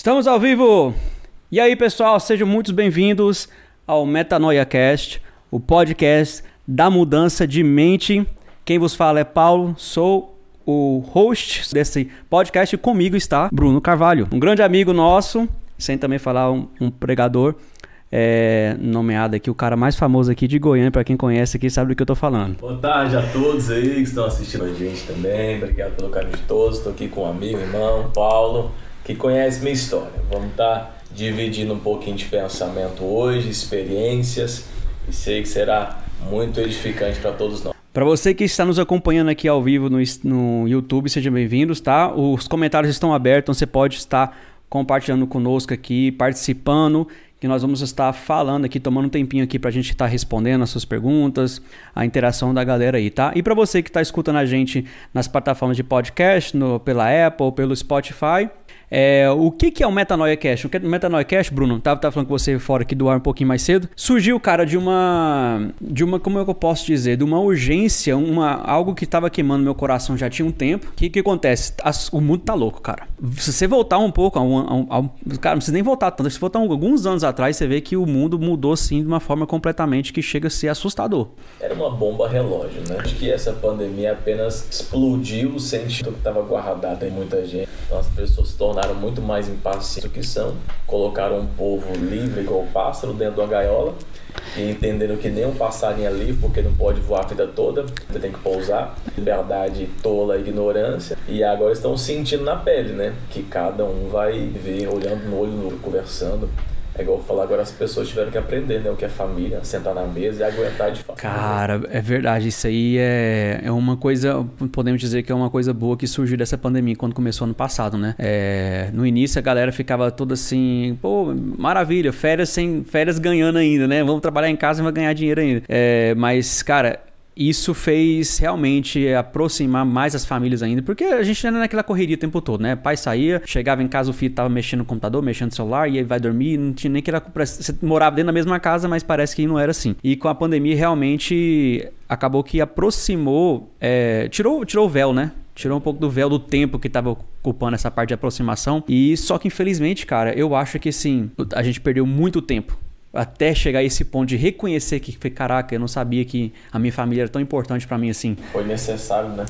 Estamos ao vivo! E aí, pessoal, sejam muito bem-vindos ao Metanoia Cast, o podcast da mudança de mente. Quem vos fala é Paulo, sou o host desse podcast e comigo está Bruno Carvalho, um grande amigo nosso, sem também falar um, um pregador, é, nomeado aqui o cara mais famoso aqui de Goiânia, para quem conhece aqui sabe do que eu tô falando. Boa tarde a todos aí que estão assistindo a gente também. Obrigado pelo carinho de todos. Estou aqui com um amigo, irmão, Paulo, que conhece minha história. Vamos estar tá dividindo um pouquinho de pensamento hoje, experiências, e sei que será muito edificante para todos nós. Para você que está nos acompanhando aqui ao vivo no, no YouTube, sejam bem-vindos, tá? Os comentários estão abertos, então você pode estar compartilhando conosco aqui, participando, que nós vamos estar falando aqui, tomando um tempinho aqui para a gente estar respondendo as suas perguntas, a interação da galera aí, tá? E para você que está escutando a gente nas plataformas de podcast, no, pela Apple, pelo Spotify, é, o que, que é o Metanoia Cash? O Metanoia Cash, Bruno, tava, tava falando com você fora aqui do ar um pouquinho mais cedo. Surgiu, cara, de uma. De uma, como é que eu posso dizer? De uma urgência, uma, algo que tava queimando meu coração já tinha um tempo. O que, que acontece? As, o mundo tá louco, cara. Se você voltar um pouco, a um, a um, a um, cara, não precisa nem voltar tanto. Se voltar alguns anos atrás, você vê que o mundo mudou sim de uma forma completamente que chega a ser assustador. Era uma bomba relógio, né? Acho que essa pandemia apenas explodiu o sentimento que estava guardado em muita gente. Então as pessoas se tornaram tornaram muito mais impacientes do que são, colocaram um povo livre igual pássaro dentro de uma gaiola e entenderam que nem um passarinho é livre porque não pode voar a vida toda, você tem que pousar, liberdade tola, ignorância, e agora estão sentindo na pele, né? Que cada um vai ver olhando no olho, no olho conversando, é igual eu falar agora, as pessoas tiveram que aprender, né? O que é família, sentar na mesa e aguentar de fato. Cara, é verdade. Isso aí é, é uma coisa, podemos dizer que é uma coisa boa que surgiu dessa pandemia quando começou ano passado, né? É, no início a galera ficava toda assim, pô, maravilha, férias sem férias ganhando ainda, né? Vamos trabalhar em casa e vai ganhar dinheiro ainda. É, mas, cara, isso fez realmente aproximar mais as famílias ainda, porque a gente era naquela correria o tempo todo, né? pai saía, chegava em casa, o filho tava mexendo no computador, mexendo no celular, e aí vai dormir, não tinha nem que era. Você morava dentro da mesma casa, mas parece que não era assim. E com a pandemia, realmente acabou que aproximou, é, tirou, tirou o véu, né? tirou um pouco do véu do tempo que estava ocupando essa parte de aproximação. E só que infelizmente, cara, eu acho que assim, a gente perdeu muito tempo até chegar a esse ponto de reconhecer que, caraca, eu não sabia que a minha família era tão importante para mim assim. Foi necessário, né?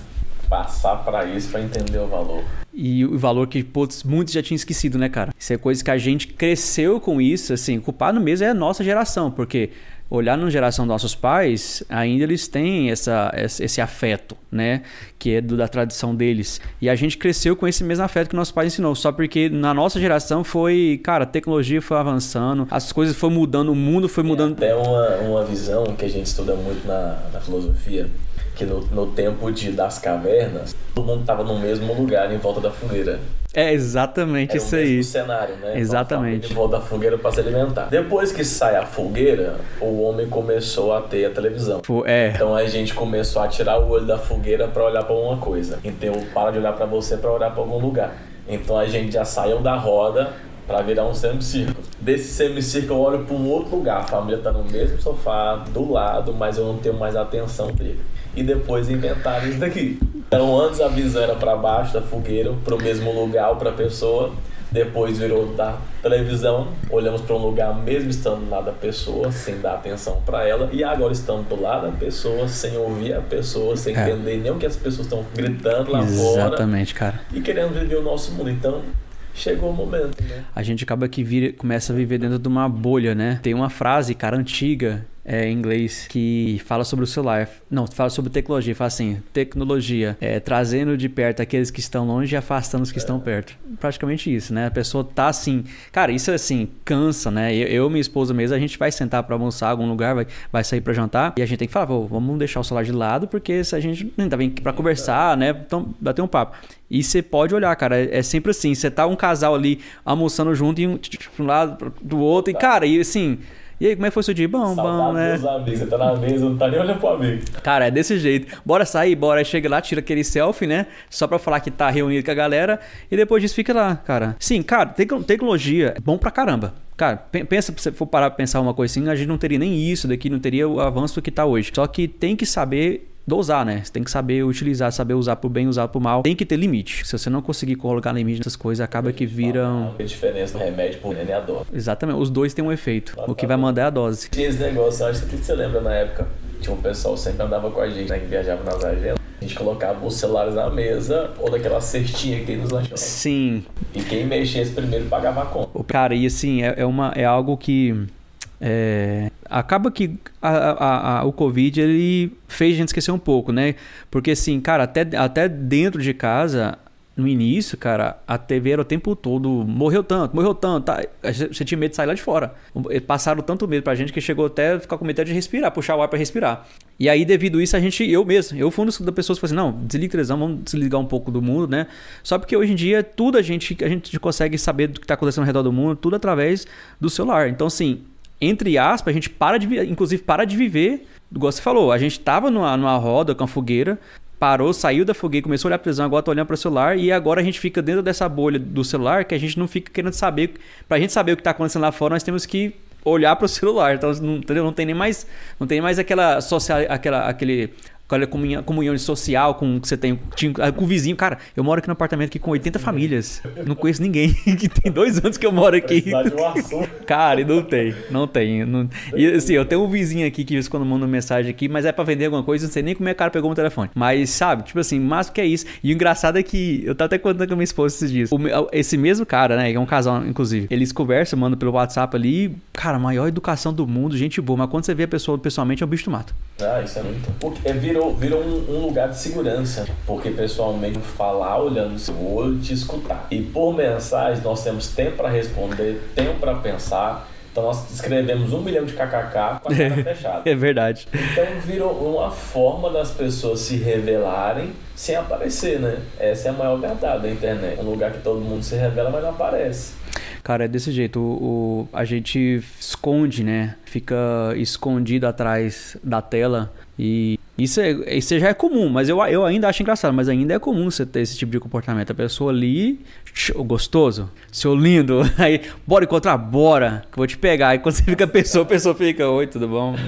Passar para isso para entender o valor. E o valor que putz, muitos já tinham esquecido, né, cara? Isso é coisa que a gente cresceu com isso, assim, o culpado mesmo é a nossa geração, porque olhar na geração dos nossos pais, ainda eles têm essa, esse afeto, né? Que é do, da tradição deles. E a gente cresceu com esse mesmo afeto que nossos pais ensinou. Só porque na nossa geração foi, cara, a tecnologia foi avançando, as coisas foram mudando, o mundo foi mudando. Até uma, uma visão que a gente estuda muito na, na filosofia, que no, no tempo de, das cavernas, todo mundo estava no mesmo lugar em volta da fogueira. É exatamente isso aí. cenário, né? Exatamente. Então, volta da fogueira para se alimentar. Depois que sai a fogueira, o homem começou a ter a televisão. É. Então a gente começou a tirar o olho da fogueira para olhar para uma coisa. Então para de olhar para você para olhar para algum lugar. Então a gente já saiu da roda para virar um semicírculo. Desse semicírculo eu olho para um outro lugar. A família tá no mesmo sofá, do lado, mas eu não tenho mais atenção dele. E depois inventaram isso daqui. Então antes a visão era para baixo da fogueira, para o mesmo lugar para a pessoa. Depois virou da televisão, olhamos para um lugar mesmo estando lá da pessoa, sem dar atenção para ela, e agora estamos do lado da pessoa, sem ouvir a pessoa, sem é. entender nem o que as pessoas estão gritando lá Exatamente, fora. Exatamente, cara. E querendo viver o nosso mundo. Então, chegou o momento, né? A gente acaba que vira, começa a viver dentro de uma bolha, né? Tem uma frase, cara, antiga, é, em inglês que fala sobre o celular. Não, fala sobre tecnologia. Fala assim: tecnologia é, trazendo de perto aqueles que estão longe e afastando os que é. estão perto. Praticamente isso, né? A pessoa tá assim. Cara, isso assim, cansa, né? Eu e minha esposa mesmo, a gente vai sentar para almoçar em algum lugar, vai, vai sair para jantar e a gente tem que falar: vamos deixar o celular de lado porque se a gente ainda vem para conversar, né? Então, bater um papo. E você pode olhar, cara, é, é sempre assim. Você tá um casal ali almoçando junto e um, um lado do outro, e cara, e assim. E aí, como é que foi o seu dia? Bom, Saudade bom, né? Dos amigos. Você tá na mesa, não tá nem olhando pro amigo. Cara, é desse jeito. Bora sair, bora. Aí chega lá, tira aquele selfie, né? Só pra falar que tá reunido com a galera. E depois disso fica lá, cara. Sim, cara, tecnologia é bom pra caramba. Cara, pensa, se você for parar pra pensar uma coisa assim, a gente não teria nem isso daqui, não teria o avanço que tá hoje. Só que tem que saber dosar, né? Você tem que saber utilizar, saber usar pro bem, usar pro mal. Tem que ter limite. Se você não conseguir colocar limite nessas coisas, acaba que viram. A diferença do remédio por e a dose. Exatamente. Os dois têm um efeito. O que vai mandar é a dose. Tinha esse negócio, acho que você lembra na época. Tinha um pessoal que sempre andava com a gente, né? Que viajava nas agendas. A gente colocava os celulares na mesa ou daquela cestinha que tem nos lanchones. Sim. E quem mexesse primeiro pagava a conta. Cara, e assim, é, é, uma, é algo que. É, acaba que a, a, a, o Covid ele fez a gente esquecer um pouco, né? Porque assim, cara, até, até dentro de casa no início, cara, a TV era o tempo todo, morreu tanto, morreu tanto, tá? Você tinha medo de sair lá de fora. Passaram tanto medo pra gente que chegou até ficar com medo de respirar, puxar o ar para respirar. E aí, devido a isso, a gente, eu mesmo, eu fui uma das pessoas que falou assim, não, desliga televisão, vamos desligar um pouco do mundo, né? Só porque hoje em dia, tudo a gente, a gente consegue saber do que tá acontecendo ao redor do mundo, tudo através do celular. Então, assim, entre aspas, a gente para de, inclusive, para de viver igual você falou, a gente tava numa, numa roda com a fogueira, parou, saiu da fogueira, começou a olhar para televisão, agora tá olhando para o celular e agora a gente fica dentro dessa bolha do celular que a gente não fica querendo saber. Para a gente saber o que está acontecendo lá fora, nós temos que olhar para o celular. Então não, entendeu? não tem nem mais, não tem mais aquela social, aquela, aquele aquela comunhão, comunhão social com que você tem tinha, com o vizinho. Cara, eu moro aqui no apartamento aqui com 80 famílias. Não conheço ninguém que tem dois anos que eu moro aqui. Cara, e não tem, não tem. Não... E assim, eu tenho um vizinho aqui que quando manda mensagem aqui, mas é para vender alguma coisa, não sei nem como é que o cara pegou o telefone. Mas sabe, tipo assim, mas que é isso. E o engraçado é que eu tava até contando com a minha esposa esses dias. Esse mesmo cara, né, é um casal inclusive, eles conversam, mandam pelo WhatsApp ali, cara, maior educação do mundo, gente boa, mas quando você vê a pessoa pessoalmente é um bicho do mato. Ah, isso é muito. É, virou, virou um, um, lugar de segurança. Porque pessoalmente falar olhando no seu olho e te escutar. E por mensagem nós temos tempo para responder, tempo para pensar. Então nós escrevemos um milhão de kkk com a cara fechada. É verdade. Então virou uma forma das pessoas se revelarem sem aparecer, né? Essa é a maior verdade da internet. Um lugar que todo mundo se revela, mas não aparece. Cara, é desse jeito. O, o, a gente esconde, né? Fica escondido atrás da tela e isso, é, isso já é comum, mas eu, eu ainda acho engraçado, mas ainda é comum você ter esse tipo de comportamento. A pessoa ali, gostoso, seu lindo, aí, bora encontrar, bora, que eu vou te pegar. Aí quando você fica a pessoa, a pessoa fica, oi, tudo bom?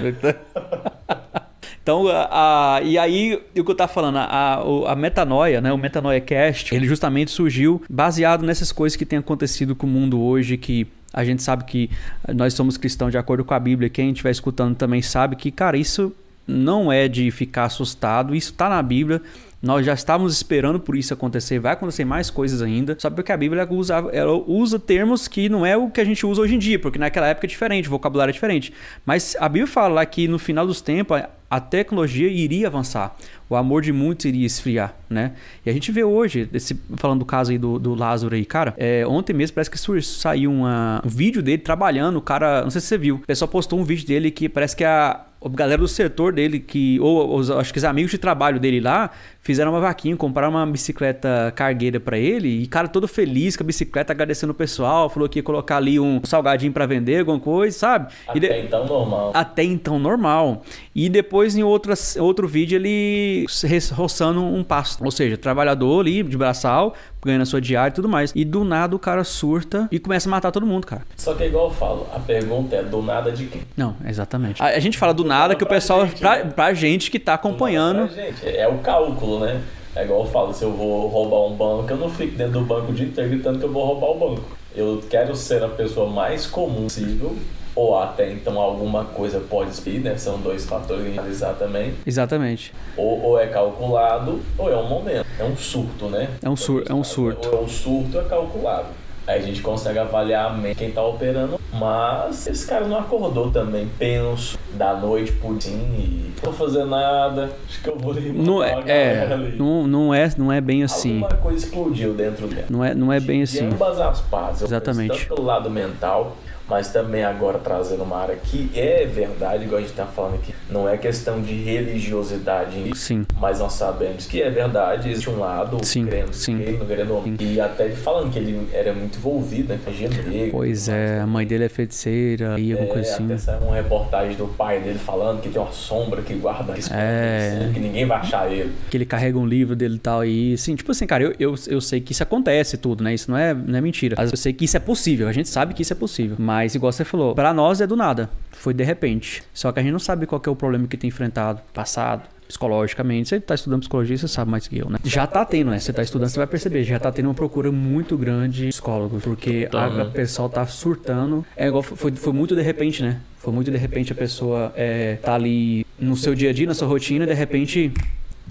Então, a, a, e aí, o que eu tava falando, a, a, metanoia, né, o Metanoia Cast, ele justamente surgiu baseado nessas coisas que tem acontecido com o mundo hoje, que a gente sabe que nós somos cristãos de acordo com a Bíblia, quem estiver escutando também sabe que, cara, isso não é de ficar assustado, isso está na Bíblia. Nós já estávamos esperando por isso acontecer, vai acontecer mais coisas ainda. Só porque a Bíblia usa, ela usa termos que não é o que a gente usa hoje em dia, porque naquela época é diferente, o vocabulário é diferente. Mas a Bíblia fala lá que no final dos tempos a tecnologia iria avançar, o amor de muitos iria esfriar, né? E a gente vê hoje, esse, falando do caso aí do, do Lázaro aí, cara, é, ontem mesmo parece que saiu uma, um vídeo dele trabalhando, o cara, não sei se você viu, o pessoal postou um vídeo dele que parece que a, a galera do setor dele, que ou os, acho que os amigos de trabalho dele lá, fizeram uma vaquinha, compraram uma bicicleta cargueira para ele, e cara todo feliz com a bicicleta, agradecendo o pessoal, falou que ia colocar ali um salgadinho para vender, alguma coisa, sabe? Até então normal. Até então normal. E depois em outras, outro vídeo ele roçando um pasto, ou seja, trabalhador ali de braçal, ganhando a sua diária e tudo mais. E do nada o cara surta e começa a matar todo mundo, cara. Só que é igual eu falo, a pergunta é do nada de quem? Não, exatamente. A, a gente fala do nada que o pessoal, gente, pra, né? pra gente que tá acompanhando. gente, é o cálculo, né? É igual eu falo, se eu vou roubar um banco, eu não fico dentro do banco o dia inteiro gritando que eu vou roubar o banco. Eu quero ser a pessoa mais comum possível ou até então alguma coisa pode ser, né? São dois fatores a analisar também. Exatamente. Ou, ou, é calculado, ou é um momento. É um surto, né? É um, sur é um surto. Ou é um surto, é calculado. Aí a gente consegue avaliar a mente quem tá operando, mas esse cara não acordou também, penso, da noite por dia e não vou fazer nada, acho que eu vou não é, é não, não é não é bem assim. Alguma coisa explodiu dentro dela. Não é, não é bem de assim. ambas as partes. Exatamente. Tanto pelo lado mental mas também agora trazendo uma área que é verdade, igual a gente está falando aqui, não é questão de religiosidade, sim. mas nós sabemos que é verdade, existe um lado sim, crendo, sim. Querendo, querendo, e até falando que ele era muito envolvido né, com negra. Pois é, a mãe dele é feiticeira e alguma é, coisa assim. Até saiu uma reportagem do pai dele falando que tem uma sombra que guarda isso, é, que ninguém vai achar ele. Que ele carrega um livro dele e tal, e assim, tipo assim, cara, eu, eu, eu sei que isso acontece tudo, né? Isso não é, não é mentira. Mas eu sei que isso é possível, a gente sabe que isso é possível, mas igual você falou, para nós é do nada. Foi de repente. Só que a gente não sabe qual é o problema que tem enfrentado, passado, psicologicamente. Você está estudando psicologia, você sabe mais que eu, né? Já está tendo, né? Você está estudando, você vai perceber, já está tendo uma procura muito grande de psicólogos, porque a, né? a pessoal tá surtando. É igual, foi, foi muito de repente, né? Foi muito de repente a pessoa é, tá ali no seu dia a dia, na sua rotina, e de repente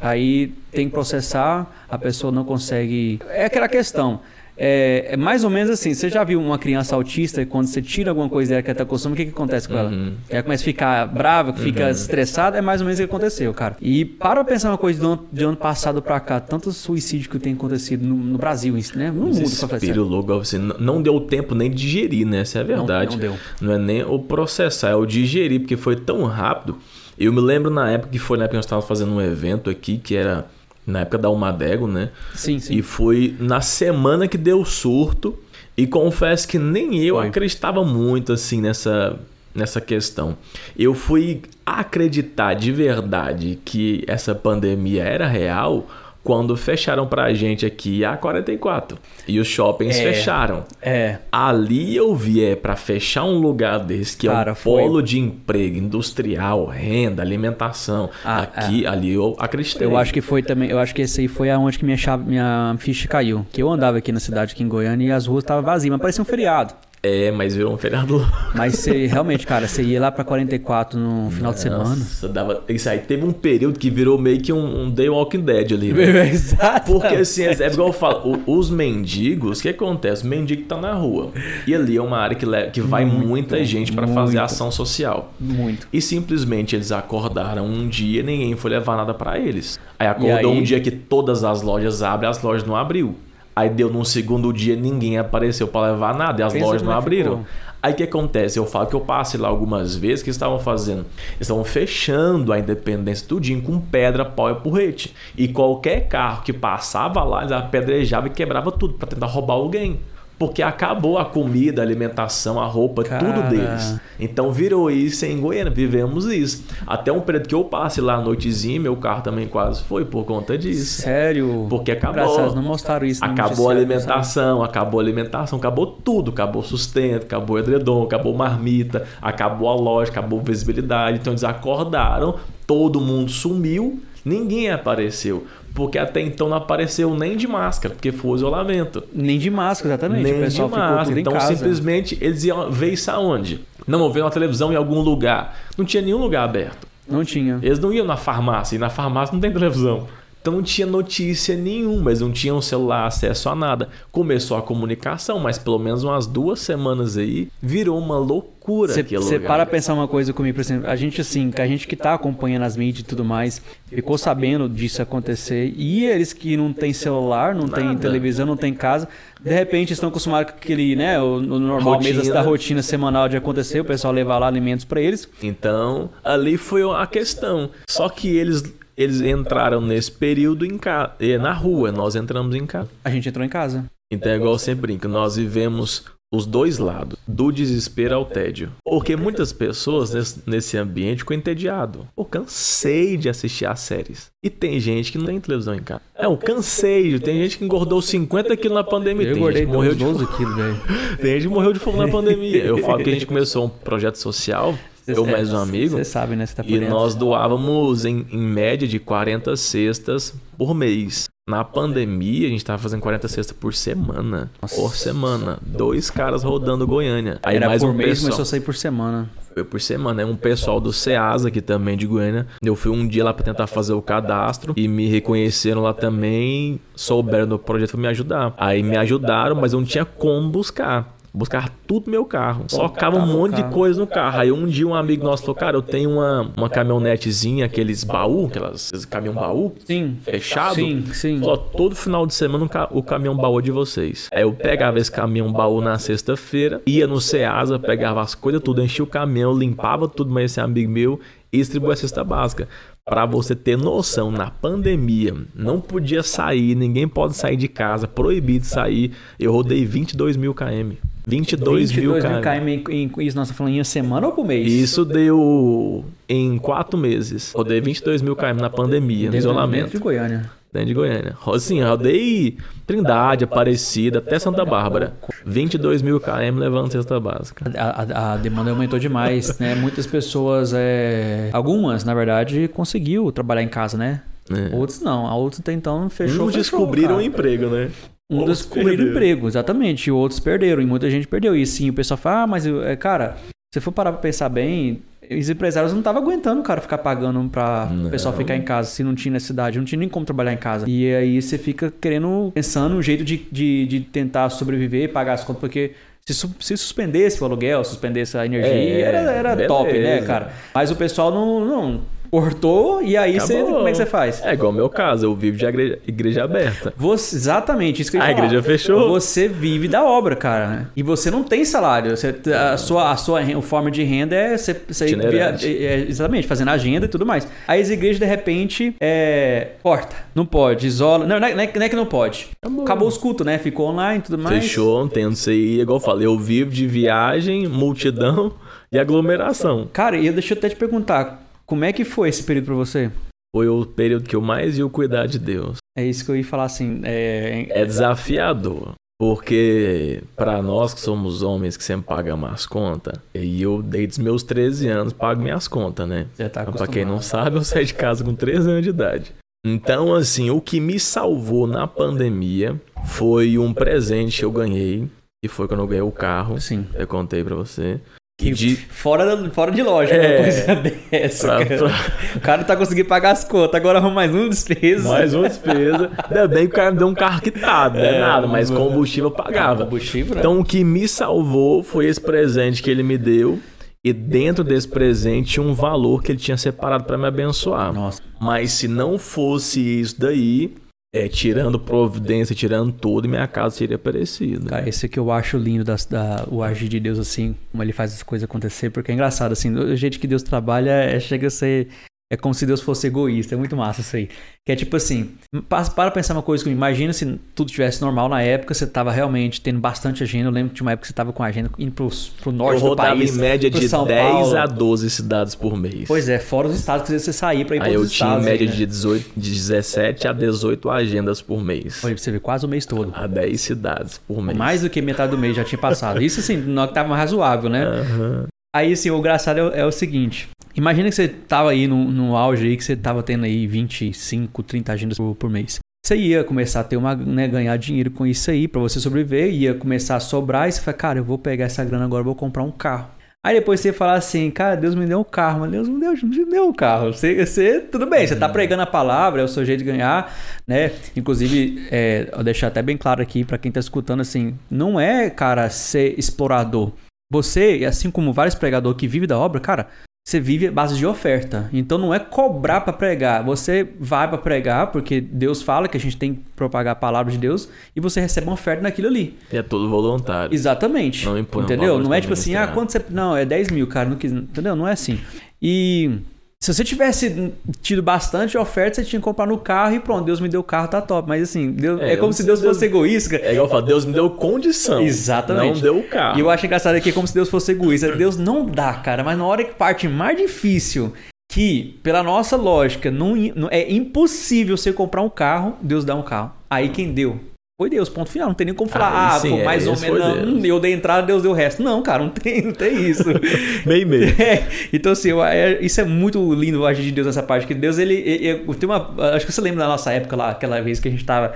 aí tem que processar, a pessoa não consegue. É aquela questão. É, é mais ou menos assim, você já viu uma criança autista e quando você tira alguma coisa dela que ela tá acostumada, o que, que acontece com ela? Uhum. Ela começa a ficar brava, fica estressada, é mais ou menos o que aconteceu, cara. E para pensar uma coisa do ano, de ano passado pra cá, tanto suicídio que tem acontecido no, no Brasil, né? No mundo, Desespero louco, você não deu tempo nem de digerir, né? Essa é a Não- verdade. não deu. Não é nem o processar, é o digerir, porque foi tão rápido. Eu me lembro na época que foi na época que nós estávamos fazendo um evento aqui, que era na época da Almadego, né? Sim, sim. E foi na semana que deu surto. E confesso que nem eu Foi. acreditava muito assim nessa, nessa questão. Eu fui acreditar de verdade que essa pandemia era real quando fecharam pra gente aqui a 44. E os shoppings É. fecharam. É, Ali eu vi, é, pra fechar um lugar desse, que é Cara, um foi. polo de emprego, industrial, renda, alimentação. Ah, aqui, ali eu acreditei. Eu acho que foi também, eu acho que esse aí foi aonde que minha chave, minha ficha caiu. Que eu andava aqui na cidade, aqui em Goiânia, e as ruas estavam vazias, mas parecia um feriado. É, mas virou um feriado louco. Mas você, realmente, cara, você ia lá pra 44 no final de semana. Nossa, dava... Isso aí teve um período que virou meio que um, um The Walking Dead ali. né? Exato. Porque assim, é igual eu falo, o- os mendigos, o que acontece? O mendigo tá na rua. E ali é uma área que, le- que vai Muito, muita gente pra fazer ação social. Muito. E simplesmente eles acordaram um dia e ninguém foi levar nada pra eles. Aí acordou aí? um dia que todas as lojas abrem, as lojas não abriu. Aí deu num segundo dia, ninguém apareceu pra levar nada e as Pensa lojas não é abriram. ficou. Aí o que acontece? Eu falo que eu passei lá algumas vezes, o que estavam fazendo? Estavam fechando a independência tudinho com pedra, pau e porrete. E qualquer carro que passava lá, eles apedrejavam e quebrava tudo pra tentar roubar alguém. Porque acabou a comida, a alimentação, a roupa, Cara. tudo deles. Então virou isso em Goiânia, vivemos isso. Até um período que eu passe lá à noitezinha, meu carro também quase foi por conta disso. Sério? Porque acabou. Não mostraram isso. Acabou a alimentação, acabou a alimentação, acabou tudo. Acabou o sustento, acabou o edredom, acabou marmita, acabou a loja, acabou a visibilidade. Então eles acordaram, todo mundo sumiu, ninguém apareceu. Porque até então não apareceu nem de máscara, porque foi o isolamento. Nem de máscara, exatamente. Nem o pessoal de máscara. Então casa. simplesmente eles iam ver isso aonde? Não, vão ver uma televisão em algum lugar. Não tinha nenhum lugar aberto. Não tinha. Eles não iam na farmácia, e na farmácia não tem televisão. Então não tinha notícia nenhuma, eles não tinham celular, acesso a nada. Começou a comunicação, mas pelo menos umas duas semanas aí virou uma loucura Você para pensar uma coisa comigo, por exemplo, a gente assim, a gente que tá acompanhando as mídias e tudo mais, ficou sabendo disso acontecer, e eles que não tem celular, não tem Nada. televisão, não tem casa, de repente estão acostumados com aquele, né, o, o normal Rotina. da rotina semanal de acontecer, o pessoal levar lá alimentos pra eles. Então, ali foi a questão. Só que eles, eles entraram nesse período em ca... eh, na rua, nós entramos em casa. A gente entrou em casa. Então é igual eu sempre brinco, nós vivemos os dois lados, do desespero ao tédio. Porque muitas pessoas nesse, nesse ambiente ficam entediado. Eu cansei de assistir as séries. E tem gente que não tem televisão em casa. É, eu cansei. Tem gente que engordou 50 quilos na pandemia. Eu tem engordei gente que morreu de 12 quilos, velho. Tem gente que morreu de fome na pandemia. Eu falo que a gente começou um projeto social, eu mais um amigo, Você sabe, né? Você tá por e dentro. nós doávamos em, em média de 40 cestas por mês. Na pandemia, a gente tava fazendo 40 cestas por semana. Por semana. Dois caras rodando Goiânia. Aí Era mais por um mês, pessoal. começou a sair por semana. Foi por semana. É um pessoal do SEASA aqui também de Goiânia. Eu fui um dia lá pra tentar fazer o cadastro e me reconheceram lá também. Souberam do projeto pra me ajudar. Aí me ajudaram, mas eu não tinha como buscar. Buscar tudo meu carro. Só ficava um monte de coisa no carro. Aí um dia um amigo nosso falou: Cara, eu tenho uma, uma caminhonetezinha, aqueles baú, aquelas caminhão baú Sim. fechado. Sim, sim. Só todo final de semana o ca- o caminhão baú é de vocês. Aí eu pegava esse caminhão baú na sexta-feira, ia no Ceasa, pegava as coisas tudo, enchia o caminhão, limpava tudo, mas esse amigo meu e distribuía a cesta básica. Pra você ter noção, na pandemia, não podia sair, ninguém pode sair de casa, proibido sair. Eu rodei 22 mil km. 22, mil 22 mil km. km em, em, isso nós estamos falando em uma semana ou por mês? Isso deu em quatro meses. Rodei 22 mil km na pandemia, no isolamento. de Goiânia. dentro de Goiânia. Assim, rodei Trindade, Aparecida, até Santa Bárbara. 22 mil km levando cesta básica. A, a, a demanda aumentou demais, né? Muitas pessoas, é... algumas, na verdade, conseguiu trabalhar em casa, né? É. Outros não. A outros até então fechou. Uns fechou, descobriram o cara. emprego, né? Um Outros descobriram emprego, exatamente. E outros perderam. E muita gente perdeu. E sim, o pessoal fala, ah, mas, é, cara, se for parar pra pensar bem, os empresários não estavam aguentando o cara ficar pagando pra o Não. pessoal ficar em casa se não tinha necessidade. Não tinha nem como trabalhar em casa. E aí você fica querendo, pensando um jeito de, de, de tentar sobreviver e pagar as contas, porque. Se, se suspendesse o aluguel, suspendesse a energia, É, era, era top, né, cara? Mas o pessoal não, não cortou e aí você, Acabou. como é que você faz? É igual o meu caso, eu vivo de igreja, igreja aberta. Você, exatamente, isso que eu ia A falar. igreja fechou. Você vive da obra, cara. né? E você não tem salário. Você, a sua, a sua forma de renda é você, você via, é, é, exatamente, fazendo agenda e tudo mais. Aí as igrejas, de repente, é, corta. Não pode, isola. Não, não é, não é- não é que não pode. Acabou os cultos, né? Ficou online e tudo mais. Fechou, tendo isso aí, igual eu falei, eu vivo de viagem, multidão e aglomeração. Cara, e deixa eu até te perguntar, como é que foi esse período pra você? Foi o período que eu mais ia cuidar de Deus. É isso que eu ia falar assim. É, É desafiador. Porque pra nós que somos homens que sempre pagamos as contas, e eu desde os meus 13 anos pago minhas contas, né? já tá Pra quem não sabe, eu saí de casa com 13 anos de idade. Então, assim, o que me salvou na pandemia foi um presente que eu ganhei, que foi quando eu ganhei o carro. Sim. Eu contei pra você. Que de, fora, fora de lógica, É. uma coisa dessa. pra- cara. pra- O cara não tá conseguindo pagar as contas, agora arruma mais uma despesa. mais uma despesa. Ainda bem que o cara me deu um carro quitado, não é É, nada, mas combustível eu pagava. Combustível, né? Então o que me salvou foi esse presente que ele me deu. E dentro desse presente um valor que ele tinha separado pra me abençoar. Nossa. Mas se não fosse isso daí, é, tirando providência, tirando tudo, minha casa teria perecido. Cara, esse que eu acho lindo das- da, o agir de Deus, assim, como ele faz as coisas acontecer, porque é engraçado, assim, o jeito que Deus trabalha é, chega a ser. É como se Deus fosse egoísta, é muito massa isso aí. Que é tipo assim, pa- para pensar uma coisa comigo, imagina se tudo tivesse normal na época, você tava realmente tendo bastante agenda. Eu lembro que tinha uma época que você tava com agenda indo pro, pro Eu norte do rodava país. em média de São 10 Paulo. a 12 cidades por mês. Pois é, fora os estados que você saía pra ir para Aí eu tinha em estados. média aí, né? de, 18, de 17 a 18 agendas por mês. Olha, você ver, quase o mês todo. A 10 cidades por mês. Mais do que metade do mês já tinha passado. Isso assim, não que tava razoável, né? Aham. Aí, assim, o engraçado é, o- é o seguinte. Imagina que você tava aí no, no auge aí, que você tava tendo aí 25, 30 agendas por, por mês. Você ia começar a ter uma, né, ganhar dinheiro com isso aí pra você sobreviver, ia começar a sobrar e você fala, cara, eu vou pegar essa grana agora, vou comprar um carro. Aí depois você fala assim, cara, Deus me deu um carro, mas Deus não deu, me deu um carro. Você, você- tudo bem, você tá pregando a palavra, é o seu jeito de ganhar, né? Inclusive, é, eu deixar até bem claro aqui pra quem tá escutando, assim, não é, cara, ser explorador. Você, assim como vários pregadores que vivem da obra, cara, você vive à base de oferta. Então não é cobrar pra pregar. Você vai pra pregar porque Deus fala que a gente tem que propagar a palavra de Deus e você recebe uma oferta naquilo ali. E é tudo voluntário. Exatamente. Não impõe Entendeu? Não é tipo assim, ah, quanto você. Não, é 10 mil, cara. Não quis... Entendeu? Não é assim. E se você tivesse tido bastante oferta, você tinha que comprar no carro e pronto, Deus me deu o carro, tá top. Mas assim, Deus... É, é, como se Deus fosse egoísta. É igual eu falo, Deus me deu condição. Exatamente. Não deu o carro. E eu acho engraçado aqui como se Deus fosse egoísta. Deus não dá, cara, mas na hora que parte mais difícil, que pela nossa lógica não, não- é impossível você comprar um carro, Deus dá um carro. Aí quem deu? Foi Deus, ponto final. Não tem nem como falar, ah, sim, foi é, mais ou esse menos. eu dei entrada, Deus deu o resto. Não, cara, não tem, não tem isso. Meio meio. É, então, assim, eu- é- isso é muito lindo o agir de Deus nessa parte. Que Deus, ele, ele- tem uma. Acho que você lembra da nossa época lá, aquela vez que a gente tava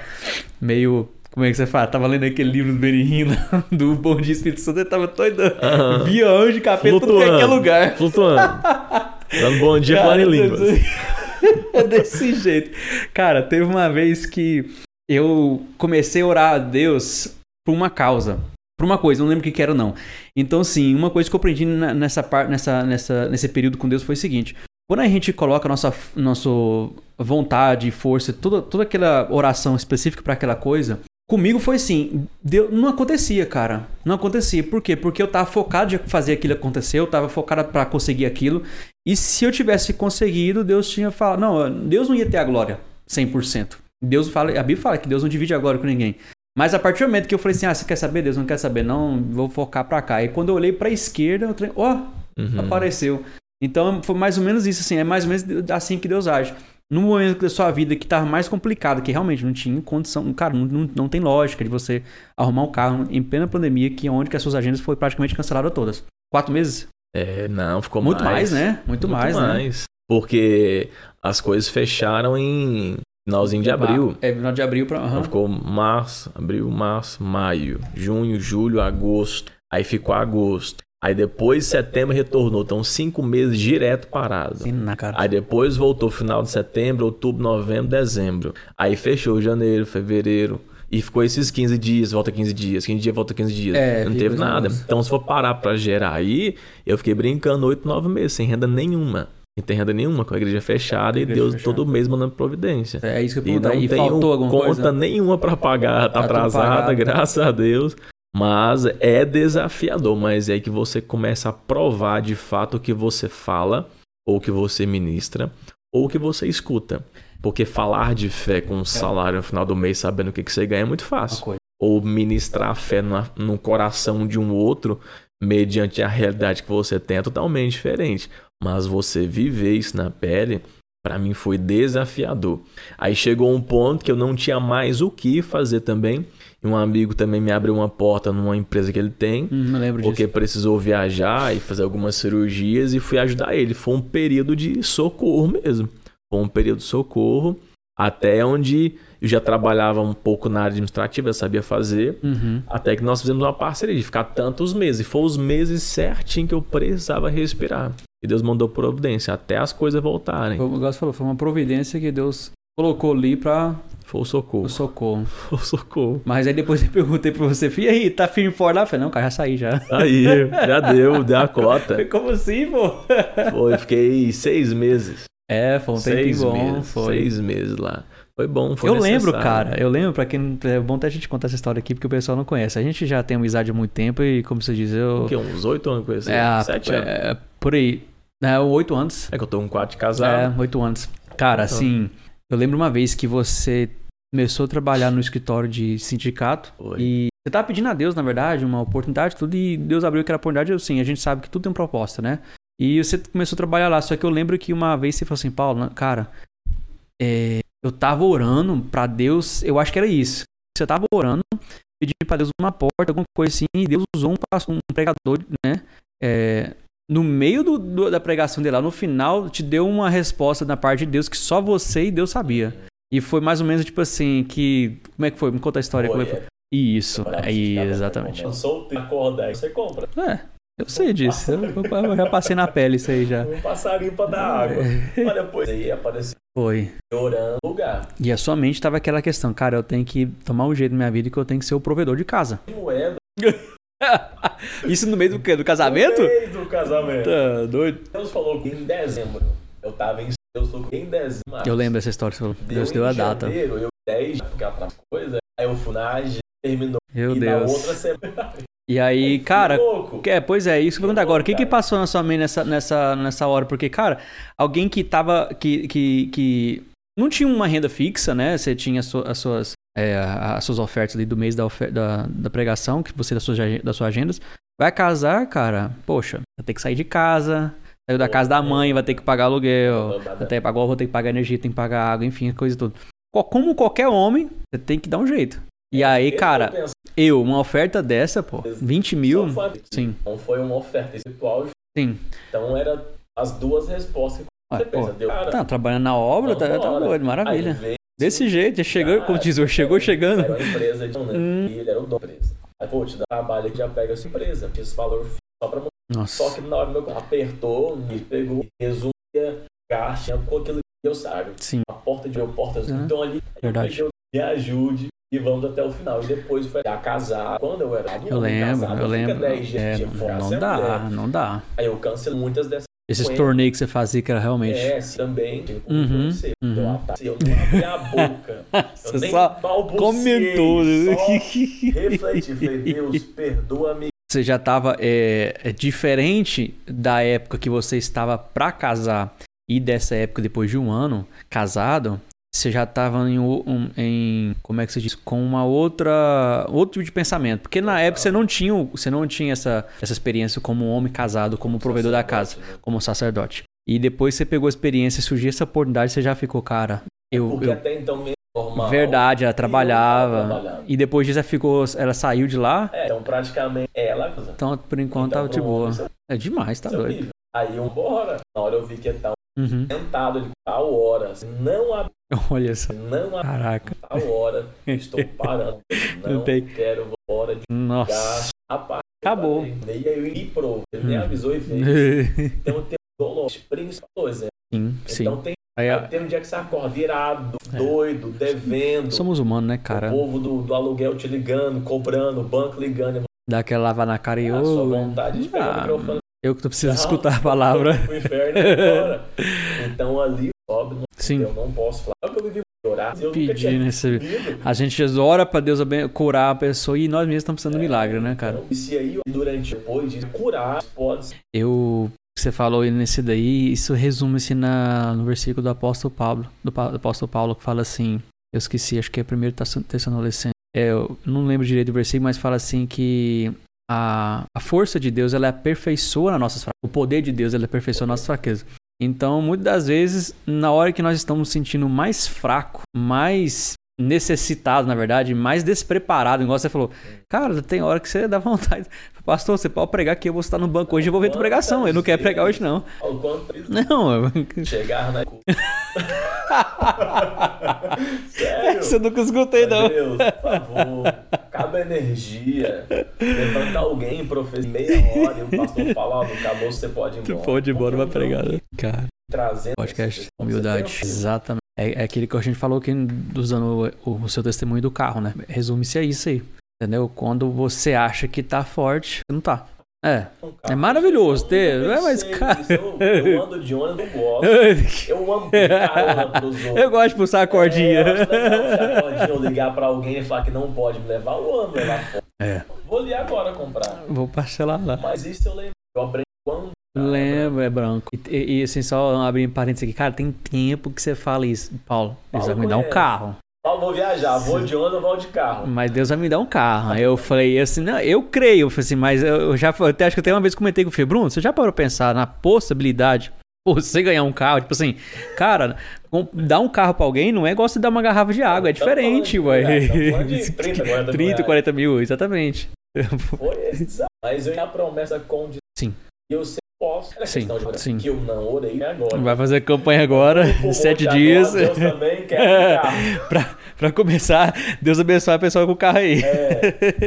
meio. Como é que você fala? Tava lendo aquele livro do Benihim, do Bom Dia Espírito Santo, ele tava doido. Aham. Via anjo, capeta, tudo que é lugar. Flutuando. Dando bom dia falando em línguas. É desse jeito. Cara, teve uma vez que eu comecei a orar a Deus por uma causa. Por uma coisa, não lembro o que era não. Então, sim, uma coisa que eu aprendi nessa parte, nessa, nessa, nesse período com Deus foi o seguinte: quando a gente coloca nossa, nossa vontade, força, toda, toda aquela oração específica para aquela coisa, comigo foi assim, não acontecia, cara. Não acontecia. Por quê? Porque eu tava focado de fazer aquilo acontecer, eu tava focado para conseguir aquilo. E se eu tivesse conseguido, Deus tinha falado, não, Deus não ia ter a glória 100%. Deus fala, a Bíblia fala que Deus não divide a glória com ninguém. Mas a partir do momento que eu falei assim, ah, você quer saber? Deus não quer saber, não, vou focar pra cá. E quando eu olhei pra esquerda, eu falei, ó, Uhum. apareceu. Então foi mais ou menos isso, assim, é mais ou menos assim que Deus age. no momento da sua vida que tava mais complicado, que realmente não tinha condição, cara, não, não, não tem lógica de você arrumar um carro em plena pandemia, que é onde que as suas agendas foram praticamente canceladas todas. Quatro meses? É, não, ficou Muito mais. mais, né? Muito, mais, né? Porque as coisas fecharam em finalzinho de abril. É, final de abril pra. Então aham. ficou março, abril, março, maio, junho, julho, agosto. Aí ficou agosto. Aí depois setembro retornou. Então cinco meses direto parado. Sim, na cara. Aí depois voltou final de setembro, outubro, novembro, dezembro. Aí fechou janeiro, fevereiro. E ficou esses 15 dias, volta 15 dias, 15 dias, volta 15 dias. É, não teve nada. Então, se for parar pra gerar aí, eu fiquei brincando 8, 9 meses, sem renda nenhuma. Sem ter renda nenhuma, com a igreja fechada e Igreja Deus fechada. todo mês mandando providência. É isso que eu E não E alguma conta coisa? nenhuma pra pagar, tá, Tá atrasada, graças a Deus. Mas é desafiador, mas é aí que você começa a provar de fato o que você fala, ou o que você ministra, ou o que você escuta. Porque falar de fé com um salário no final do mês, sabendo o que que você ganha, é muito fácil. Ou ministrar a fé no coração de um outro, mediante a realidade que você tem, é totalmente diferente. Mas você viver isso na pele, Pra mim foi desafiador. Aí chegou um ponto que eu não tinha mais o que fazer também. E um amigo também me abriu uma porta numa empresa que ele tem. Hum, não lembro Porque disso. precisou viajar e fazer algumas cirurgias e fui ajudar ele. Foi um período de socorro mesmo. Foi um período de socorro. Até onde eu já trabalhava um pouco na área administrativa, eu sabia fazer. Uhum. Até que nós fizemos uma parceria de ficar tantos meses. E foi os meses certinho que eu precisava respirar. E Deus mandou providência até as coisas voltarem. Como o Gus falou, foi uma providência que Deus colocou ali pra Foi o socorro. o socorro. Foi o socorro. Mas aí depois eu perguntei pra você, e aí, tá firme forte lá? Eu falei, não, cara, já saí já. Aí, já deu, deu a cota. Como assim, pô? Foi, fiquei seis meses. É, foi um tempinho seis bom, meses. foi. Seis meses lá. Foi bom, foi eu lembro, necessário. cara, eu lembro, pra quem. É bom até a gente contar essa história aqui, porque o pessoal não conhece. A gente já tem amizade há muito tempo e, como você diz, eu. O quê? Uns oito anos com esse? É, Sete anos. é, por aí. É, oito anos. É que eu tô com quatro de É, casado. oito anos. Cara, Então. assim, eu lembro uma vez que você começou a trabalhar no escritório de sindicato Foi. e você tava pedindo a Deus, na verdade, uma oportunidade, tudo, e Deus abriu aquela oportunidade, assim, a gente sabe que tudo tem uma proposta, né? E você começou a trabalhar lá, só que eu lembro que uma vez você falou assim, Paulo, cara, é, eu tava orando pra Deus, eu acho que era isso. Você tava orando, pedindo pra Deus uma porta, alguma coisa assim, e Deus usou um, um pregador, né? É, no meio do- do- da pregação dele lá, no final, te deu uma resposta da parte de Deus que só você e Deus sabia. E foi mais ou menos tipo assim, que. Como é que foi? Me conta a história. como é foi? Isso, é, exatamente. Eu soltei acordar, você compra. É, eu sei disso. Eu, eu já passei na pele isso aí já. Um passarinho pra dar água. Mas depois aí apareceu Foi. orando no lugar. E a sua mente tava aquela questão, cara, eu tenho que tomar um jeito na minha vida que eu tenho que ser o provedor de casa. Moeda. Isso no meio do quê? Do casamento? No meio do casamento. Tá doido. Deus falou que em dezembro. Eu tava em. Falou que em dezembro. Eu lembro dessa história que você falou. Deus deu em a data. Janeiro, eu 10, porque atrás coisa. Aí eu fui na terminou. Meu e na Deus. outra semana. E aí, cara, Louco. É, pois é, isso que eu pergunto agora. O que que passou na sua mente nessa, nessa, nessa hora? Porque, cara, alguém que tava. que, que, que não tinha uma renda fixa, né? Você tinha as, as suas, é, as suas ofertas ali do mês da, da, da pregação, que você das suas, das suas agendas. Vai casar, cara, poxa, vai ter que sair de casa. Saiu da casa da mãe, vai ter que pagar aluguel. Vai ter que pagar, vou ter que pagar energia, tem que pagar água, enfim, coisa e tudo. Co- Como qualquer homem, você tem que dar um jeito. E aí, Esse cara, eu uma oferta dessa, pô, 20 mil. Sim, Não foi uma oferta espiritual. sim. Então era as duas respostas que Ué, você pô, pensa. Deu, cara, Tá trabalhando na obra, tá, tá vambora. doido, Aí maravilha. Desse jeito, já chegou, como diz, chegou Era chegando. uma empresa de um, né? Hum. E ele era o dono da empresa. Aí, pô, te dá trabalho que já pega essa empresa. Esse valor só pra Nossa. Só que na hora meu carro apertou, me pegou, resumia, caixa com aquilo que eu sabe. Sim, A porta de eu portas, Uhum. então ali Verdade. eu me ajude e vamos até o final. E depois foi a casar. Quando eu era eu lembro, casado, eu lembro. 10 dias É, de fora, não é dá, mulher. não dá. Aí eu cancelei muitas dessas. Esses torneios que você fazia que era realmente. É, também. como Uhum, você. uhum. Eu, ataque, eu não abri a boca. eu Você nem só balbuciei, comentou. Só refleti. Falei, Deus, perdoa-me. Você já tava é, é diferente da época que você estava pra casar e dessa época depois de um ano casado. Você já tava em, um- em como é que se diz, com uma outra outro tipo de pensamento, porque na época você não tinha você não tinha essa essa experiência como homem casado, como provedor da casa. como sacerdote. E depois você pegou a experiência, surgiu essa oportunidade, você já ficou, cara. Eu, Porque eu- até então mesmo normal. verdade, ela trabalhava. E depois disso ela ficou, ela saiu de lá. É, então praticamente ela. Então, por enquanto, Então, tava de pro boa. é- É demais, tá é doido. Aí eu bora. Na hora eu vi que ele tava Uhum. tentado de tal hora. Não abre, Olha só. não abre Caraca. tal hora. Estou parando. Não, Não tem. quero vou embora de Nossa. Rapaz, Acabou. E aí eu me provou. Ele nem avisou e veio. sim, Então tem dolor. Principal, por exemplo. sim. Então tem, Aí, tem um dia que você acorda irado, É. doido, devendo. somos humanos, né, cara? O povo do, do aluguel te ligando, cobrando, o banco ligando. Dá aquela lavar na cara e A sua ô. vontade de pegar o ah, microfone. Eu que tô precisando Não, escutar a palavra. pro inferno embora. Então ali, óbvio, Sim. eu não posso falar. É o eu vivi orar. Eu Pedir, né? A gente ora pra Deus curar a pessoa e nós mesmos estamos precisando de milagre, né, cara? E se aí, durante, depois de curar, pode Eu. Você falou nesse daí, isso resume-se no versículo do apóstolo Paulo, do, do apóstolo Paulo, que fala assim, eu esqueci, acho que é primeiro Tessalonicense. É, eu não lembro direito do versículo, mas fala assim que a, a força de Deus, ela aperfeiçoa nossas fraquezas. O poder de Deus, ele aperfeiçoa nossas fraquezas. Então, muitas das vezes, na hora que nós estamos sentindo mais fraco, mais necessitado, na verdade, mais despreparado, igual você falou. Cara, tem hora que você dá vontade. Pastor, você pode pregar que eu vou estar no banco hoje e vou ver tua pregação. Eu não quero pregar hoje, não. Não, eu- chegar na Sério? Você nunca escutei, não. Deus, por favor, cabe energia. Levantar alguém, professor, meia hora e o pastor falar, ó, acabou, você pode ir Tu embora. pode ir embora, vai pregar. eu né? Cara, Trazendo podcast, humildade. Exatamente. É, é aquele que a gente falou que usando o, o seu testemunho do carro, né? Resume-se a isso aí. Entendeu? Quando você acha que tá forte, não tá. É. um É maravilhoso ter. Eu É, mas, cara. Eu, eu ando de ônibus, eu gosto. Eu amo carona pros outros. Eu gosto de puxar a cordinha. É, eu acho legal cordinha ou ligar pra alguém e falar que não pode me levar. Eu amo levar fora. É. Vou ali agora comprar. Vou parcelar lá. Mas isso eu lembro. Eu aprendi quando. Lembro, é branco. E, e- e, assim, só abrir parênteses aqui, cara, tem tempo que você fala isso, Paulo. Deus vai me dar um carro. Paulo, vou viajar, vou de ônibus, vou de carro. Mas Deus vai me dar um carro. Aí eu falei assim, não, eu creio, eu falei assim, mas eu já eu até acho que até uma vez comentei com o Fê, Bruno, você já parou pensar na possibilidade você ganhar um carro? Tipo assim, cara, dar um carro pra alguém não é igual você dar uma garrafa de água, é falando diferente, ué. é, tamo falando de 30, 40 mil 30, reais. 40 mil, exatamente. Foi esse. Mas eu a promessa com Sim. E eu sempre posso. Era Sim, questão de sim. Que eu não orei agora. Vai fazer campanha agora, Vou sete dias. Deus também quer carro. pra, pra começar, Deus abençoe a pessoa com o carro aí. É,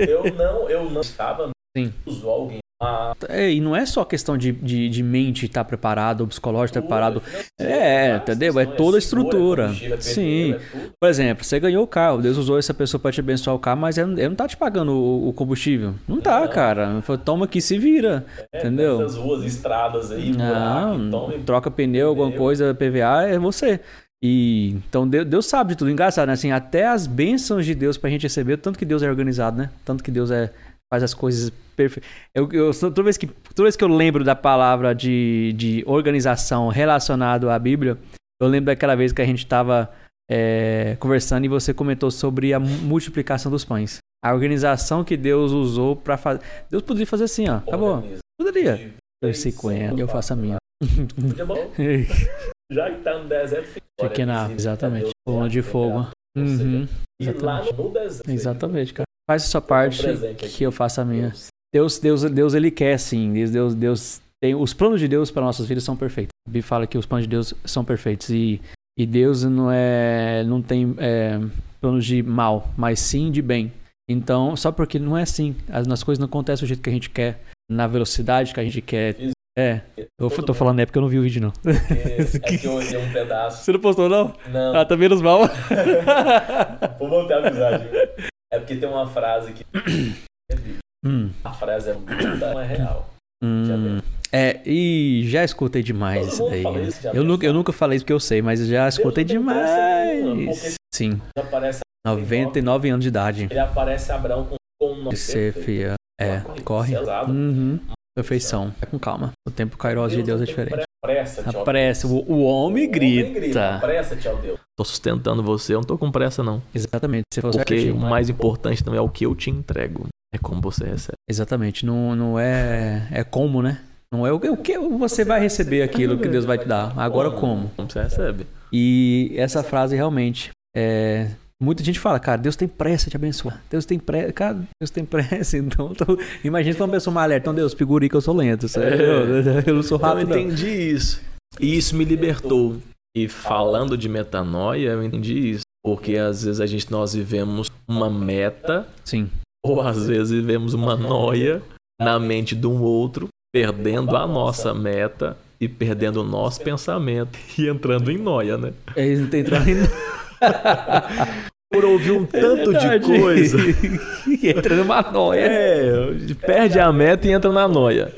eu não, eu não estava Sim. usou alguém. Ah, É, e não é só questão de, de, de mente estar preparado, ou psicológico estar preparado. É, entendeu? É toda a estrutura. Sim. Por exemplo, você ganhou o carro, Deus usou essa pessoa para te abençoar o carro, mas ele não tá te pagando o, o combustível. Não tá, cara. Toma aqui, se vira. Entendeu? Essas ruas, estradas aí, buraco, troca pneu, alguma coisa, PVA, é você. E então Deus, Deus sabe de tudo. Engraçado, né? Assim, até as bênçãos de Deus pra gente receber, tanto que Deus é organizado, né? Tanto que Deus é faz as coisas perfeitas. Eu, eu, toda, vez que, toda vez que eu lembro da palavra de, de organização relacionado à Bíblia, eu lembro daquela vez que a gente estava conversando e você comentou sobre a multiplicação dos pães. A organização que Deus usou para fazer. Deus poderia fazer assim, ó. Acabou. Organiza. Poderia. De Eu vez sei em quando quando eu faço a minha. Já que tá no deserto, fica Pequena, visível, exatamente. Deus Coluna de fogo. Uhum. E lá Exatamente. no deserto. Exatamente, cara. Faz a sua um parte aqui. que eu faço a minha. Deus. Deus, Deus, ele quer sim. Deus, Deus, tem os planos de Deus para nossas vidas são perfeitos. A Bíblia fala que os planos de Deus são perfeitos e, e Deus não é, não tem é, planos de mal, mas sim de bem. Então, só porque não é assim, as, as coisas não acontecem do jeito que a gente quer, na velocidade que a gente quer. É, eu Todo tô falando é porque eu não vi o vídeo não. porque É que eu olhei um pedaço. Você não postou não? Não, Ah, tá menos mal. vou manter a amizade. É porque tem uma frase que. hum, A frase é muito não é real. hum, é, e já escutei demais Todo isso daí. fala isso, eu, nunca, eu nunca falei isso porque eu sei, mas já escutei demais. porque- Sim, Já aparece, 99 anos de idade. ele aparece Abraão com, com um nome fia. É, corre. selada. Uhum. Perfeição. É com calma. O tempo kairos de Deus é diferente. Pressa, A tchau, pressa. Deus. O, o homem O grita. Pressa, tchau, Deus. Tô sustentando você, eu não tô com pressa, não. Exatamente. Você Porque certinho. o mais importante não é o que eu te entrego, é como você recebe. Exatamente. Não, não é. É como, né? Não é o que, o que você vai receber aquilo que Deus vai te dar. Agora como? Como você recebe. E essa frase realmente é. Muita gente fala, cara, Deus tem pressa de abençoar. Deus tem pressa. Cara, Deus tem pressa. Então, tô... imagina se uma pessoa mais alerta. Então, Deus, figure que eu sou lento. É. Eu não sou rápido. Eu entendi não. isso. E isso me libertou. E falando de metanoia, eu entendi isso. Porque às vezes a gente, nós vivemos uma meta. Sim. Ou às vezes vivemos uma noia na mente de um outro, perdendo a nossa meta e perdendo o nosso pensamento e entrando em noia, né? É, entrando em por ouvir um tanto é de coisa. entra numa noia. É, perde a meta e entra na noia.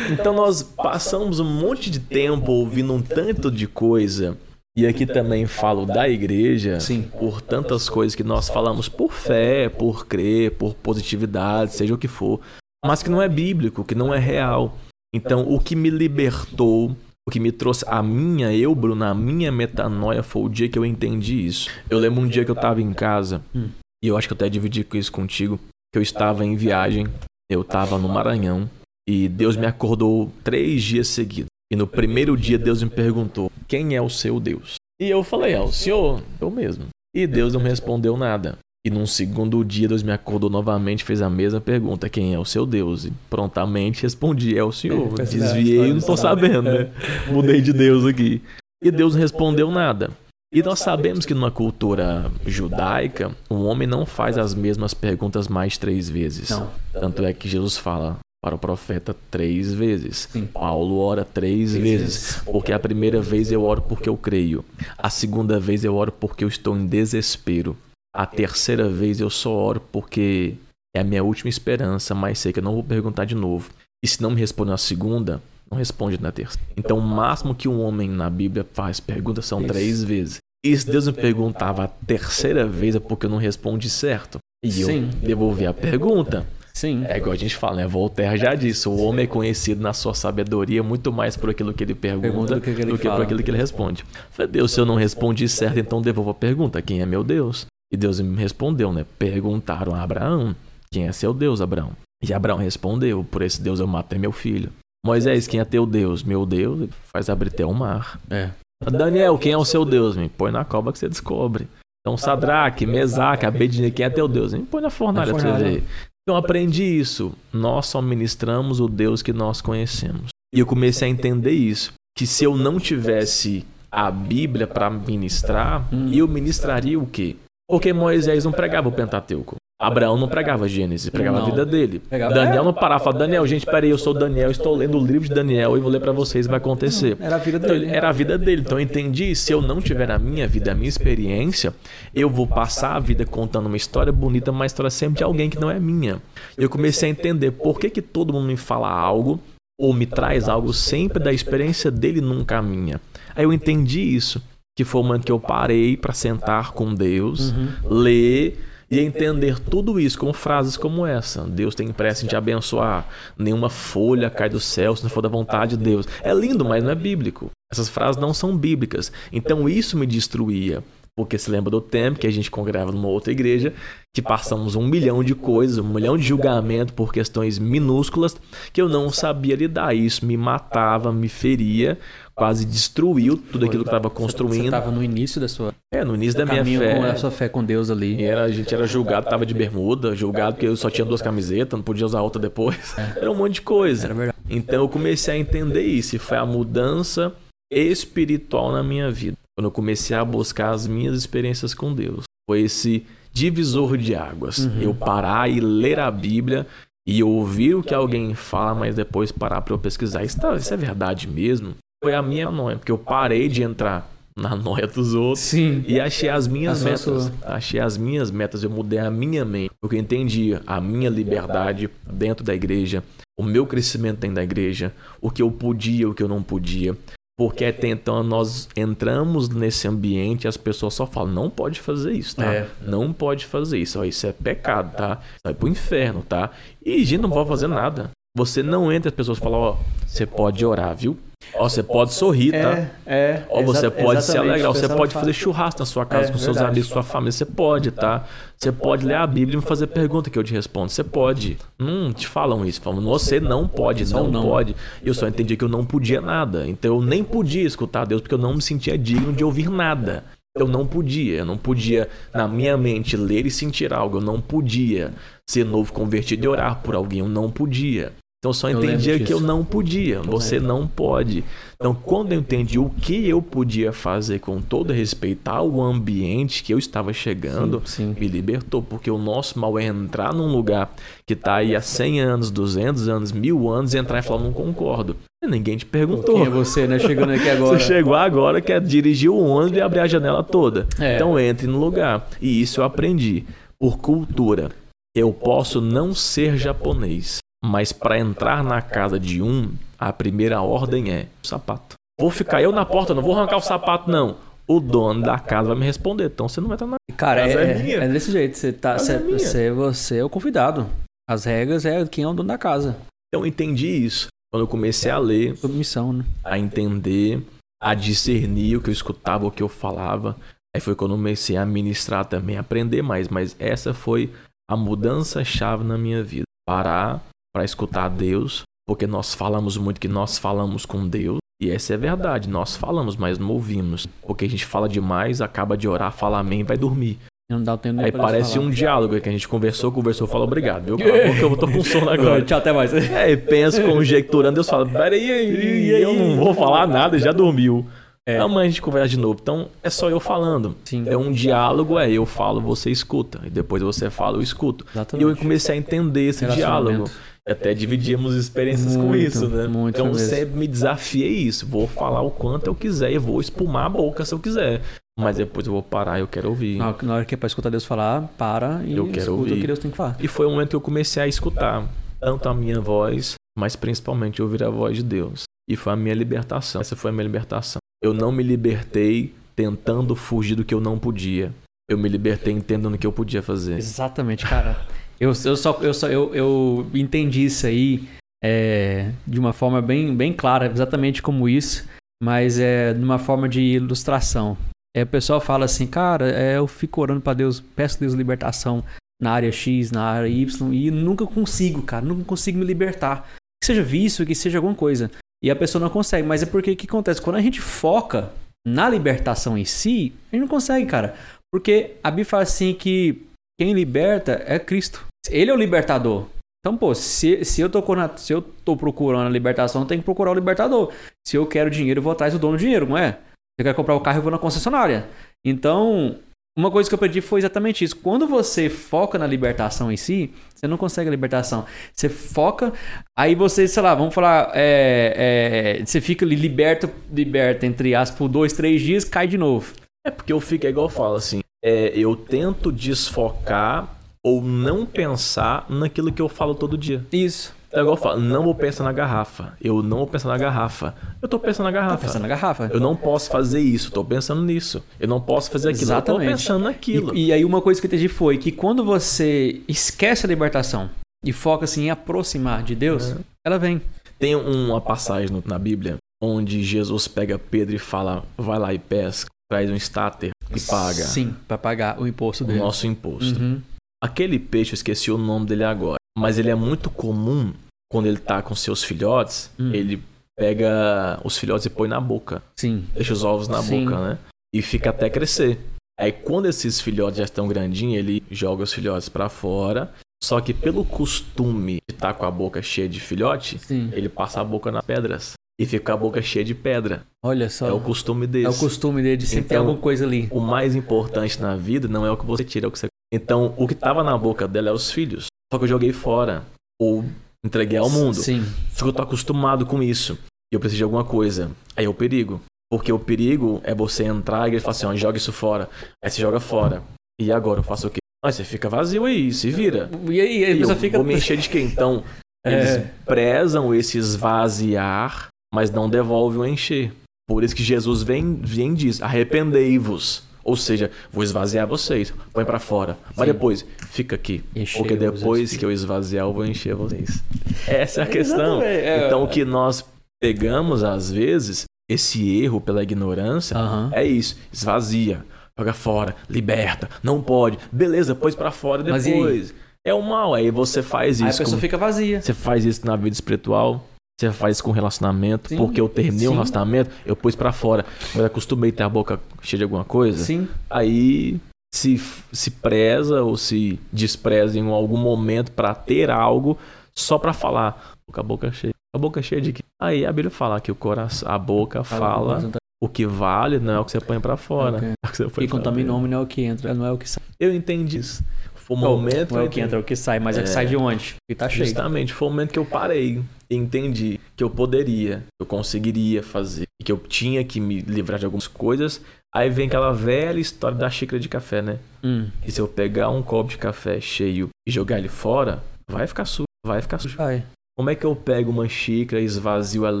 Então nós passamos um monte de tempo ouvindo um tanto de coisa. E aqui também falo da igreja, Sim. por tantas coisas que nós falamos por fé, por crer, por positividade, seja o que for, mas que não é bíblico, que não é real. Então, o que me libertou o que me trouxe a minha eu, Bruno, a minha metanoia foi o dia que eu entendi isso. Eu lembro um dia que eu tava em casa, hum. e eu acho que eu até dividi isso contigo, que eu estava em viagem, eu tava no Maranhão, e Deus me acordou três dias seguidos. E no primeiro dia Deus me perguntou, quem é o seu Deus? E eu falei, é o Senhor, eu mesmo. E Deus não me respondeu nada. E num segundo dia, Deus me acordou novamente, fez a mesma pergunta: quem é o seu Deus? E prontamente respondi: é o Senhor. É, Desviei e não estou sabendo, né? Mudei de Deus aqui. E Deus não respondeu nada. E nós sabemos que numa cultura judaica, um homem não faz as mesmas perguntas mais três vezes. Não. Tanto é que Jesus fala para o profeta três vezes. Sim. Paulo ora três, três vezes. vezes. Porque a primeira vez eu oro porque eu creio. A segunda vez eu oro porque eu estou em desespero. A terceira vez eu só oro porque é a minha última esperança, mas sei que eu não vou perguntar de novo. E se não me responder na segunda, não responde na terceira. Então, o máximo que um homem na Bíblia faz perguntas são Isso. três vezes. E se Deus me perguntava a terceira vez é porque eu não respondi certo. E Sim. eu devolvi a pergunta. Sim. É igual a gente fala, né? Voltaire já disse: o homem é conhecido na sua sabedoria muito mais por aquilo que ele pergunta, pergunta do que, que, ele do que por aquilo que ele responde. Falei, Deus, se eu não respondi certo, então devolvo a pergunta: quem é meu Deus? E Deus me respondeu, né? Perguntaram a Abraão: Quem é seu Deus, Abraão? E Abraão respondeu: Por esse Deus eu matei meu filho. Moisés, quem é teu Deus? Meu Deus, faz abrir até o mar. É. Daniel, quem é o seu Deus? Me põe na cova que você descobre. Então, Sadraque, Mesaque, Abednego, quem é teu Deus? Me põe na fornalha, na fornalha. pra você ver. Então, aprendi isso. Nós só ministramos o Deus que nós conhecemos. E eu comecei a entender isso. Que se eu não tivesse a Bíblia para ministrar, hum. eu ministraria o quê? Porque Moisés não pregava o Pentateuco. Abraão não pregava Gênesis, pregava não. a vida dele. Pegava... Daniel não parava e falava, Daniel, gente, peraí, eu sou Daniel, estou lendo o livro de Daniel e vou ler para vocês, vai acontecer. Era a vida dele. Então, era a vida dele. Então eu entendi, se eu não tiver a minha vida, a minha experiência, eu vou passar a vida contando uma história bonita, uma história sempre de alguém que não é minha. Eu comecei a entender por que, que todo mundo me fala algo ou me traz algo sempre da experiência dele, nunca a minha. Aí eu entendi isso que foi o momento que eu parei para sentar com Deus, uhum. ler e entender tudo isso com frases como essa. Deus tem pressa em te abençoar. Nenhuma folha cai do céu se não for da vontade de Deus. É lindo, mas não é bíblico. Essas frases não são bíblicas. Então isso me destruía. Porque se lembra do tempo que a gente congregava numa outra igreja, que passamos um milhão de coisas, um milhão de julgamento por questões minúsculas que eu não sabia lidar. Isso me matava, me feria, quase destruiu tudo aquilo que estava construindo. Você estava no início da sua É, no início da minha fé. Com a sua fé com Deus ali. E era, a gente era julgado, tava de bermuda, julgado porque eu só tinha duas camisetas, não podia usar outra depois. É. Era um monte de coisa. Era verdade. Então eu comecei a entender isso e foi a mudança espiritual na minha vida. Quando eu comecei a buscar as minhas experiências com Deus. Foi esse divisor de águas. Uhum. Eu parar e ler a Bíblia e ouvir o que alguém fala, mas depois parar para eu pesquisar. Isso, tá, isso é verdade mesmo? Foi a minha noia, porque eu parei de entrar na noia dos outros Sim. e achei as minhas a metas. Sua. Achei as minhas metas, eu mudei a minha mente, porque eu entendi a minha liberdade dentro da igreja, o meu crescimento dentro da igreja, o que eu podia, o que eu não podia. Porque até então nós entramos nesse ambiente e as pessoas só falam, não pode fazer isso, tá? É. Não pode fazer isso, ó, isso é pecado, tá? Vai pro inferno, tá? E a gente não pode fazer nada. Você não entra, as pessoas falam, ó, você pode orar, viu? Ó, você pode sorrir, tá? É, é. Ó, você pode se alegrar, você pode fazer churrasco na sua casa É, com seus amigos, sua família, você pode, tá? Você pode ler a Bíblia e me fazer pergunta que eu te respondo, você pode. Não te falam isso, falam, você não pode, não, não. pode. Eu só entendi que eu não podia nada, então eu nem podia escutar Deus porque eu não me sentia digno de ouvir nada. Eu não podia, eu não podia, na minha mente, ler e sentir algo, eu não podia ser novo convertido e orar por alguém, eu não podia. Então eu só Eu lembro entendia que eu não podia, você não pode. Então, quando eu entendi o que eu podia fazer com todo respeito ao ambiente que eu estava chegando, Sim, sim. me libertou, porque o nosso mal é entrar num lugar que está aí há 100 anos, 200 anos, mil anos e entrar e falar, não concordo. E ninguém te perguntou. Quem é você, né? Chegando aqui agora. Você chegou agora, quer dirigir o ônibus e abrir a janela toda. É. Então entre no lugar. E isso eu aprendi. Por cultura. Eu posso não ser japonês, mas para entrar na casa de um, a primeira ordem é o sapato. Vou ficar eu na porta, não vou arrancar o sapato, não. O dono da casa vai me responder. Então você não vai entrar na Cara, Casa é, é é desse jeito. Você tá, você, é minha. você, você é o convidado. As regras é quem é o dono da casa. Então eu entendi isso. Quando eu comecei a ler, Submissão, né? a entender, a discernir o que eu escutava, o que eu falava. Aí foi quando eu comecei a ministrar também, a aprender mais. Mas essa foi a mudança-chave na minha vida. Parar para escutar Deus, porque nós falamos muito que nós falamos com Deus. E essa é a verdade, nós falamos, mas não ouvimos. Porque a gente fala demais, acaba de orar, fala amém e vai dormir. Não dá tempo nem Aí parece falar. um diálogo que a gente conversou, conversou, fala obrigado. Eu, cala a boca, eu tô com sono agora. Tchau, até mais. É, e pensa conjecturando, Deus fala, peraí, aí, aí? eu não vou falar nada, já dormiu. É. Amanhã a gente conversa de novo. Então, é só eu falando. Sim. É um diálogo, é eu falo, você escuta. E depois você fala, eu escuto. Exatamente. E eu comecei a entender esse diálogo. Até dividimos experiências com Muito, isso, né? muito então, mesmo. sempre me desafiei isso. Vou falar o quanto eu quiser e vou espumar a boca se eu quiser. Mas depois eu vou parar e eu quero ouvir. Na hora- na hora que é pra escutar Deus falar, para e Eu quero escuta ouvir. o que Deus tem que falar. E foi o momento que eu comecei a escutar tanto a minha voz, mas principalmente ouvir a voz de Deus. E foi a minha libertação. Essa foi a minha libertação. Eu não me libertei tentando fugir do que eu não podia. Eu me libertei entendendo o que eu podia fazer. Exatamente, cara. Eu, eu só, eu, só eu, eu entendi isso aí é, de uma forma bem, bem clara, exatamente como isso, mas é de uma forma de ilustração. É, o pessoal fala assim, cara, é, eu fico orando pra Deus, peço a Deus libertação na área X, na área Y, e nunca consigo, cara, nunca consigo me libertar. Que seja vício, que seja alguma coisa. E a pessoa não consegue, mas é porque o que acontece? Quando a gente foca na libertação em si, a gente não consegue, cara. Porque a Bíblia fala assim que quem liberta é Cristo. Ele é o libertador. Então, pô, se, se, eu tô, se eu tô procurando a libertação, eu tenho que procurar o libertador. Se eu quero dinheiro, eu vou atrás do dono do dinheiro, não é? Se eu quero comprar o carro, eu vou na concessionária. Então, uma coisa que eu aprendi foi exatamente isso. Quando você foca na libertação em si, você não consegue a libertação. Você foca, aí você, sei lá, vamos falar, é, é, você fica liberto, liberta, entre aspas, por dois, três dias, cai de novo. É porque eu fico, é igual eu falo assim, é, eu tento desfocar ou não pensar naquilo que eu falo todo dia. Isso. É igual eu falo, não vou pensar na garrafa. Eu não vou pensar na garrafa. Eu tô pensando na garrafa. Tá pensando na garrafa. Eu não posso fazer isso, tô pensando nisso. Eu não posso fazer aquilo, eu Exatamente. tô pensando naquilo. E, e aí uma coisa que eu entendi foi que quando você esquece a libertação e foca assim em aproximar de Deus, É. ela vem. Tem uma passagem na Bíblia onde Jesus pega Pedro e fala: vai lá e pesca, traz um starter e paga Sim, para pagar o imposto o dele. nosso imposto. Uhum. Aquele peixe, eu esqueci o nome dele agora, mas ele é muito comum quando ele tá com seus filhotes, Hum. ele pega os filhotes e põe na boca, Sim. deixa os ovos na Sim. boca, né? E fica até crescer. Aí quando esses filhotes já estão grandinhos, ele joga os filhotes pra fora. Só que pelo costume de estar com a boca cheia de filhote, Sim. ele passa a boca nas pedras e fica com a boca cheia de pedra. Olha só. É o costume desse. É o costume dele de sempre ter Então, alguma coisa ali. O mais importante na vida não é o que você tira, é o que você. Então, o que tava na boca dela é os filhos. Só que eu joguei fora. Ou entreguei ao mundo. Sim. Só que eu tô acostumado com isso. E eu preciso de alguma coisa. Aí é o perigo. Porque o perigo é você entrar e ele fala assim: ó, joga isso fora. Aí você joga fora. E agora eu faço o quê? Aí você fica vazio aí, se vira. E aí, aí eu você fica. vou me encher de quê? Então, É. eles prezam esse esvaziar, mas não devolvem o encher. Por isso que Jesus vem, vem e diz: arrependei-vos. Ou seja, vou esvaziar vocês, põe pra fora. Mas Sim. depois, fica aqui. Enchei porque depois que eu esvaziar, eu vou encher vocês. Essa é a questão. É. Então, o que nós pegamos, às vezes, esse erro pela ignorância. Aham. É isso, esvazia, joga fora, liberta, não pode, beleza, pôs pra fora Mas depois. É o mal, aí você faz Aí a isso. pessoa com- fica vazia. Você faz isso na vida espiritual, você faz isso com relacionamento, Sim, porque eu terminei um sim. relacionamento, eu pus pra fora, mas eu acostumei ter a boca cheia de alguma coisa. Sim. Aí se, se preza ou se despreza em algum momento pra ter algo só pra falar, com a boca cheia. A boca cheia de quê? Aí a Bíblia fala que o coração, a boca fala o que vale, não é o que você põe pra fora. Ok. É o que você põe E pra contamina o homem não é o que entra, não é o que sai. Eu entendi isso. Foi o momento não é o que entra, é o que sai, mas é, o que É. sai de onde? E tá cheio. Justamente, foi o momento que eu parei entendi que eu poderia, que eu conseguiria fazer, que eu tinha que me livrar de algumas coisas. Aí vem aquela velha história da xícara de café, né? Hum. E se eu pegar um copo de café cheio e jogar ele fora, vai ficar sujo, vai ficar sujo. Vai. Como é que eu pego uma xícara e esvazio ela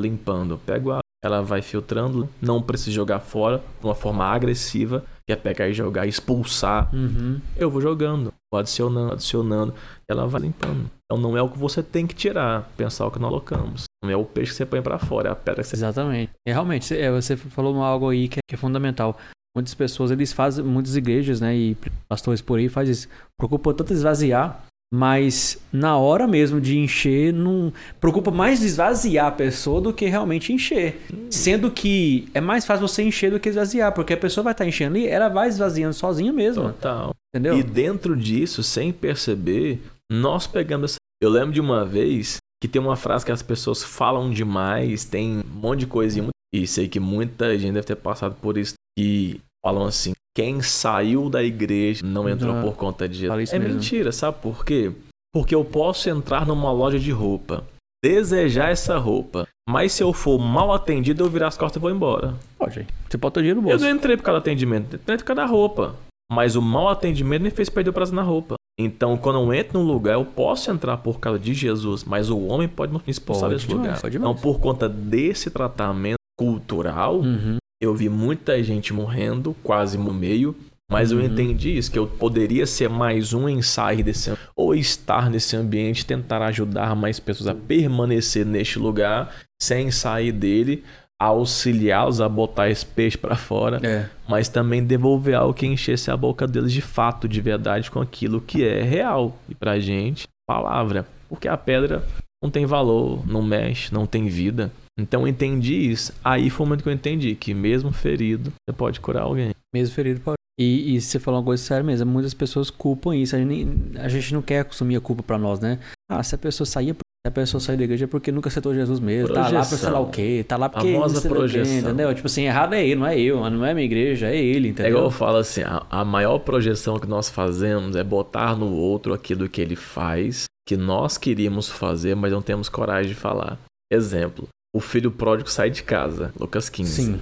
limpando? Eu pego a ela vai filtrando, não preciso jogar fora de uma forma agressiva, que é pegar e jogar e expulsar Uhum. eu vou jogando, vou adicionando, adicionando, e ela vai limpando. Então não é o que você tem que tirar, pensar o que nós colocamos. Não é o peixe que você põe pra fora, é a pedra que você Exatamente. E realmente, é, você falou algo aí que é, que é fundamental. Muitas pessoas, eles fazem, muitas igrejas, né, e pastores por aí fazem isso. Preocupa tanto esvaziar, mas na hora mesmo de encher, não preocupa mais esvaziar a pessoa do que realmente encher. Sendo que é mais fácil você encher do que esvaziar, porque a pessoa vai estar enchendo ali, ela vai esvaziando sozinha mesmo, Total. entendeu? E dentro disso, sem perceber, nós pegamos essa. Eu lembro de uma vez que tem uma frase que as pessoas falam demais, tem um monte de coisinha. E sei que muita gente deve ter passado por isso. E falam assim: quem saiu da igreja não entrou por conta de falei Jesus. isso É mesmo. mentira, sabe por quê? Porque eu posso entrar numa loja de roupa, desejar essa roupa, mas se eu for mal atendido, eu virar as costas e vou embora. Pode. Você pode ter dinheiro no Eu bolso. não entrei por causa do atendimento, eu entrei por causa da roupa. Mas o mau atendimento me fez perder o prazer na roupa. Então, quando eu entro num lugar, eu posso entrar por causa de Jesus, mas o homem pode me expulsar Pode desse demais, lugar. então, por conta desse tratamento cultural, Uhum. Eu vi muita gente morrendo, quase no meio. Mas eu Uhum. entendi isso, que eu poderia ser mais um em sair desse ou estar nesse ambiente, tentar ajudar mais pessoas a permanecer neste lugar, sem sair dele, auxiliá-los a botar esse peixe pra fora, É. mas também devolver algo que enchesse a boca deles de fato, de verdade, com aquilo que é real. E pra gente, palavra. Porque a pedra não tem valor, não mexe, não tem vida. Então eu entendi isso. Aí foi o momento que eu entendi que mesmo ferido, você pode curar alguém. Mesmo ferido pode. E, e você falou uma coisa séria mesmo, muitas pessoas culpam isso. A gente, a gente não quer assumir a culpa pra nós, né? Ah, se a pessoa sair, se a pessoa sair da igreja é porque nunca aceitou Jesus mesmo. Tá lá pra Projeção. sei lá o quê, tá lá porque Famosa quê, projeção. entendeu? Tipo assim, errado é ele, não é eu, não é minha igreja, é ele, É entendeu? igual eu falo assim, a, a maior projeção que nós fazemos é botar no outro aquilo que ele faz, que nós queríamos fazer, mas não temos coragem de falar. Exemplo, o filho pródigo sai de casa, Lucas 15. Sim.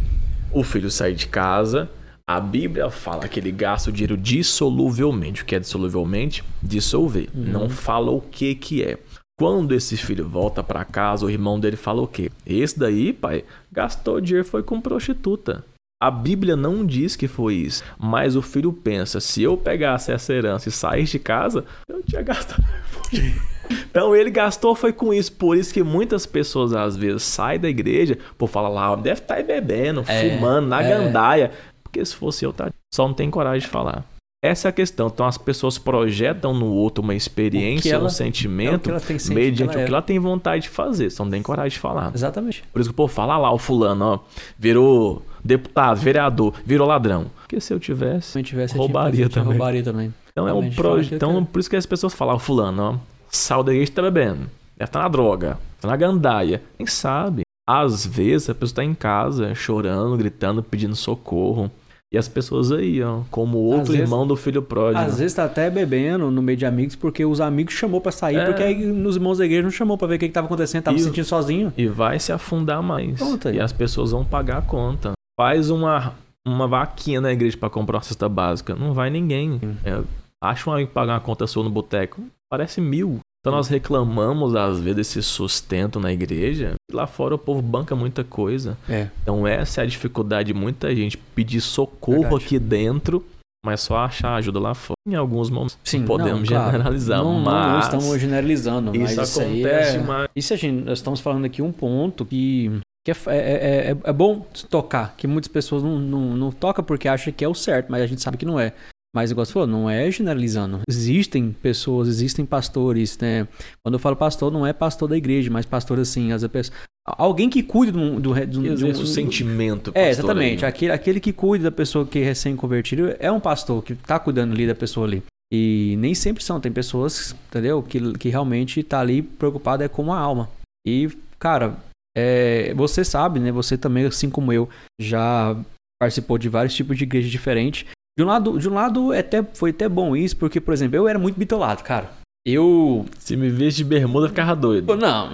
O filho sai de casa, a Bíblia fala que ele gasta o dinheiro dissoluvelmente. O que é dissoluvelmente? Dissolver. Uhum. Não fala o que que é. Quando esse filho volta pra casa, o irmão dele fala o quê? Esse daí, pai, gastou dinheiro foi com prostituta. A Bíblia não diz que foi isso, mas o filho pensa: se eu pegasse essa herança e saísse de casa, eu tinha gastado. Então ele gastou foi com isso. Por isso que muitas pessoas às vezes saem da igreja por falar lá, deve estar aí bebendo, É, fumando, na é. gandaia. Porque se fosse eu, tá... só não tem coragem de falar. Essa é a questão. Então as pessoas projetam no outro uma experiência, ela- um é o sentimento, que ela tem sentido, mediante ela o é. que ela tem vontade de fazer. Só não tem coragem de falar. Exatamente. Por isso que povo fala "Ah lá, o fulano, ó, virou deputado, vereador, virou ladrão. Porque se eu tivesse, Se eu tivesse, roubaria eu também. Roubaria também. Então é um pro... Então, por isso que as pessoas falam, "Ah, fulano, ó, sal da igreja tá bebendo. Deve estar na droga, tá na gandaia. Nem sabe. Às vezes a pessoa tá em casa, chorando, gritando, pedindo socorro. E as pessoas aí, ó, como Às outro vezes- irmão do filho pródigo. Às vezes tá até bebendo no meio de amigos, porque os amigos chamou pra sair, É. porque aí nos irmãos da igreja não chamou pra ver o que, que tava acontecendo, tava E se sentindo sozinho. E vai se afundar mais. Pronto. E as pessoas vão pagar a conta. Faz uma, uma vaquinha na igreja pra comprar uma cesta básica. Não vai ninguém. É, acha um amigo pagar uma conta sua no boteco. Parece mil. Então nós reclamamos, às vezes, desse sustento na igreja. E lá fora o povo banca muita coisa. É. Então essa é a dificuldade de muita gente pedir socorro Verdade. aqui dentro, mas só achar ajuda lá fora. Em alguns momentos Sim, não podemos não, claro. generalizar, Não, não, mas não estamos generalizando, mas isso isso aí acontece é... demais. Isso, a gente, nós estamos falando aqui um ponto que que é, é, é, é bom tocar, que muitas pessoas não, não, não tocam porque acham que é o certo, mas a gente sabe que não é. Mas, igual você falou, não é generalizando. Existem pessoas, existem pastores, né? Quando eu falo pastor, não é pastor da igreja, mas pastor assim, as pessoas. Alguém que cuida do. do, do de um, o sentimento. É, exatamente. Aquele, aquele que cuida da pessoa que é recém-convertido é um pastor que tá cuidando ali da pessoa ali. E nem sempre são. Tem pessoas, entendeu? Que, que realmente tá ali preocupado é com a alma. E, cara, é, você sabe, né? Você também, assim como eu, já participou de vários tipos de igrejas diferentes. De um lado, de um lado é até, foi até bom isso, porque, por exemplo, eu era muito bitolado, cara. Eu. Se me vês de bermuda, ficava doido. Não,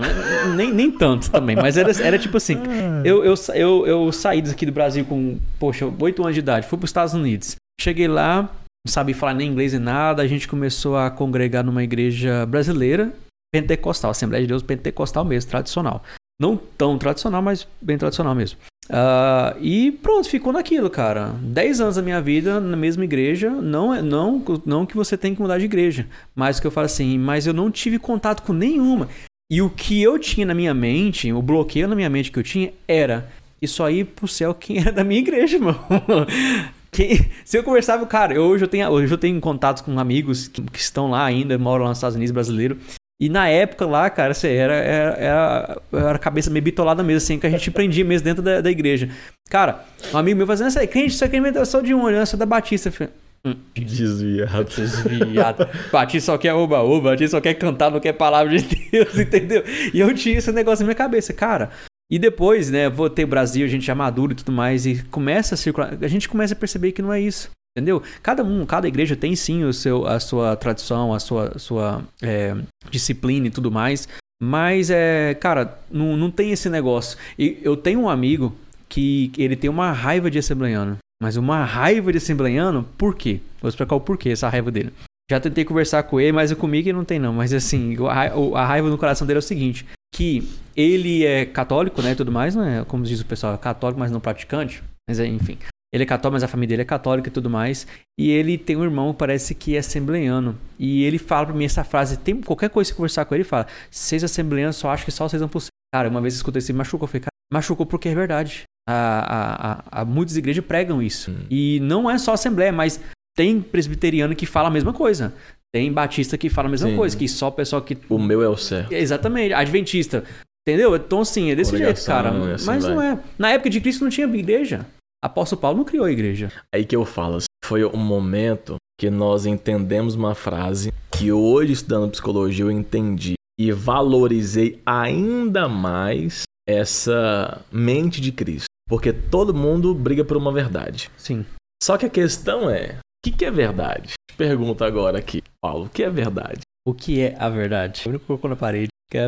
nem, nem tanto também, mas era, era tipo assim. Eu, eu, eu, eu saí daqui do Brasil com, poxa, 8 anos de idade, fui para os Estados Unidos. Cheguei lá, não sabia falar nem inglês nem nada, a gente começou a congregar numa igreja brasileira, pentecostal, Assembleia de Deus pentecostal mesmo, tradicional. Não tão tradicional, mas bem tradicional mesmo. Uh, e pronto, ficou naquilo, cara. Dez anos da minha vida na mesma igreja. Não, é, não, não que você tem que mudar de igreja. Mas que eu falo assim, mas eu não tive contato com nenhuma. E o que eu tinha na minha mente, o bloqueio na minha mente que eu tinha era isso aí pro céu quem era da minha igreja, mano. Quem, se eu conversava, cara, eu, hoje eu tenho, hoje eu tenho contatos com amigos que, que estão lá ainda, moram lá nos Estados Unidos, brasileiro. E na época lá, cara, você era, era, era, era a cabeça meio bitolada mesmo, assim, que a gente prendia mesmo dentro da, da igreja. Cara, um amigo meu fazendo essa aí, crente, isso aqui é imitação de onde? Essa da Batista. Falei, hum, Desviado. Desviado. Batista só quer oba-oba, Batista só quer cantar, não quer palavra de Deus, entendeu? E eu tinha esse negócio na minha cabeça, cara. E depois, né, vou ter Brasil, a gente já maduro e tudo mais, e começa a circular. A gente começa a perceber que não é isso. Entendeu? Cada um, cada igreja tem sim o seu, a sua tradição, a sua, sua é, disciplina e tudo mais. Mas, é, cara, não, não tem esse negócio. E eu tenho um amigo que ele tem uma raiva de assembleiano. Mas uma raiva de assembleiano, por quê? Vou explicar o porquê, essa raiva dele. Já tentei conversar com ele, mas comigo não tem não. Mas assim, a raiva no coração dele é o seguinte. Que ele é católico, né, tudo mais, né? Como diz o pessoal, é católico, mas não praticante. Mas enfim. Ele é católico, mas a família dele é católica e tudo mais. E ele tem um irmão, parece que é assembleiano. E ele fala pra mim essa frase: tem qualquer coisa que conversar com ele, ele fala: Seis assembleianos, só acho que só vocês vão por Cara, uma vez eu escutei isso, machucou. Eu falei, cara, machucou porque é verdade. A, a, a, a muitas igrejas pregam isso. Hum. E não é só assembleia, mas tem presbiteriano que fala a mesma coisa. Tem batista que fala a mesma Sim. coisa, que só o pessoal que. O meu é o certo. Exatamente. Adventista. Entendeu? Então, assim, é desse jeito, cara. Assim mas vai. não é. Na época de Cristo não tinha igreja. Apóstolo Paulo não criou a igreja. Aí que eu falo, foi um momento que nós entendemos uma frase que hoje, estudando psicologia, eu entendi e valorizei ainda mais essa mente de Cristo. Porque todo mundo briga por uma verdade. Sim. Só que a questão é: o que, que é verdade? Pergunta agora aqui, Paulo, o que é verdade? O que é a verdade? O único colocou na parede. É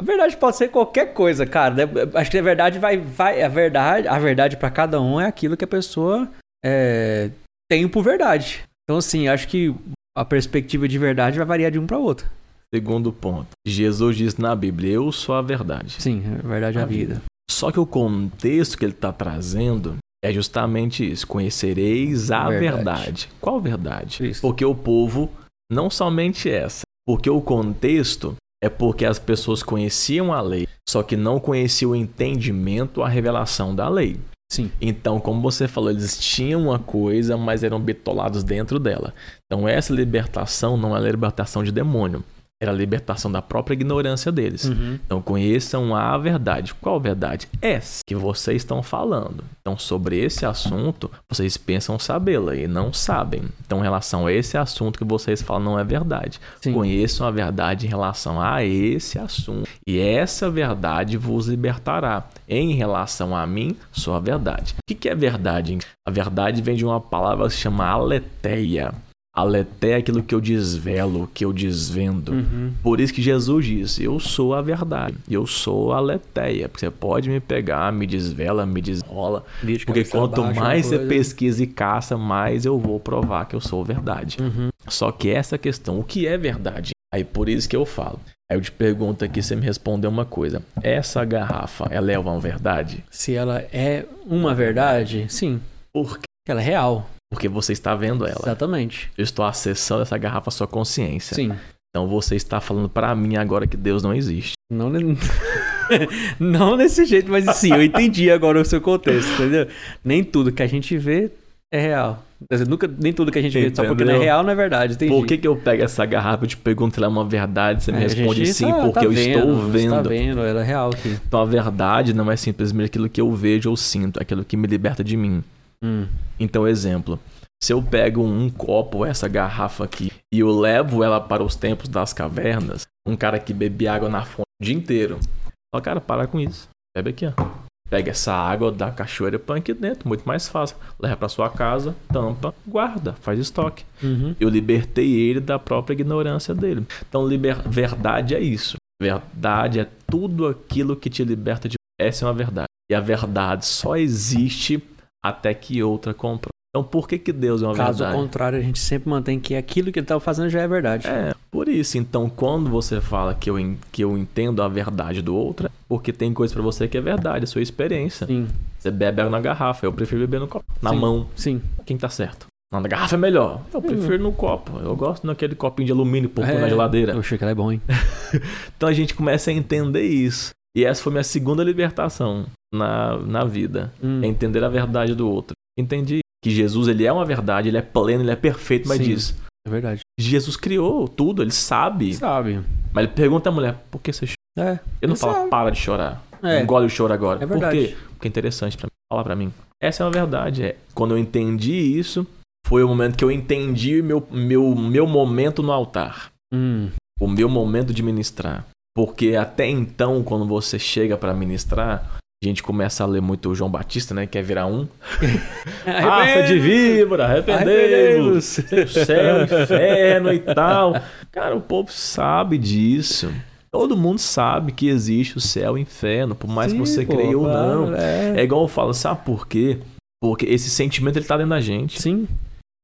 a verdade pode ser qualquer coisa, cara. Né? Acho que a verdade vai, vai a verdade, a verdade para cada um é aquilo que a pessoa é, tem por verdade. Então, assim, acho que a perspectiva de verdade vai variar de um para outro. Segundo ponto, Jesus diz na Bíblia: Eu sou a verdade. Sim, a verdade é a, a vida. vida. Só que o contexto que ele está trazendo é justamente isso: conhecereis a verdade. verdade. Qual verdade? Isso. Porque o povo, não somente essa, porque o contexto é porque as pessoas conheciam a lei, só que não conheciam o entendimento, a revelação da lei. Sim. Então, como você falou, eles tinham uma coisa, mas eram bitolados dentro dela. Então, essa libertação não é libertação de demônio era a libertação da própria ignorância deles. Uhum. Então conheçam a verdade. Qual verdade? Essa que vocês estão falando. Então, sobre esse assunto, vocês pensam sabê-la e não sabem. Então, em relação a esse assunto que vocês falam não é verdade. Sim. Conheçam a verdade em relação a esse assunto. E essa verdade vos libertará. Em relação a mim, sou a verdade. O que é verdade? A verdade vem de uma palavra que se chama aletheia. Aleté é aquilo que eu desvelo, que eu desvendo. Uhum. Por isso que Jesus disse: Eu sou a verdade, eu sou a. Porque você pode me pegar, me desvela, me desrola. Porque quanto mais você pesquisa e caça, mais eu vou provar que eu sou verdade. Uhum. Só que essa questão, o que é verdade? Aí por isso que eu falo. Aí eu te pergunto aqui, você me respondeu uma coisa. Essa garrafa, ela é uma verdade? Se ela é uma verdade, sim. Por quê? Ela é real. Porque você está vendo ela. Exatamente. Eu estou acessando essa garrafa à sua consciência. Sim. Então você está falando para mim agora que Deus não existe. Não. não desse jeito, mas sim, eu entendi agora o seu contexto, entendeu? Nem tudo que a gente vê é real. Dizer, nunca, nem tudo que a gente vê só porque não é real não é verdade. Entendi. Por que, que eu pego essa garrafa e te pergunto se ela é uma verdade? Você me É, responde gente sim, tá- porque tá eu estou Você vendo. tá vendo, ela é real aqui. Então a verdade não é simplesmente aquilo que eu vejo ou sinto, é aquilo que me liberta de mim. Hum. Então, exemplo, se eu pego um copo, essa garrafa aqui, e eu levo ela para os tempos das cavernas, um cara que bebe água na fonte o dia inteiro, fala, cara, para com isso. Bebe aqui, ó. Pega essa água da cachoeira e põe aqui dentro, muito mais fácil. Leva para sua casa, tampa, guarda, faz estoque. Uhum. Eu libertei ele da própria ignorância dele. Então, liber... verdade é isso. Verdade é tudo aquilo que te liberta de. Essa é uma verdade. E a verdade só existe até que outra compra. Então, por que, que Deus é uma Caso verdade? contrário, a gente sempre mantém que aquilo que ele estava fazendo já é verdade. É, por isso. Então, quando você fala que eu, que eu entendo a verdade do outro, é porque tem coisa pra você que é verdade, é sua experiência. Sim, Você bebe água na garrafa, eu prefiro beber no copo. Na Sim. mão. sim. Quem tá certo? Não, na garrafa é melhor. Eu prefiro no copo. Eu gosto naquele copinho de alumínio por pôr na É, geladeira. Eu achei que ela é bom, hein? Então a gente começa a entender isso. E essa foi minha segunda libertação na, na vida. Hum. É entender a verdade do outro. Entendi que Jesus ele é uma verdade, ele é pleno, ele é perfeito, mas Sim. diz. É verdade. Jesus criou tudo, ele sabe. Sabe? Mas ele pergunta à mulher, por que você chora? É. Ele não sabe. para de chorar. É. Engole o choro agora. É por verdade. quê? Porque é interessante pra mim. Fala pra mim. Essa é uma verdade. É. Quando eu entendi isso, foi o momento que eu entendi meu, meu, meu momento no altar. Hum. o meu momento de ministrar. Porque até então, quando você chega pra ministrar, a gente começa a ler muito o João Batista, né? Quer virar um. Raça de víbora, arrependei-vos. Céu, inferno e tal. Cara, o povo sabe disso. Todo mundo sabe que existe o céu e o inferno, por mais que Sim, você pô, creia ou não. É. É igual eu falo, sabe por quê? Porque esse sentimento ele tá dentro da gente. Sim.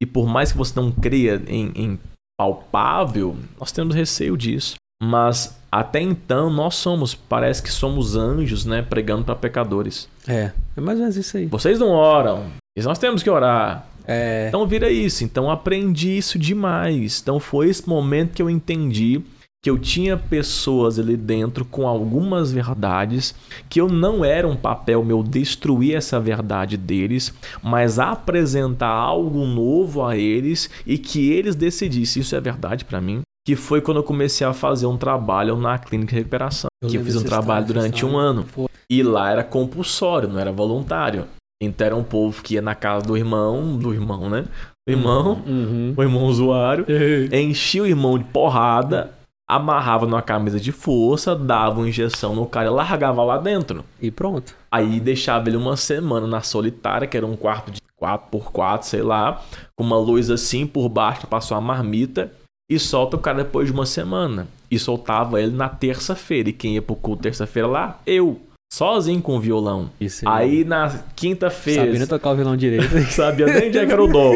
E por mais que você não creia em, em palpável, nós temos receio disso. Mas até então nós somos, parece que somos anjos, né? Pregando para pecadores. É. É mais ou menos isso aí. Vocês não oram, mas nós temos que orar. É. Então vira isso. Então aprendi isso demais. Então foi esse momento que eu entendi que eu tinha pessoas ali dentro com algumas verdades que eu não era um papel meu destruir essa verdade deles, mas apresentar algo novo a eles e que eles decidissem isso é verdade pra mim. Que foi quando eu comecei a fazer um trabalho na clínica de recuperação. Eu que eu fiz um trabalho durante um ano. Foi. E lá era compulsório, não era voluntário. Então era um povo que ia na casa do irmão, do irmão, né? Do irmão, Uhum. o irmão usuário, enchia o irmão de porrada, amarrava numa camisa de força, dava uma injeção no cara e largava lá dentro. E pronto. Aí deixava ele uma semana na solitária, que era um quarto de 4x4, sei lá, com uma luz assim por baixo, passou uma marmita, e solta o cara depois de uma semana. E soltava ele na terça-feira. E quem ia pro culto terça-feira lá? Eu. Sozinho com o violão. Isso Aí na quinta-feira. Sabendo tocar o violão direito. Sabia nem onde é que era o dó.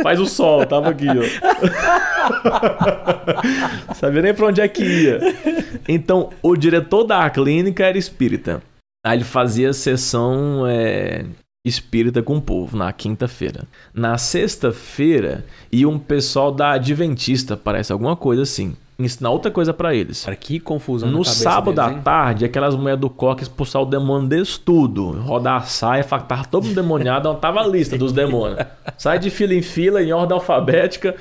Faz o sol, tava aqui, ó. Sabia nem pra onde é que ia. Então, o diretor da clínica era espírita. Aí ele fazia sessão é, espírita com o povo na quinta-feira. Na sexta-feira, ia um pessoal da Adventista, parece alguma coisa assim. Ensinar outra coisa pra eles. Cara, que confusão. No sábado deles, à hein? tarde, aquelas mulheres do coque expulsar o demônio desse tudo. Rodar a saia, falar que tava todo mundo demoniado, não tava a lista dos demônios. Sai de fila em fila, em ordem alfabética,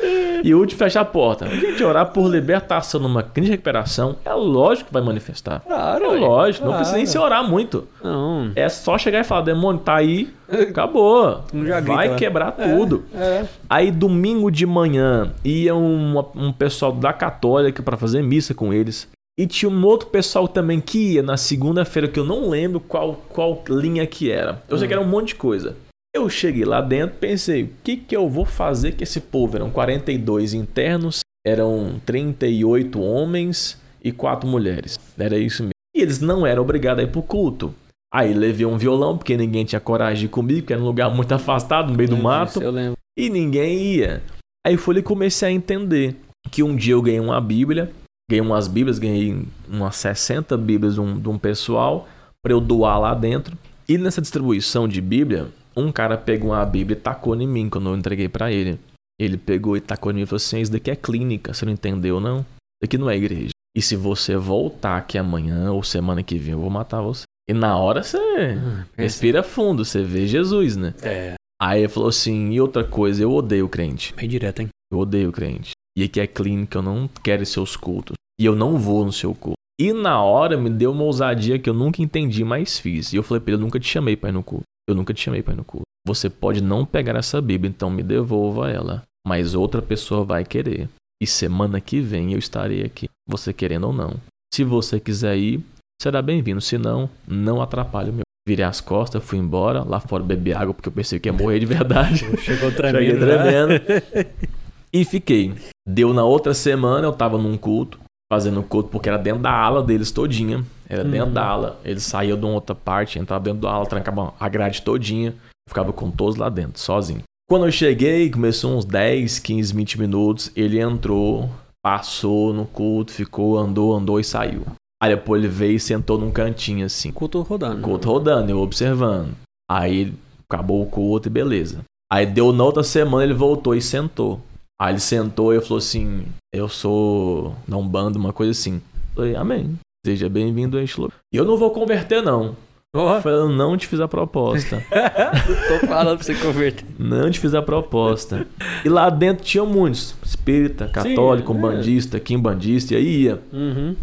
e o último fecha a porta. A gente orar por libertação numa crise de recuperação, é lógico que vai manifestar. Claro, É lógico, não Claro. precisa nem se orar muito. Não. É só chegar e falar, demônio, tá aí, acabou. Grita, vai né? quebrar tudo. É. Aí domingo de manhã ia um, um pessoal da católica pra fazer missa com eles. E tinha um outro pessoal também que ia na segunda-feira, que eu não lembro qual, qual linha que era. Eu sei que era um monte de coisa. Eu cheguei lá dentro pensei, o que, que eu vou fazer com esse povo? Eram 42 internos, eram 38 homens e 4 mulheres. Era isso mesmo. E eles não eram obrigados a ir pro culto. Aí levei um violão, porque ninguém tinha coragem de ir comigo, porque era um lugar muito afastado, no meio do Lembro mato. disso, Eu lembro. E ninguém ia. Aí eu e comecei a entender que um dia eu ganhei uma Bíblia, ganhei umas Bíblias, ganhei umas 60 Bíblias de um, de um pessoal para eu doar lá dentro. E nessa distribuição de Bíblia, um cara pegou uma Bíblia e tacou em mim quando eu entreguei para ele. Ele pegou e tacou em mim e falou assim: Isso daqui é clínica, você não entendeu, não? Isso daqui não é igreja. E se você voltar aqui amanhã ou semana que vem, eu vou matar você. E na hora você pensa. respira fundo, você vê Jesus, né? É, Aí ele falou assim: e outra coisa, eu odeio crente. bem direto, hein? Eu odeio crente. E aqui é clínica, eu não quero seus cultos. E eu não vou no seu culto. E na hora me deu uma ousadia que eu nunca entendi, mas fiz. E eu falei pra ele: eu nunca te chamei pra ir no culto. Eu nunca te chamei pra ir no culto. Você pode não pegar essa Bíblia, então me devolva ela. Mas outra pessoa vai querer. E semana que vem eu estarei aqui, você querendo ou não. Se você quiser ir, será bem-vindo. Se não, não atrapalhe o meu. Virei as costas, fui embora, lá fora beber água, porque eu pensei que ia morrer de verdade. Chegou Cheguei tremendo. né? tremendo. e fiquei. Deu na outra semana, eu tava num culto, fazendo culto, porque era dentro da ala deles todinha. Era dentro Uhum. da ala. Eles saíam de uma outra parte, entravam dentro da ala, trancavam a grade todinha. Ficava com todos lá dentro, sozinho. Quando eu cheguei, começou uns 10, 15, 20 minutos. Ele entrou, passou no culto, ficou, andou, andou e saiu. Aí depois ele veio e sentou num cantinho assim. Culto rodando. Culto rodando, eu observando. Aí acabou o culto e beleza. Aí deu na outra semana, ele voltou e sentou. Aí ele sentou e eu falou assim: Eu sou da Umbanda, uma coisa assim. Eu falei, Amém. Seja bem-vindo a este lugar. E eu não vou converter, não. Eu falei, eu não te fiz a proposta. tô falando pra você converter. não te fiz a proposta. E lá dentro tinha muitos: espírita, católico, é. umbandista, quimbandista, e aí ia. Uhum.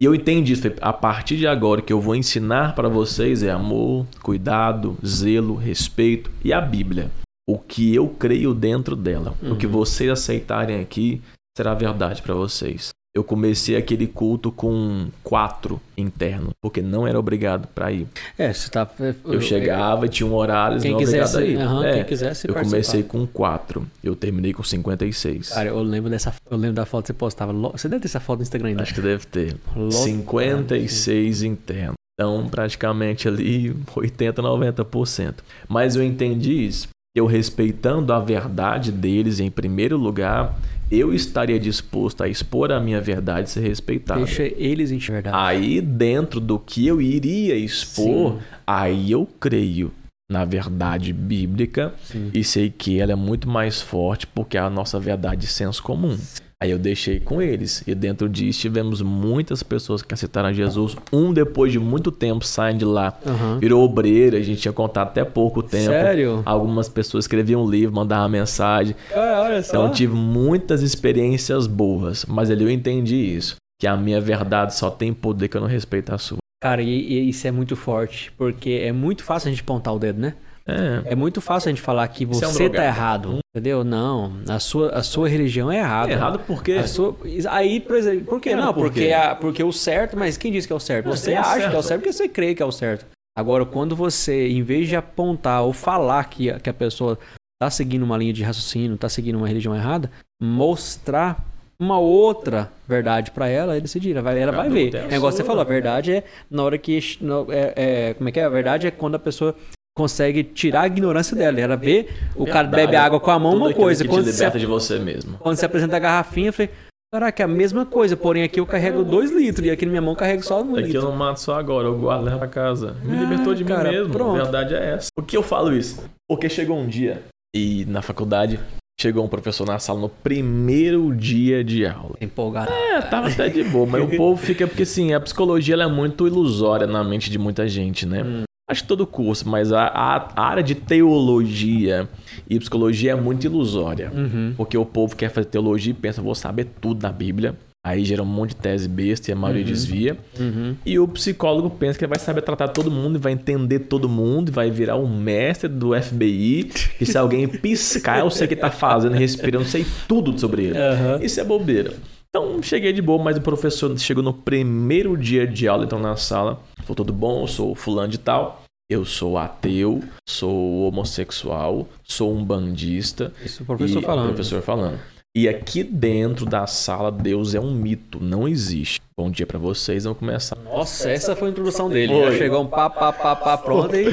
E eu entendi isso. Falei, a partir de agora, o que eu vou ensinar para vocês é amor, cuidado, zelo, respeito e a Bíblia. O que eu creio dentro dela. O que Uhum. vocês aceitarem aqui será verdade para vocês. Eu comecei aquele culto com quatro internos, porque não era obrigado para ir. É, você tá. Eu chegava e tinha um horário, Quem não quisesse, obrigados a ir. aham, É, quem quisesse eu participar. comecei com quatro, eu terminei com 56. Cara, eu lembro dessa. Eu lembro da foto que você postava. Você deve ter essa foto no Instagram ainda. Acho que deve ter. Lotado. 56 internos. Então, praticamente ali 80, 90%. Mas eu entendi isso. Eu respeitando a verdade deles em primeiro lugar, eu estaria disposto a expor a minha verdade e ser respeitado. Deixa eles enxergar. Aí, dentro do que eu iria expor, Sim. aí eu creio na verdade bíblica Sim. e sei que ela é muito mais forte porque é a nossa verdade de senso comum. Aí eu deixei com eles. E dentro disso tivemos muitas pessoas que aceitaram Jesus. Um, depois de muito tempo, saem de lá. Aham. Virou obreiro, a gente tinha contato até pouco tempo. Sério? Algumas pessoas escreviam um livro, mandavam mensagem. Cara, olha só. Então eu tive muitas experiências boas. Mas ali eu entendi isso. Que a minha verdade só tem poder que eu não respeito a sua. Cara, e, e isso é muito forte. Porque é muito fácil a gente apontar o dedo, né? É. É muito fácil a gente falar que Você é um tá errado. Entendeu? Não. A sua, a sua religião é errada. É errado porque. Sua- Aí, por exemplo, por que não? por Porque, quê? a- porque o certo, mas quem disse que é o certo? Você o acha certo. que é o certo porque você crê que é o certo. Agora, quando você, em vez de apontar ou falar que, a- que a pessoa tá seguindo uma linha de raciocínio, tá seguindo uma religião errada, mostrar uma outra verdade pra ela, ele decidir, ela vai, ela vai Cada um ver. tem a É sua, você falou, a verdade é na hora que é, é- como é que é? A verdade é quando a pessoa consegue tirar a ignorância dela. Ela vê o cara bebe água com a mão, Tudo uma coisa. Que Quando te liberta de você mesmo. quando você apresenta a garrafinha, eu falei, caraca, é a mesma coisa, porém aqui eu carrego dois litros e aqui na minha mão eu carrego só um Aqui litro. eu não mato só agora, eu guardo leva pra casa. Me Ah, libertou de cara, mim mesmo. pronto. A verdade é essa. Por que eu falo isso? Porque chegou um dia e na faculdade chegou um professor na sala no primeiro dia de aula. Empolgado. É, tava até de boa, mas o povo fica porque assim, a psicologia é muito ilusória na mente de muita gente, né? Hum. Acho que todo curso, mas a, a- área de teologia e psicologia é muito ilusória. Uhum. Porque o povo quer fazer teologia e pensa, vou saber tudo da Bíblia. Aí gera um monte de tese besta e a maioria desvia. Uhum. E o psicólogo pensa que ele vai saber tratar todo mundo vai entender todo mundo vai virar um mestre do FBI. E se alguém piscar, eu sei o que tá fazendo, respirando, sei tudo sobre ele. Aham. Isso é bobeira. Então cheguei de boa, mas o professor chegou no primeiro dia de aula, entrou na sala, falou: tudo bom, eu sou fulano de tal. Eu sou ateu, sou homossexual, sou um bandista. Isso o professor falando. Professor falando. E aqui dentro da sala, Deus é um mito, não existe. Bom dia pra vocês, vamos começar. Nossa, essa foi a introdução dele. Foi. Já chegou um pá, pá, pá, pá, pronto e...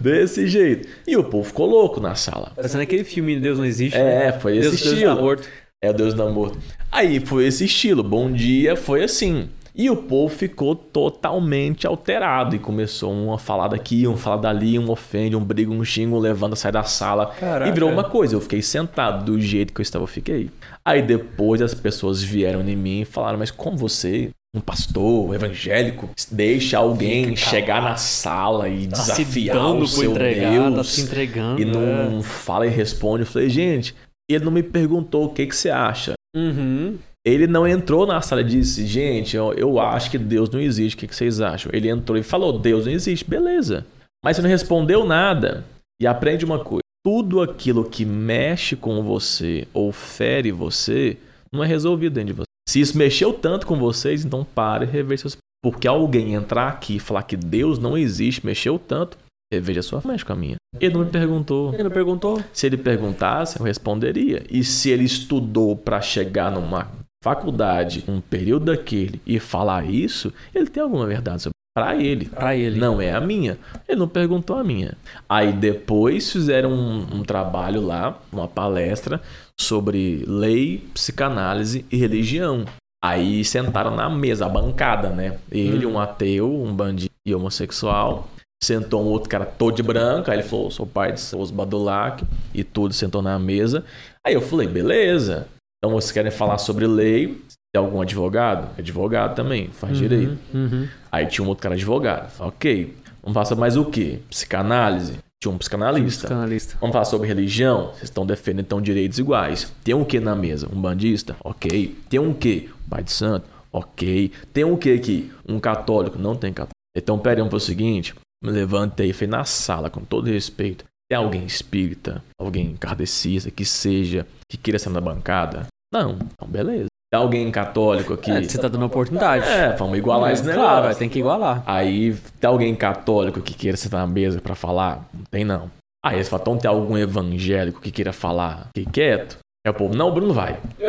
Desse jeito. E o povo ficou louco na sala. Parecendo aquele filme Deus não existe. né? É, foi esse Deus, Deus estilo. tá morto. É o Deus do amor. Aí foi esse estilo. Bom dia, foi assim. E o povo ficou totalmente alterado. E começou um a falar daqui, um a falar dali, um ofende, um briga, um xinga, um levanta, sai da sala. Caraca. E virou uma coisa. Eu fiquei sentado do jeito que eu estava, eu fiquei. Aí depois as pessoas vieram em mim e falaram: Mas como você um pastor evangélico deixa alguém Fica chegar na sala e Tá se desafiar dando o seu entregar, Deus tá se entregando. e não é. fala e responde. Eu falei, gente, ele não me perguntou o que, que você acha. Uhum. Ele não entrou na sala e disse, gente, eu, eu acho que Deus não existe, o que, que vocês acham? Ele entrou e falou, Deus não existe, beleza. Mas você não respondeu nada. E aprende uma coisa: tudo aquilo que mexe com você ou fere você não é resolvido dentro de você. Se isso mexeu tanto com vocês, então pare e reveja seus. Porque alguém entrar aqui e falar que Deus não existe, mexeu tanto, reveja a sua mexe com a minha. Ele não me perguntou. Ele não perguntou? Se ele perguntasse, eu responderia. E se ele estudou para chegar numa faculdade, um período daquele, e falar isso, ele tem alguma verdade sobre para ele. Pra ele. Não é a minha. Ele não perguntou a minha. Aí depois fizeram um, um trabalho lá, uma palestra sobre lei, psicanálise e religião. Aí sentaram na mesa, a bancada, né? Ele, um ateu, um bandido e homossexual. Sentou um outro cara todo de branco. Aí ele falou: sou pai de Seus Badulac. E tudo sentou na mesa. Aí eu falei: beleza. Então vocês querem falar sobre lei? Tem algum advogado? Advogado também, faz direito. Uhum. Aí tinha um outro cara advogado. Falei, ok, vamos falar mais o quê? Psicanálise? Tinha um psicanalista. Psicanalista. Vamos falar sobre religião? Vocês estão defendendo então direitos iguais. Tem um que na mesa? Um bandista? Ok. Tem um que? Um pai de santo? Ok. Tem um que aqui? Um católico? Não tem católico. Então, pera vamos o seguinte. Me levantei e fui na sala, com todo respeito. Tem alguém espírita, alguém kardecista, que seja, que queira ser na bancada? Não. Então, beleza. Tem alguém católico aqui? É, você tá dando oportunidade. É, vamos igualar esse negócio. Claro, tem que igualar. Aí tem alguém católico que queira sentar na mesa pra falar? Não tem não. Aí eles falam, então tem algum evangélico que queira falar? Fique quieto. Aí o povo, não, o Bruno vai.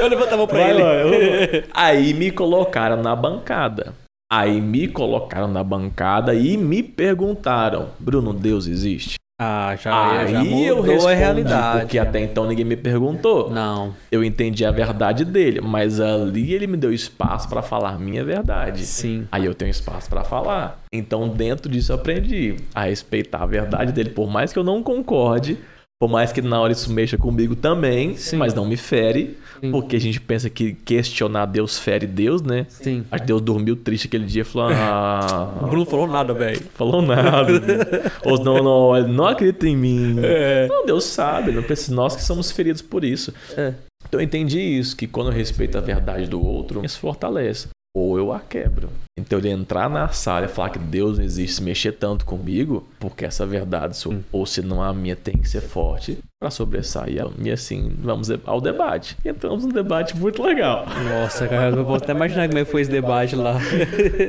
eu levantava pra Vai ele. lá, eu- Aí me colocaram na bancada. Aí me colocaram na bancada e me perguntaram, Bruno, Deus existe? Ah, já, já Aí eu mudou respondi, a realidade. porque até então ninguém me perguntou. Não, Eu entendi a verdade dele, mas ali ele me deu espaço pra falar minha verdade. sim. Aí eu tenho espaço pra falar. Então, dentro disso, eu aprendi a respeitar a verdade dele, por mais que eu não concorde, por mais que na hora isso mexa comigo também, Sim. mas não me fere, Sim. porque a gente pensa que questionar Deus fere Deus, né? Sim. Acho que Deus dormiu triste aquele dia e falou: O Ah, Bruno falou nada, velho. falou nada. Ou não, não, ele não acredita em mim. É. Não, Deus sabe, não precisa, nós que somos feridos por isso. É. Então eu entendi isso, que quando eu respeito a verdade do outro, isso fortalece. Ou eu a quebro. Então ele entrar na sala e falar que Deus não existe, se mexer tanto comigo, porque essa verdade, sua, ou se não a minha tem que ser forte para sobressair. E assim, vamos ao debate. E entramos num debate muito legal. Nossa, cara, eu vou até imaginar como é foi esse debate lá.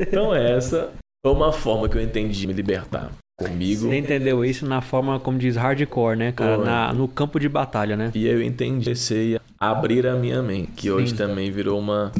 Então essa foi uma forma que eu entendi de me libertar comigo. Você entendeu isso na forma, como diz, hardcore, né, cara? Na, no campo de batalha, né? E eu entendi, comecei a abrir a minha mente, que hoje Sim. também virou uma,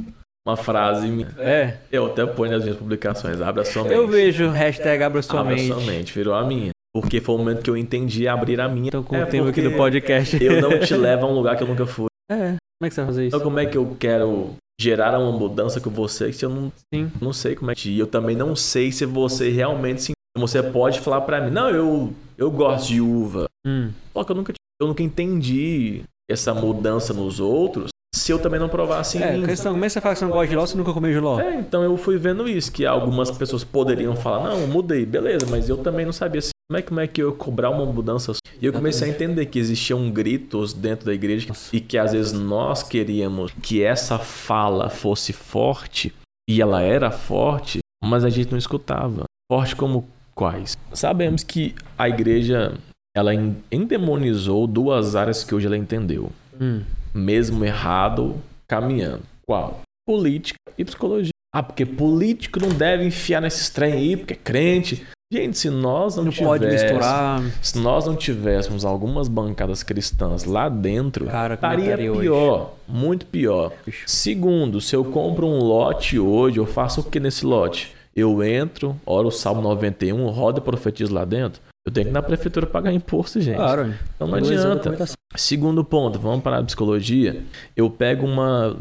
uma frase minha. É. Eu até ponho nas minhas publicações, abre a sua mente. Eu vejo hashtag abra sua Abra mente. sua mente, virou a minha. Porque foi o momento que eu entendi abrir a minha. Tô com É o tempo aqui do podcast. Eu não te levo a um lugar que eu nunca fui. É. Como é que você vai fazer isso? Então como é que eu quero gerar uma mudança com você se eu não, Sim. não sei como é que... E eu também não sei se você realmente se... Você pode falar pra mim, não, eu, eu gosto de uva. Hum. Só que eu nunca, eu nunca entendi essa mudança nos outros se eu também não provasse em É, mim. questão, como é que você fala que você não gosta de giló se nunca comeu giló? É, então eu fui vendo isso, que algumas pessoas poderiam falar, não, mudei, beleza, mas eu também não sabia se, como, é, como é que eu ia cobrar uma mudança. E eu comecei a entender que existiam gritos dentro da igreja e que às vezes nós queríamos que essa fala fosse forte, e ela era forte, mas a gente não escutava. Forte como quais? Sabemos que a igreja, ela en- endemonizou duas áreas que hoje ela entendeu Hum. mesmo errado, caminhando. Qual? Política e psicologia. Ah, porque político não deve enfiar nesses trem aí, porque é crente. Gente, se nós não, Não tivéssemos-. Se nós não tivéssemos algumas bancadas cristãs lá dentro, Cara, como estaria estaria hoje? pior. Muito pior. Segundo, se eu compro um lote hoje, eu faço o que nesse lote? Eu entro, oro o Salmo 91, roda e profetizo lá dentro. Eu tenho que ir na prefeitura pagar imposto, gente. Claro. Então não adianta. Segundo ponto, vamos para a psicologia. Eu pego uma,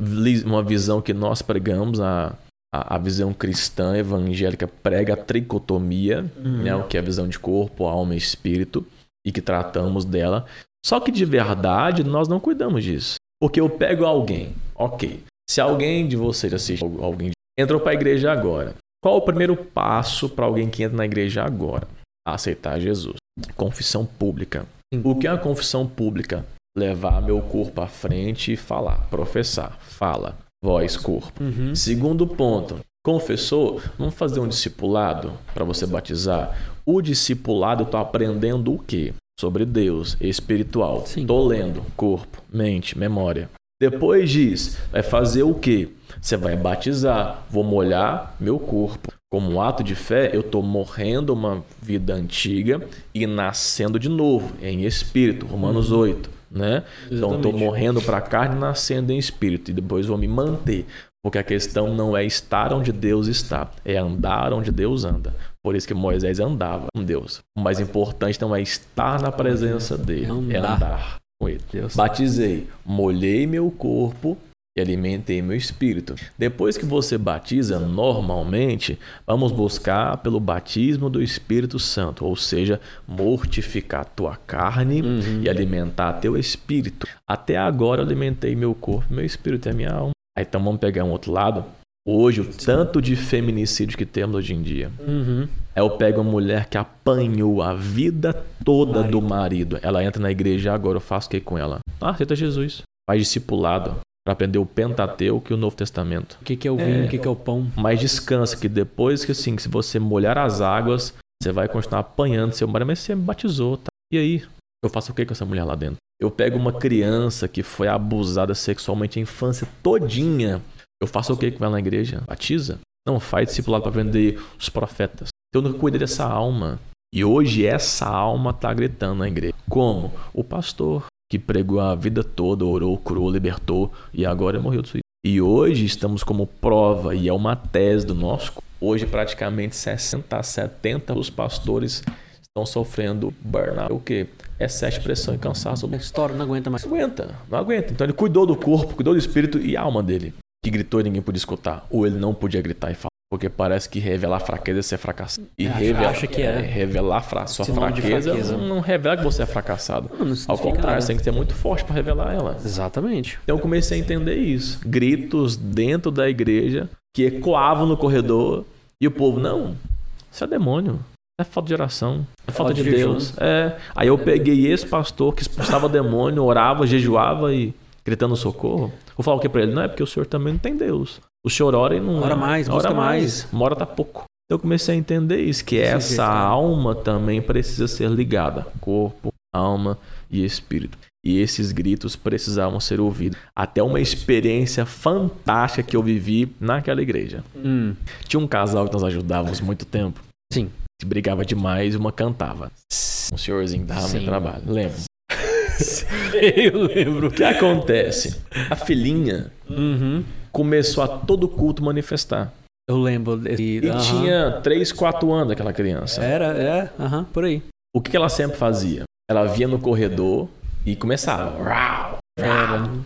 uma visão que nós pregamos, a, a, a visão cristã evangélica prega a tricotomia, Uhum. né, o que é a visão de corpo, alma e espírito, e que tratamos dela. Só que de verdade nós não cuidamos disso. Porque eu pego alguém, ok. Se alguém de vocês assiste, alguém entrou para a igreja agora, qual o primeiro passo para alguém que entra na igreja agora? Aceitar Jesus. Confissão pública. O que é uma confissão pública? Levar meu corpo à frente e falar, professar, fala, voz, corpo. Uhum. Segundo ponto, confessou, vamos fazer um discipulado para você batizar. O discipulado está aprendendo o quê? Sobre Deus, espiritual. Sim. Tô lendo, corpo, mente, memória. Depois diz, vai fazer o quê? Você vai batizar, vou molhar meu corpo. Como um ato de fé, eu estou morrendo uma vida antiga e nascendo de novo, em espírito, Romanos 8. Né? Então estou morrendo para a carne e nascendo em espírito. E depois vou me manter. Porque a questão não é estar onde Deus está, é andar onde Deus anda. Por isso que Moisés andava com Deus. O mais importante não é estar na presença dele, é Andar. com ele. Batizei, molhei meu corpo e alimentei meu espírito. Depois que você batiza, normalmente, vamos buscar pelo batismo do Espírito Santo, ou seja, mortificar tua carne Uhum. e alimentar teu espírito. Até agora eu alimentei meu corpo, meu espírito e a minha alma. Aí então vamos pegar um outro lado. Hoje, o tanto de feminicídio que temos hoje em dia. Uhum. Eu pego uma mulher que apanhou a vida toda do marido. Ela entra na igreja agora, eu faço o que com ela? Ah, aceita Jesus. Faz discipulado para aprender o Pentateuco e o Novo Testamento. O que, que é o vinho, o que, que é o pão? Mas descansa que depois que assim, que se você molhar as águas, você vai continuar apanhando seu marido, mas você me batizou, tá? E aí? Eu faço o que com essa mulher lá dentro? Eu pego uma criança que foi abusada sexualmente a infância todinha. Eu faço o que com ela na igreja? Batiza? Não, faz discipulado para aprender os profetas. Eu não cuidei dessa alma. E hoje essa alma tá gritando na igreja. Como? O pastor que pregou a vida toda, orou, curou, libertou e agora morreu de suicídio. E hoje estamos como prova, e é uma tese do nosso. Hoje, praticamente 60 a 70 dos pastores estão sofrendo burnout. O quê? Excesso de pressão e cansaço. A história não aguenta mais. Aguenta, não aguenta. Então ele cuidou do corpo, cuidou do espírito e alma dele. Que gritou e ninguém podia escutar. Ou ele não podia gritar e falar. Porque parece que revelar fraqueza é ser fracassado. E Acha- revelar, acha que é. revelar fra sua fraqueza, fraqueza. não revela que você é fracassado. Não, não Ao contrário, você tem que ser muito forte para revelar ela. Exatamente. Então eu comecei a entender isso. Gritos dentro da igreja que ecoavam no corredor e o povo, não, isso é demônio. É falta de oração, é falta de, de. Deus. É. Aí eu peguei esse pastor que expulsava demônio, orava, jejuava e gritando socorro. Vou falar o que pra ele? Não é porque o senhor também não tem Deus. O senhor ora e não Ora mais, ora mais. mais. Uma hora tá pouco. Eu comecei a entender isso, que essa né? alma também precisa ser ligada. Corpo, alma e espírito. E esses gritos precisavam ser ouvidos. Até uma experiência fantástica que eu vivi naquela igreja. Hum, Tinha um casal que nós ajudávamos muito tempo. Sim. Que brigava demais e uma cantava. Um senhorzinho dava Sim. muito trabalho. Lembra? Eu lembro. O que acontece? A filhinha Uhum. começou a todo culto manifestar. Eu lembro. desse- E aham. tinha 3, 4 anos aquela criança. Era, é, aham, por aí. O que ela sempre fazia? Ela via no corredor e começava. Rau.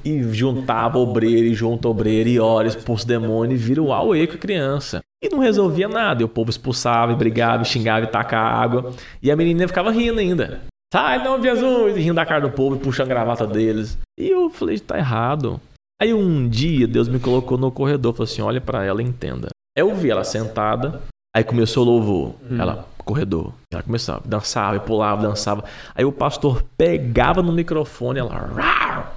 E juntava obreiro e junta obreiro e ora, expulsa demônio e vira o auê com a criança. E não resolvia nada. E o povo expulsava, e brigava, e xingava e tacava água. E a menina ficava rindo ainda. Sai, não, Jesus! E rindo da cara do povo, e puxando a gravata deles. E eu falei, tá errado. Aí um dia Deus me colocou no corredor, falou assim: olha pra ela entenda. Eu vi ela sentada, aí começou o louvor. Ela, corredor. Ela começava, dançava, e pulava, dançava. Aí o pastor pegava no microfone, ela. "Rau!"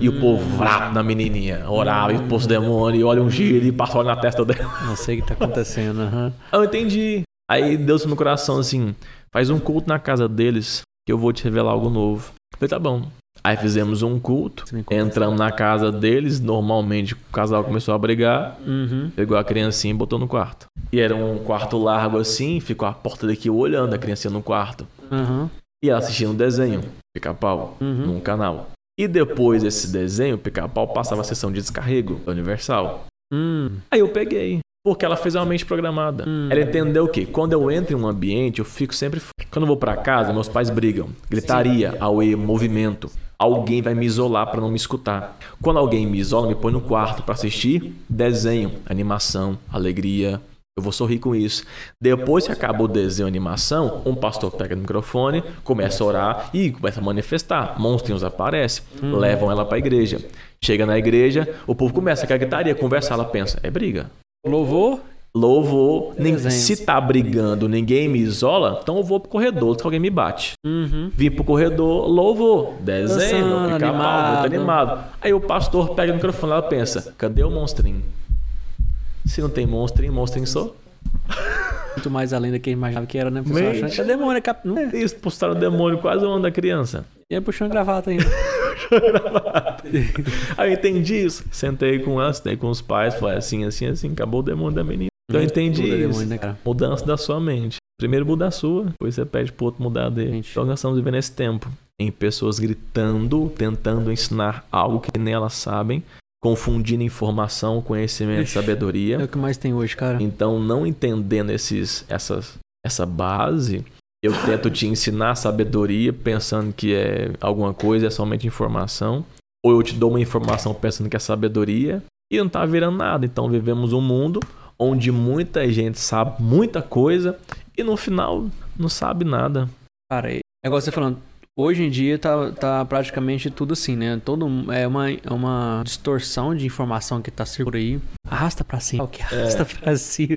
E o povo vrá, na menininha, orava, e pôs o demônio, e olha um giro e passou na testa dela. Não sei o que tá acontecendo. Aí Eu entendi. Aí Deus no meu coração assim: faz um culto na casa deles que eu vou te revelar algo novo. Eu falei, tá bom. Aí fizemos um culto, entramos na casa deles. Normalmente o casal começou a brigar, Uhum. pegou a criancinha e botou no quarto. E era um quarto largo assim, ficou a porta daqui olhando a criancinha no quarto. Aham. E ela assistindo um desenho, pica-pau, Uhum. num canal. E depois desse desenho, pica-pau passava a sessão de descarrego Universal. Hum. Aí eu peguei. Porque ela fez uma mente programada. Hum. Ela entendeu o quê? Quando eu entro em um ambiente, eu fico sempre. Quando eu vou pra casa, meus pais brigam. Gritaria, auê, movimento. Alguém vai me isolar pra não me escutar. Quando alguém me isola, me põe no quarto pra assistir desenho, animação, alegria, Eu vou sorrir com isso. Depois que acaba o desenho e a animação, um pastor pega o microfone, começa a orar e começa a manifestar. Monstrinhos aparecem, levam ela para a igreja. Chega na igreja, o povo começa a gritaria, conversar. Ela pensa: é briga. Louvor? Louvor. Desenho. Se tá brigando, ninguém me isola, então eu vou pro corredor, que alguém me bate. Uhum. Vim pro corredor, louvor, desenho, Dançando, pica-pau, animado. muito animado. Aí o pastor pega o microfone e ela pensa: cadê o monstrinho? Se não tem monstrinho, monstrinho sou. Muito mais além do que eu imaginava que era, né? Pessoal achando que é demônio, é cap... não é. Isso, postaram o demônio quase o ano da criança. E aí puxando gravata ainda. Aí eu entendi isso. Sentei com ela, sentei com os pais, falei assim, assim, assim, acabou o demônio da menina. Então eu entendi é isso. demônio, né, cara? Mudança da sua mente. Primeiro muda a sua, depois você pede pro outro mudar a dele. Gente. Então nós estamos vivendo esse tempo em pessoas gritando, tentando ensinar algo que nem elas sabem, confundindo informação, conhecimento, Ixi. sabedoria. É o que mais tem hoje, cara. Então, não entendendo esses, essas, essa base, eu tento te ensinar sabedoria pensando que é alguma coisa, é somente informação. Ou eu te dou uma informação pensando que é sabedoria e não tá virando nada. Então, vivemos um mundo onde muita gente sabe muita coisa e no final não sabe nada. Cara, é igual você falando, hoje em dia tá, tá praticamente tudo assim, né? Todo, é, uma, é uma distorção de informação que tá circulando aí. Arrasta pra cima. O que arrasta pra cima?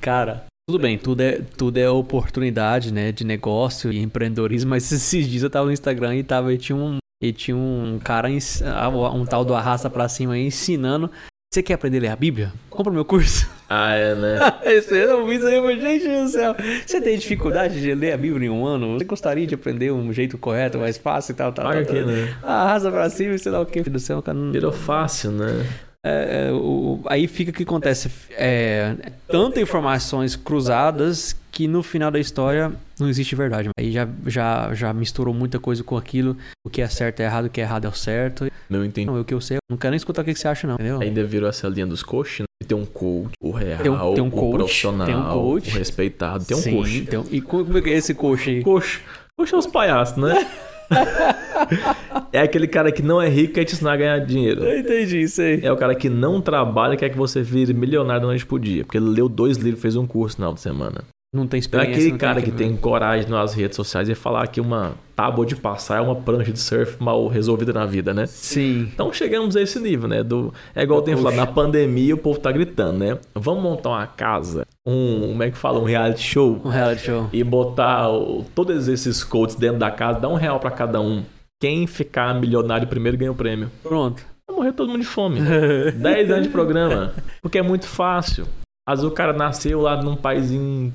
Cara, tudo bem, tudo é, tudo é oportunidade, né? De negócio e empreendedorismo, mas esses dias eu tava no Instagram e tava, e tinha um, e tinha um cara, um tal do arrasta pra cima aí, ensinando. Você quer aprender a ler a Bíblia? Compra meu curso. Ah, é, né? Esse, eu vi isso aí, falei, gente do céu. Você tem dificuldade de ler a Bíblia em um ano? Você gostaria de aprender um jeito correto, mais fácil e tal, tal, tal, aqui, tal. né? Arrasa pra cima e sei lá o que, do céu, cara. Virou fácil, né? É, é, o- aí fica o que acontece. É, tanta informações cruzadas que no final da história não existe verdade. Aí já, já, já misturou muita coisa com aquilo. O que é certo é errado, o que é errado é o certo. Não entendi. Não, o que eu sei. eu Não quero nem escutar o que que você acha, não. Entendeu? Ainda virou essa linha dos coaches, né? Tem um coach, o real, Tem um- tem um o coach, profissional, tem um coach. o respeitado, tem um Sim, coach. tem um- E como é que é esse coach aí? Coach. Coach é os palhaços, né? é aquele cara que não é rico e quer te ensinar a ganhar dinheiro. Eu entendi isso aí. É o cara que não trabalha e quer que você vire milionário da noite por dia. Porque ele leu dois livros fez um curso no final de semana. Não tem É experiência. aquele não cara que tem coragem nas redes sociais e falar que uma tábua de passar é uma prancha de surf mal resolvida na vida, né? Sim. Então chegamos a esse nível, né? Do, é igual eu tenho falado, na pandemia o povo tá gritando, né? Vamos montar uma casa, um, como é que fala? Um reality show Um reality show. e botar o- todos esses coaches dentro da casa, dar um real pra cada um. Quem ficar milionário primeiro ganha o prêmio. Pronto. Vai morrer todo mundo de fome. 10 anos de programa. Porque é muito fácil. Às vezes o cara nasceu lá num país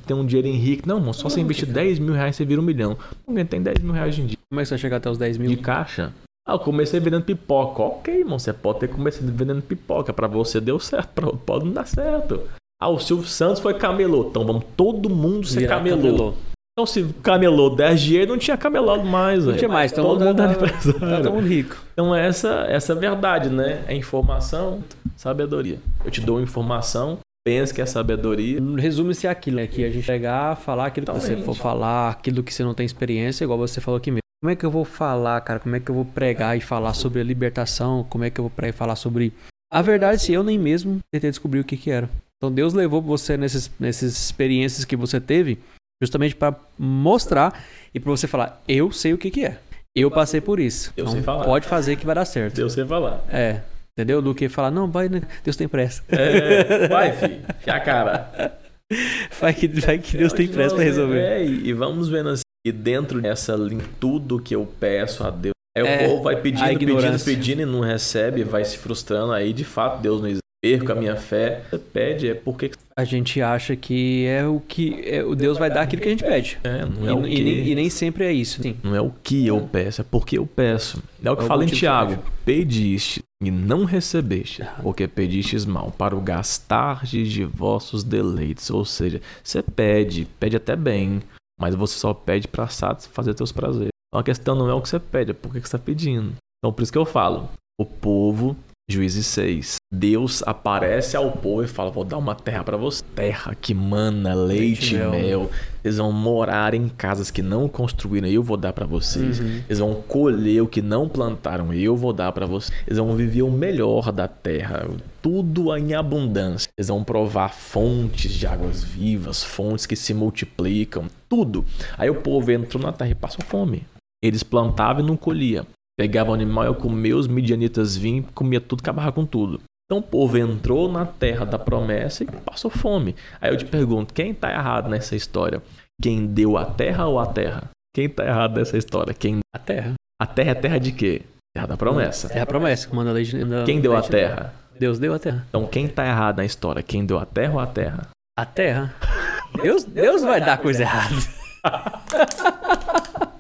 tem um dinheiro rico. Não, mano, só você investir 10 mil reais você vira um milhão. Ninguém tem 10 mil reais hoje em dia Como é que você vai chegar até os 10 de mil? caixa. Ah, eu comecei vendendo pipoca. Ok, irmão, você pode ter começado vendendo pipoca. Pra você deu certo, pra outro pode não dar certo. Ah, o Silvio Santos foi camelô. Então vamos todo mundo ser Virar camelô. Então se camelô 10 dinheiro, não tinha camelado mais. Não tinha mais, então todo mundo era tá, empresário. tá todo mundo rico. Então essa, essa é a verdade, né? É informação, sabedoria. Eu te dou informação, pensa que é sabedoria. Resume-se aquilo, né? Que a gente pegar, falar aquilo que você Totalmente. for falar, aquilo que você não tem experiência, igual você falou aqui mesmo. Como é que eu vou falar, cara? Como é que eu vou pregar e falar sobre a libertação? Como é que eu vou pregar e falar sobre. A verdade, se eu nem mesmo tentei descobrir o que que era. Então Deus levou você nesses, nessas experiências que você teve, justamente para mostrar e para você falar: eu sei o que que é. Eu passei por isso. Eu então, sei falar. Pode fazer que vai dar certo. Deus você falar. É. Entendeu? Do que falar, não, vai, né? Deus tem pressa. É, vai, filho. A cara. Vai que, vai que Deus tem pressa pra resolver. É, e vamos vendo assim, e dentro dessa linha, tudo que eu peço a Deus. Aí É, o povo vai pedindo, pedindo, pedindo e não recebe, vai se frustrando. Aí, de fato, Deus não existe. Perco a minha fé. Você pede, é porque. A gente acha que é o que. É, o Deus vai dar aquilo que a gente pede. É, não é E, o e que. nem, e nem sempre é isso. Sim. Não é o que eu peço, é porque eu peço. É o que É fala em motivo Tiago: pediste e não recebeste, porque pedistes mal, para o gastar de vossos deleites. Ou seja, você pede, pede até bem, mas você só pede para satisfazer teus prazeres. Então a questão não é o que você pede, é por que você está pedindo. Então por isso que eu falo: o povo Juízes 6. Deus aparece ao povo e fala: Vou dar uma terra para você. Terra que mana leite e mel. Eles vão morar em casas que não construíram, eu vou dar para vocês. Uhum. Eles vão colher o que não plantaram, eu vou dar para vocês. Eles vão viver o melhor da terra, tudo em abundância. Eles vão provar fontes de águas vivas, fontes que se multiplicam, tudo. Aí o povo entrou na terra e passou fome. Eles plantavam e não colhiam. Pegava o animal, eu comia, os midianitas vinham, comia tudo, acabava com tudo. Então o povo entrou na terra da promessa e passou fome. Aí eu te pergunto, quem está errado nessa história? Quem deu a terra ou a terra? Quem está errado nessa história? Quem... A terra. A terra é terra de quê? Terra da promessa. Terra da promessa, que manda a lei de... Quem deu a terra? Deus deu a terra. Então quem está errado na história? Quem deu a terra ou a terra? A terra. Deus, Deus vai dar coisa errada.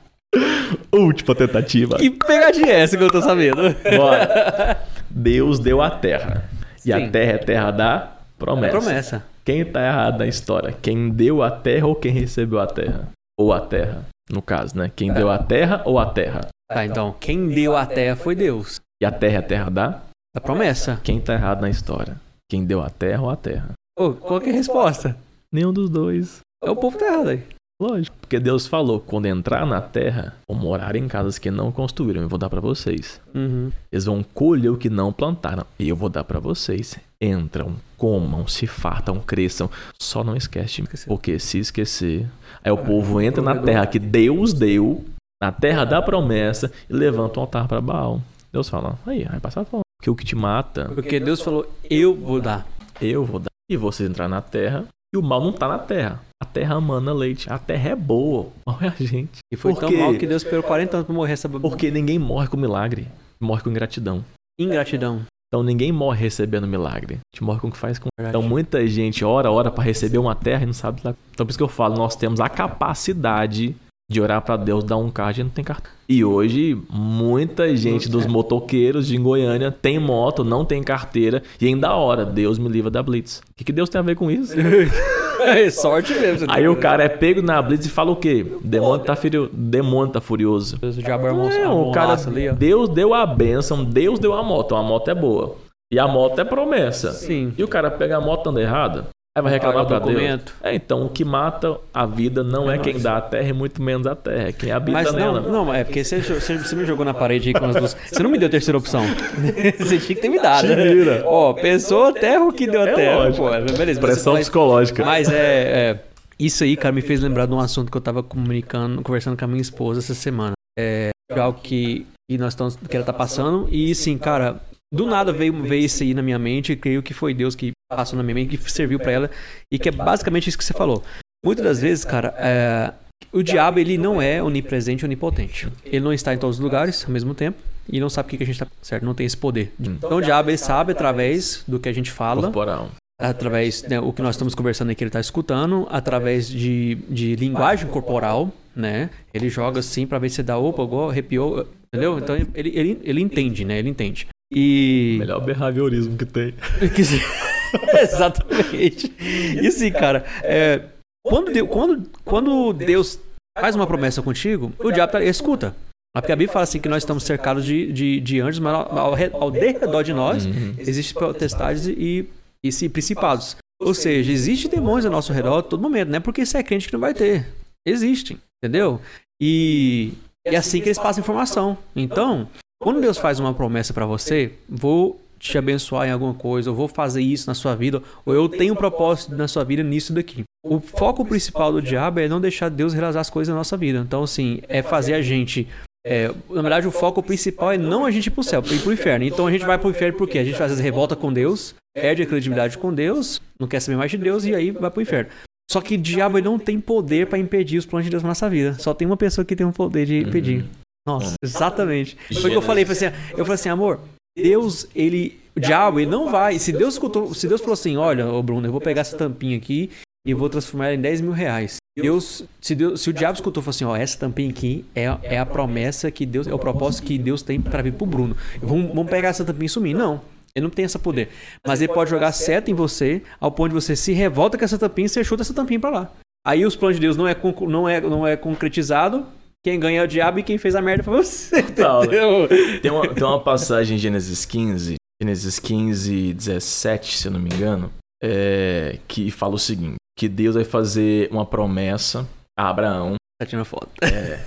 Última tentativa. Que pegadinha é essa que eu tô sabendo? Bora. Deus deu a terra. E Sim. a terra é terra da promessa. promessa. Quem tá errado na história? Quem deu a terra ou quem recebeu a terra? Ou a terra, no caso, né? Quem deu a terra ou a terra? Tá, então, quem deu a terra foi Deus. E a terra é a terra da? Da promessa. Quem tá errado na história? Quem deu a terra ou a terra? Ô, qual que é a resposta? Nenhum dos dois. É o povo tá errado aí. Lógico, porque Deus falou: quando entrar na terra, vão morar em casas que não construíram, eu vou dar para vocês. Uhum. Eles vão colher o que não plantaram, e eu vou dar para vocês. Entram, comam, se fartam, cresçam. Só não esquece, porque se esquecer, aí o povo entra na terra que Deus deu, na terra da promessa, e levanta um altar para Baal. Deus fala: aí, vai passar fome. Porque o que te mata. Porque Deus falou: eu vou dar. Eu vou dar. E você entrar na terra, e o mal não tá na terra. A terra mana leite. A terra é boa. É a gente. E foi tão mal que Deus esperou 40 anos pra morrer essa Porque ninguém morre com milagre. Morre com ingratidão. Ingratidão. Então ninguém morre recebendo milagre. A gente morre com o que faz com. Então muita gente ora, ora para receber uma terra e não sabe lá. Então por isso que eu falo, nós temos a capacidade de orar para Deus dar um carro, a gente não tem cartão. E hoje, muita gente dos motoqueiros de Goiânia tem moto, não tem carteira e ainda ora, Deus me livra da Blitz. O que, que Deus tem a ver com isso? é sorte mesmo. Aí o cara é pego na Blitz e fala o quê? Demônio tá, furio... Demônio tá furioso. Deus, o diabo é, é o cara, ali, Deus deu a bênção, Deus deu a moto, a moto é boa. E a moto é promessa. Sim. E o cara pega a moto dando errada. Aí vai reclamar pra Deus. É, então, o que mata a vida não é, é quem dá a terra e muito menos a terra, é quem habita Mas não, nela. Não, é porque você, você, me jogou na parede aí com as duas. Você não me deu a terceira opção. você tinha que ter me dado. Tira. Ó, pessoa terra o que deu a é terra. Lógico. Pô, beleza. Pressão mas, psicológica. Mas é, é, Isso aí, cara, me fez lembrar de um assunto que eu tava comunicando, conversando com a minha esposa essa semana. É algo que, que nós estamos, que ela tá passando. E sim, cara, do nada veio, veio isso aí na minha mente, e creio que foi Deus que passou na minha mente, que serviu para ela, e que é basicamente isso que você falou. Muitas das vezes, cara, é, o diabo ele não é onipresente e onipotente. Ele não está em todos os lugares ao mesmo tempo e não sabe o que, a gente está certo, não tem esse poder. Então o diabo ele sabe através do que a gente fala, Corporal. através né, o que nós estamos conversando aqui ele está escutando, através de, de linguagem corporal, né? Ele joga assim para ver se dá opa, igual, arrepiou, entendeu? Então ele, ele, ele entende, né? Ele entende. E. Melhor behaviorismo que tem. Exatamente. E assim, cara, é, quando, Deus, quando, quando Deus faz uma promessa contigo, o diabo tá, escuta. Porque a Bíblia fala assim que nós estamos cercados de, de, de anjos, mas ao, ao, ao redor de nós uhum. existem potestades e, e, e principados. Ou seja, existe demônios ao nosso redor a todo momento, não é porque você é crente que não vai ter. Existem, entendeu? E, e é assim que eles passam informação. Então, quando Deus faz uma promessa para você, vou te abençoar em alguma coisa, eu vou fazer isso na sua vida, ou eu tenho um propósito na sua vida nisso daqui. O foco principal do diabo é não deixar Deus realizar as coisas na nossa vida. Então, assim, é fazer a gente. É, na verdade, o foco principal é não a gente ir pro céu, ir pro inferno. Então a gente vai pro inferno porque a gente às vezes revolta com Deus, perde a credibilidade com Deus, não quer saber mais de Deus e aí vai pro inferno. Só que o diabo não tem poder para impedir os planos de Deus na nossa vida. Só tem uma pessoa que tem o poder de impedir. Uhum. Nossa, exatamente. Foi o que eu falei, falei assim, eu falei assim, amor, Deus, ele, o diabo, ele não vai. Se Deus escutou, se Deus falou assim, olha, ô Bruno, eu vou pegar essa tampinha aqui e vou transformar ela em 10 mil reais. Deus, se, Deus, se o diabo escutou, falou assim, ó, essa tampinha aqui é, é a promessa que Deus, é o propósito que Deus tem para vir pro Bruno. Vamos, vamos pegar essa tampinha e sumir. Não. Ele não tem esse poder. Mas ele pode jogar seta em você, ao ponto de você se revolta com essa tampinha e você chuta essa tampinha para lá. Aí os planos de Deus não é, não é, não é concretizado, quem ganha é o diabo e quem fez a merda foi você. Total, né? tem, uma, tem uma passagem em Gênesis 15 Gênesis 15, 17, se eu não me engano, é, que fala o seguinte: que Deus vai fazer uma promessa a Abraão. Tá tirando foto. É.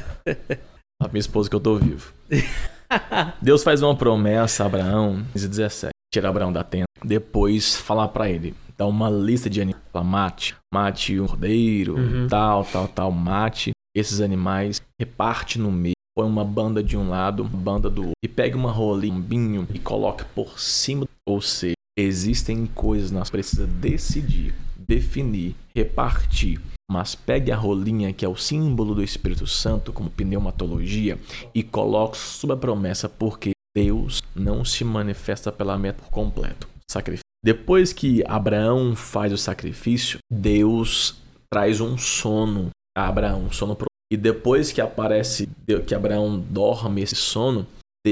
a minha esposa que eu tô vivo. Deus faz uma promessa a Abraão, 15, 17. Tira Abraão da tenda. Depois falar para ele, dá uma lista de animais. Fala, mate, mate um cordeiro, Uhum. tal, tal, tal, mate esses animais, reparte no meio, põe uma banda de um lado, uma banda do outro, e pega uma rolinha, um binho e coloca por cima. Ou seja, existem coisas nós precisamos decidir, definir, repartir. Mas pegue a rolinha, que é o símbolo do Espírito Santo, como pneumatologia, e coloque sob a promessa, porque Deus não se manifesta pela meta por completo. Sacrifício. Depois que Abraão faz o sacrifício, Deus traz um sono a Abraão, um sono pro... E depois que aparece que Abraão dorme esse sono,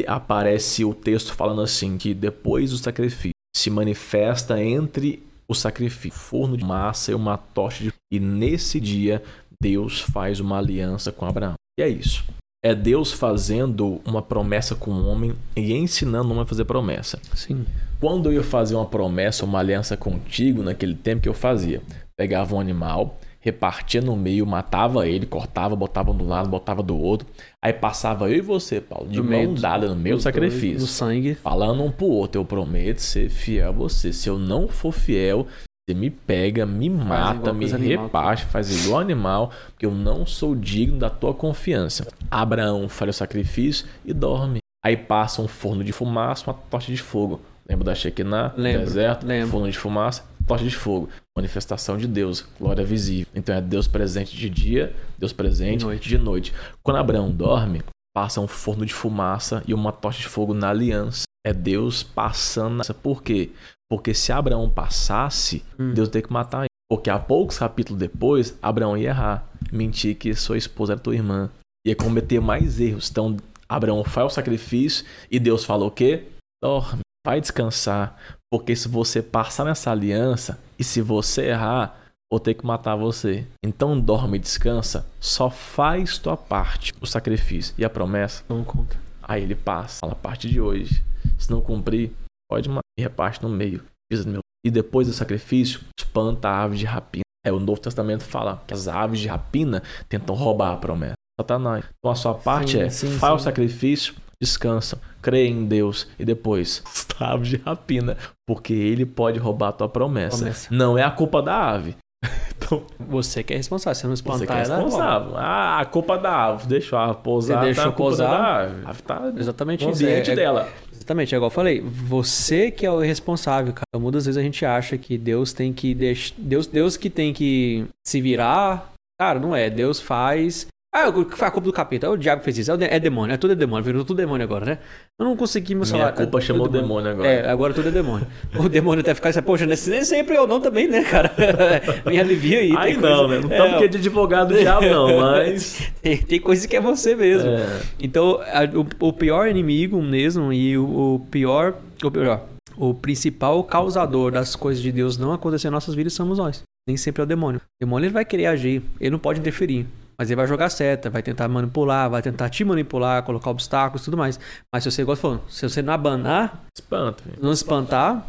aparece o texto falando assim que depois do sacrifício se manifesta entre o sacrifício, forno de massa e uma tocha de... e nesse dia Deus faz uma aliança com Abraão. E é isso. É Deus fazendo uma promessa com o homem e ensinando o homem a fazer promessa. Sim. Quando eu ia fazer uma promessa, uma aliança contigo, naquele tempo que eu fazia, pegava um animal, repartia no meio, matava ele, cortava, botava do lado, botava do outro. Aí passava eu e você, Paulo, de No mão dada no Os sacrifício. Do sangue. Falando um pro outro, eu prometo ser fiel a você. Se eu não for fiel, você me pega, me mata, me animal reparte, faz igual animal, porque eu não sou digno da tua confiança. Abraão faz o sacrifício e dorme. Aí passa um forno de fumaça, uma tocha de fogo. Lembra da Shekinah? Lembro, Deserto, lembro. forno de fumaça, tocha de fogo. Manifestação de Deus, glória visível. Então é Deus presente de dia, Deus presente De noite. de noite. Quando Abraão dorme, passa um forno de fumaça e uma tocha de fogo na aliança. É Deus passando. Por quê? Porque se Abraão passasse, Hum. Deus tem que matar ele. Porque há poucos capítulos depois, Abraão ia errar. Mentir que sua esposa era tua irmã. Ia cometer mais erros. Então, Abraão faz o sacrifício e Deus falou o quê? Dorme, vai descansar. Porque se você passar nessa aliança e se você errar, vou ter que matar você. Então dorme e descansa, só faz tua parte, o sacrifício e a promessa. Não conta. Aí ele passa, fala a parte de hoje. Se não cumprir, pode matar e reparte no meio. Pisa no meu- E depois do sacrifício, espanta a ave de rapina. É, o Novo Testamento fala que as aves de rapina tentam roubar a promessa. Satanás. Então a sua parte Sim, é sim, faz o sim. sacrifício, descansa, crê em Deus e depois ave de rapina, porque ele pode roubar a tua promessa. Promessa. Não é a culpa da ave. Então, Você que é responsável. Se não você espantar que é responsável. Ah, a culpa da ave. Deixou a ave pousar. Você deixou tá a culpa pousar. da ave. A ave tá Exatamente no ambiente É- é- dela. Exatamente, é igual eu falei. Você que é o responsável, cara. Muitas vezes a gente acha que Deus tem que deixar. Deus, Deus que tem que se virar. Cara, não é. Deus faz. Ah, foi a culpa do capeta. É o diabo que fez isso. É, é demônio. É tudo é demônio. Virou tudo demônio agora, né? Eu não consegui meu Minha celular. culpa é, chamou o tudo demônio agora. É, agora tudo é demônio. O demônio até ficar assim, poxa, nem sempre eu não também, né, cara? Me alivia aí. Aí não, coisa- né? Não É, estamos porque de advogado do diabo, não, mas. tem, tem coisa que é você mesmo. É. Então, a- o, o pior inimigo mesmo e o, o pior, o pior, o principal causador das coisas de Deus não acontecer em nossas vidas somos nós. Nem sempre é o demônio. O demônio ele vai querer agir, ele não pode interferir. Mas ele vai jogar seta, vai tentar manipular, vai tentar te manipular, colocar obstáculos e tudo mais. Mas se você, igual você falou, se você não abanar, Espanta, velho. não espantar,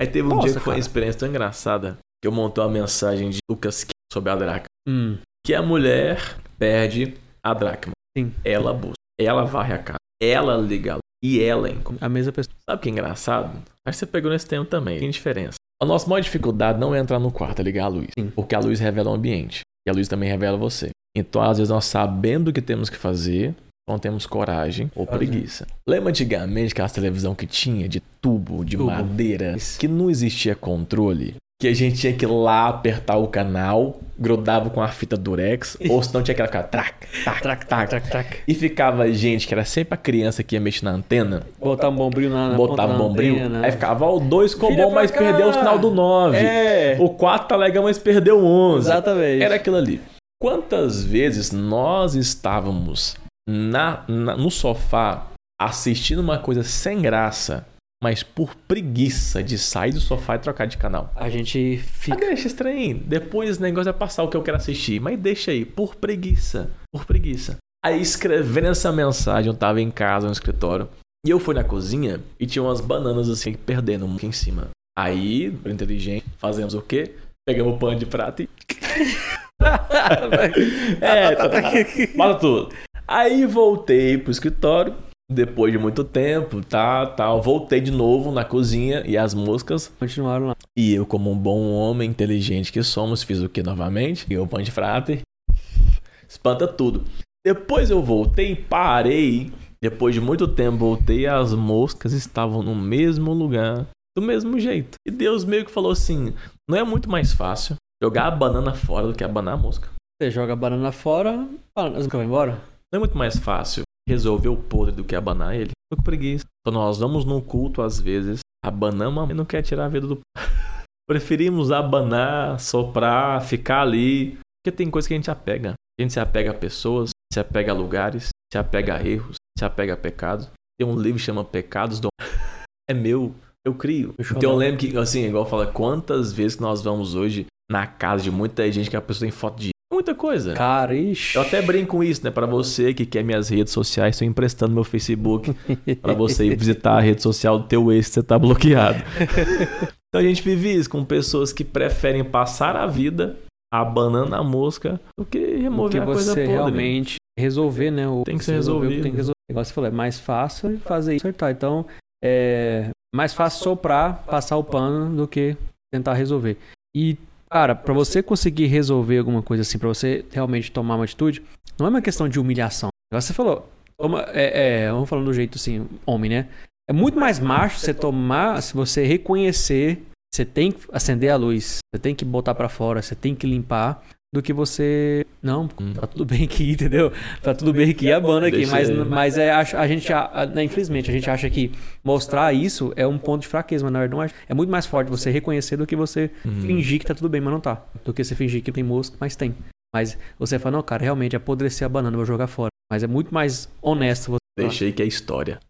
Aí teve um Nossa, dia que foi uma cara. experiência tão engraçada que eu montei uma mensagem de Lucas sobre a dracma. hum, Que a mulher perde a dracma. Sim. Ela busca, ela varre a casa, ela liga a luz e ela encontra. a mesma pessoa. Sabe o que é engraçado? Acho que você pegou nesse tempo também. Tem diferença. A nossa maior dificuldade não é entrar no quarto e ligar a luz. Sim. Porque a luz revela o ambiente. E a luz também revela você. Então, às vezes, nós sabendo o que temos que fazer, não temos coragem ou Fazer. preguiça. Lembra antigamente aquelas televisão que tinha de tubo, de Tubo. madeira, que não existia controle? Que a gente tinha que ir lá apertar o canal, grudava com a fita durex, ou senão tinha que ficar trac, tac, Trac, tac, trac, trac. E ficava gente, que era sempre a criança que ia mexer na antena, Botar um bombril na, na botava da bombril, antena. aí ficava, ó, o 2 ficou Vira bom, mas cá. perdeu o sinal do 9. É, O 4 tá legal, mas perdeu o 11. exatamente. Era aquilo ali. Quantas vezes nós estávamos na, na- no sofá assistindo uma coisa sem graça, mas por preguiça de sair do sofá e trocar de canal? A gente Ah, fica. deixa estranho. Depois esse negócio vai passar o que eu quero assistir. Mas deixa aí, por preguiça. Por preguiça. Aí escrevendo essa mensagem, eu tava em casa no escritório. E eu fui na cozinha e tinha umas bananas assim, perdendo aqui em cima. Aí, inteligente, fazemos o quê? Pegamos o pano de prato e. é, tá, tá, mata tudo. Aí voltei pro escritório, depois de muito tempo, tá, tal. Tá, voltei de novo na cozinha e as moscas continuaram lá. E eu, como um bom homem inteligente que somos, fiz o que novamente? Peguei o pão de frate. Espanta tudo. Depois eu voltei, parei. Depois de muito tempo, voltei as moscas estavam no mesmo lugar, do mesmo jeito. E Deus meio que falou assim: não é muito mais fácil jogar a banana fora do que abanar a mosca. Você joga a banana fora, a banana vai embora? Não é muito mais fácil resolver o podre do que abanar ele? Tô com preguiça. Então nós vamos num culto às vezes, abanamos e não quer tirar a vida do. Preferimos abanar, soprar, ficar ali. Porque tem coisa que a gente apega. A gente se apega a pessoas, se apega a lugares, se apega a erros, se apega a pecados. Tem um livro que chama Pecados do. É meu, eu crio. Então eu lembro que, assim, igual fala, quantas vezes nós vamos hoje na casa de muita gente que a pessoa tem foto de muita coisa. Cara, ixi. Eu até brinco com isso, né? Para você que quer minhas redes sociais, estou emprestando meu Facebook para você ir visitar a rede social do teu ex que você tá bloqueado. então a gente vive isso com pessoas que preferem passar a vida abanando a mosca do que remover a coisa podre. realmente resolver, né? O, tem que ser resolvido. Tem que resolver. Igual você falou, é mais fácil fazer isso acertar. Então, é mais fácil soprar, passar o pano do que tentar resolver. E, cara, para você conseguir resolver alguma coisa assim, para você realmente tomar uma atitude, não é uma questão de humilhação. Você falou, toma, é, é, vamos falando do jeito assim, homem, né? É muito mais macho você tomar, se você reconhecer, você tem que acender a luz, você tem que botar para fora, você tem que limpar do que você. Não, hum. tá tudo bem aqui, entendeu? Tá tudo bem aqui, a banda aqui. Mas, mas é, a, gente, a, né, infelizmente, a gente acha que mostrar isso é um ponto de fraqueza, mas na verdade não é. É muito mais forte você reconhecer do que você hum. fingir que tá tudo bem, mas não tá. Do que você fingir que tem mosca, mas tem. Mas você fala, não, cara, realmente apodrecer a banana, vou jogar fora. Mas é muito mais honesto você. Deixei que é história.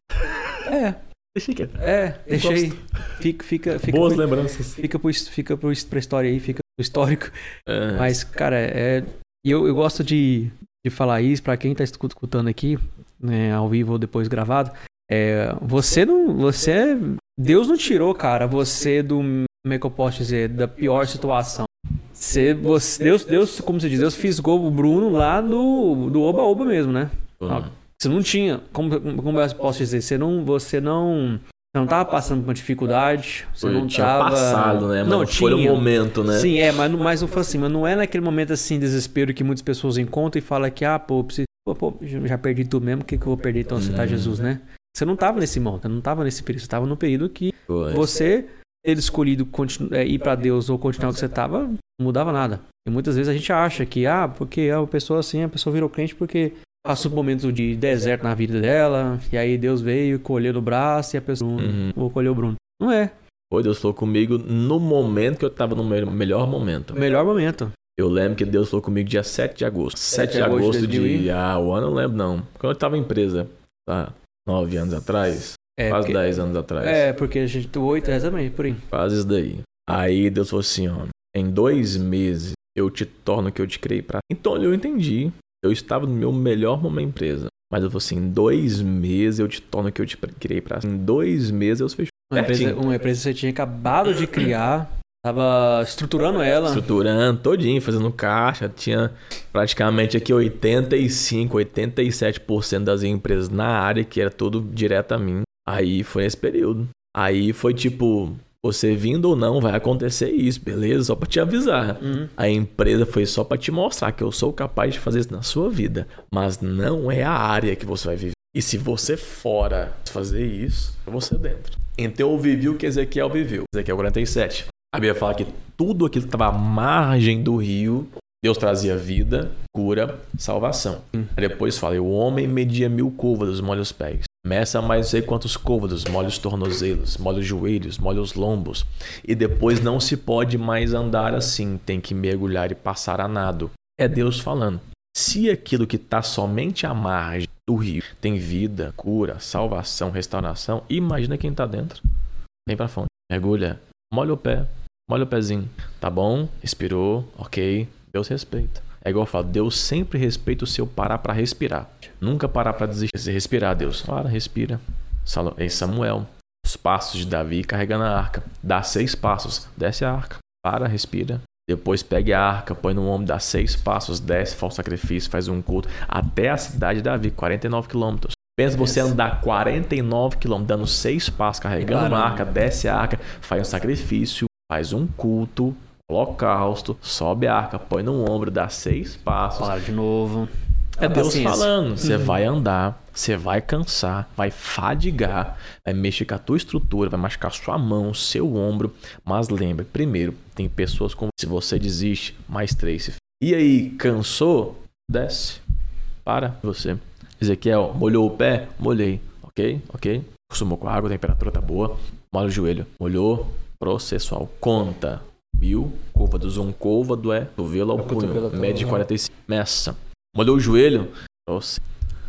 É. Deixei que é. É, deixei. Fica, fica, fica. Boas pro, lembranças. Fica, pro, fica pro, pra história aí, fica histórico. É. Mas, cara, é. E eu, eu gosto de, de falar isso para quem tá escutando aqui, né, ao vivo ou depois gravado. É, você não. Você. Deus não tirou, cara, você do. Como é que eu posso dizer? Da pior situação. Você, você, Deus, Deus, como você diz, Deus fisgou o Bruno lá do, do Oba-Oba mesmo, né? Uhum. Você não tinha. Como, como eu posso dizer? Você não. Você não não tava passando por uma dificuldade. Você não tinha tava... passado, né? Mas não, foi o momento, né? Sim, é, mas, mas não foi assim, mas não é naquele momento assim, desespero que muitas pessoas encontram e falam que, ah, pô, preciso, pô, pô já perdi tudo mesmo, o que, que eu vou perder então se tá Jesus, né? Você não tava nesse momento, não tava nesse período, você tava no período que você ter escolhido é, ir para Deus ou continuar o que você tava, não mudava nada. E muitas vezes a gente acha que, ah, porque a pessoa assim, a pessoa virou crente porque passou um momento de deserto na vida dela, e aí Deus veio, colheu no braço e a pessoa uhum. vou colher o Bruno. Não é. Foi, Deus falou comigo no momento que eu tava no melhor momento. Melhor momento. Eu lembro que Deus falou comigo dia 7 de agosto. 7 de agosto de. de ah, o ano eu não lembro, não. Quando eu tava em empresa, tá? 9 anos atrás. É, quase porque, 10 anos atrás. É, porque a gente. 8 exatamente, por aí. Quase isso daí. Aí Deus falou assim, ó. Em dois meses eu te torno o que eu te criei pra. Então eu entendi. Eu estava no meu melhor momento empresa. Mas eu falei assim, em dois meses eu te torno o que eu te criei pra. Em dois meses eu fechei. Uma empresa, uma empresa que você tinha acabado de criar, tava estruturando ela. Estruturando todinho, fazendo caixa. Tinha praticamente aqui 85, 87% das empresas na área, que era tudo direto a mim. Aí foi esse período. Aí foi tipo, você vindo ou não, vai acontecer isso, beleza? Só pra te avisar. Uhum. A empresa foi só para te mostrar que eu sou capaz de fazer isso na sua vida, mas não é a área que você vai viver. E se você fora fazer isso, é você dentro. Então eu vivi o que Ezequiel viveu. Ezequiel 47. A Bíblia fala que tudo aquilo que estava à margem do rio, Deus trazia vida, cura, salvação. Uhum. Depois fala, o homem media mil curvas, molha os pés. Meça mais sei quantos côvados, molha os tornozelos, molha os joelhos, molha os lombos. E depois não se pode mais andar assim, tem que mergulhar e passar a nado. É Deus falando. Se aquilo que está somente à margem do rio tem vida, cura, salvação, restauração, imagina quem está dentro. Vem para fonte, mergulha, molha o pé, molha o pezinho. Tá bom? Expirou, ok. Deus respeita. É igual eu falo, Deus sempre respeita o seu parar para respirar. Nunca parar para desistir. Respirar, Deus. Para, respira. Ei Samuel, os passos de Davi carregando a arca. Dá seis passos, desce a arca, para, respira. Depois pegue a arca, põe no ombro, dá seis passos, desce, faz o sacrifício, faz um culto, até a cidade de Davi, 49 quilômetros. Pensa você andar 49 quilômetros, dando seis passos, carregando a arca, desce a arca, faz um sacrifício, faz um culto, holocausto, sobe a arca, põe no ombro, dá seis passos. Para de novo. É Deus paciência. falando. Você uhum. vai andar, você vai cansar, vai fadigar, vai mexer com a tua estrutura, vai machucar sua mão, seu ombro. Mas lembre, primeiro, tem pessoas como se você desiste, mais três. E aí, cansou? Desce. Para você. Ezequiel, molhou o pé? Molhei. Ok, ok. Acostumou com a água, a temperatura tá boa. Molha o joelho. Molhou. Processual. Conta. Um côvado é cotovelo ao punho. Mede 45. Meça. Molhou o joelho? Nossa,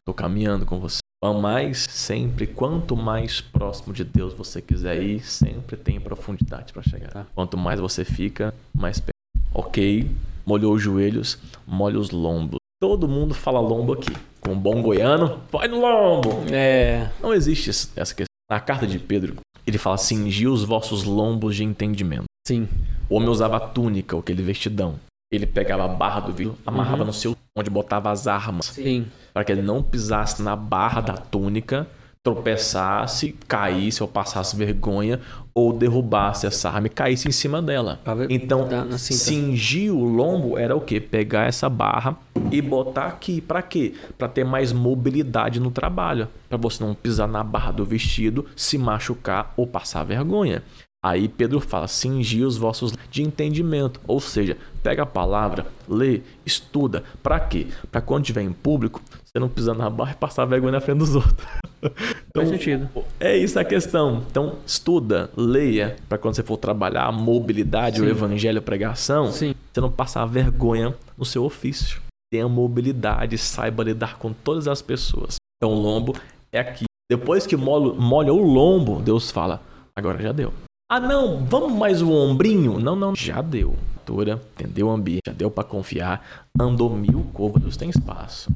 tô caminhando com você. Mais sempre, quanto mais próximo de Deus você quiser ir, sempre tem profundidade para chegar. Tá. Quanto mais você fica, mais perto. Ok, molhou os joelhos, molha os lombos. Todo mundo fala lombo aqui. Com um bom goiano, vai no lombo. É. Não existe essa questão. Na carta de Pedro, ele fala: cingi os vossos lombos de entendimento. Sim. O homem usava túnica, aquele vestidão. Ele pegava a barra do vidro, amarrava uhum. no seu onde botava as armas. Sim. Para que ele não pisasse na barra da túnica, tropeçasse, caísse ou passasse vergonha ou derrubasse essa arma e caísse em cima dela. Então, cingir o lombo era o quê? Pegar essa barra e botar aqui. Para quê? Para ter mais mobilidade no trabalho. Para você não pisar na barra do vestido, se machucar ou passar vergonha. Aí Pedro fala: cingir os vossos de entendimento. Ou seja, pega a palavra, lê, estuda. Para quê? Para quando estiver em público, você não pisar na barra e passar vergonha na frente dos outros. Então, Faz sentido. É isso a questão. Então, estuda, leia, para quando você for trabalhar a mobilidade, Sim. o evangelho, a pregação, Sim. você não passar vergonha no seu ofício. Tenha mobilidade, saiba lidar com todas as pessoas. Então, o lombo é aqui. Depois que molha o lombo, Deus fala: agora já deu. Ah, não, vamos mais o ombrinho? Não, não, já deu. Altura, entendeu o ambiente, já deu para confiar. Andou mil côvados, tem espaço.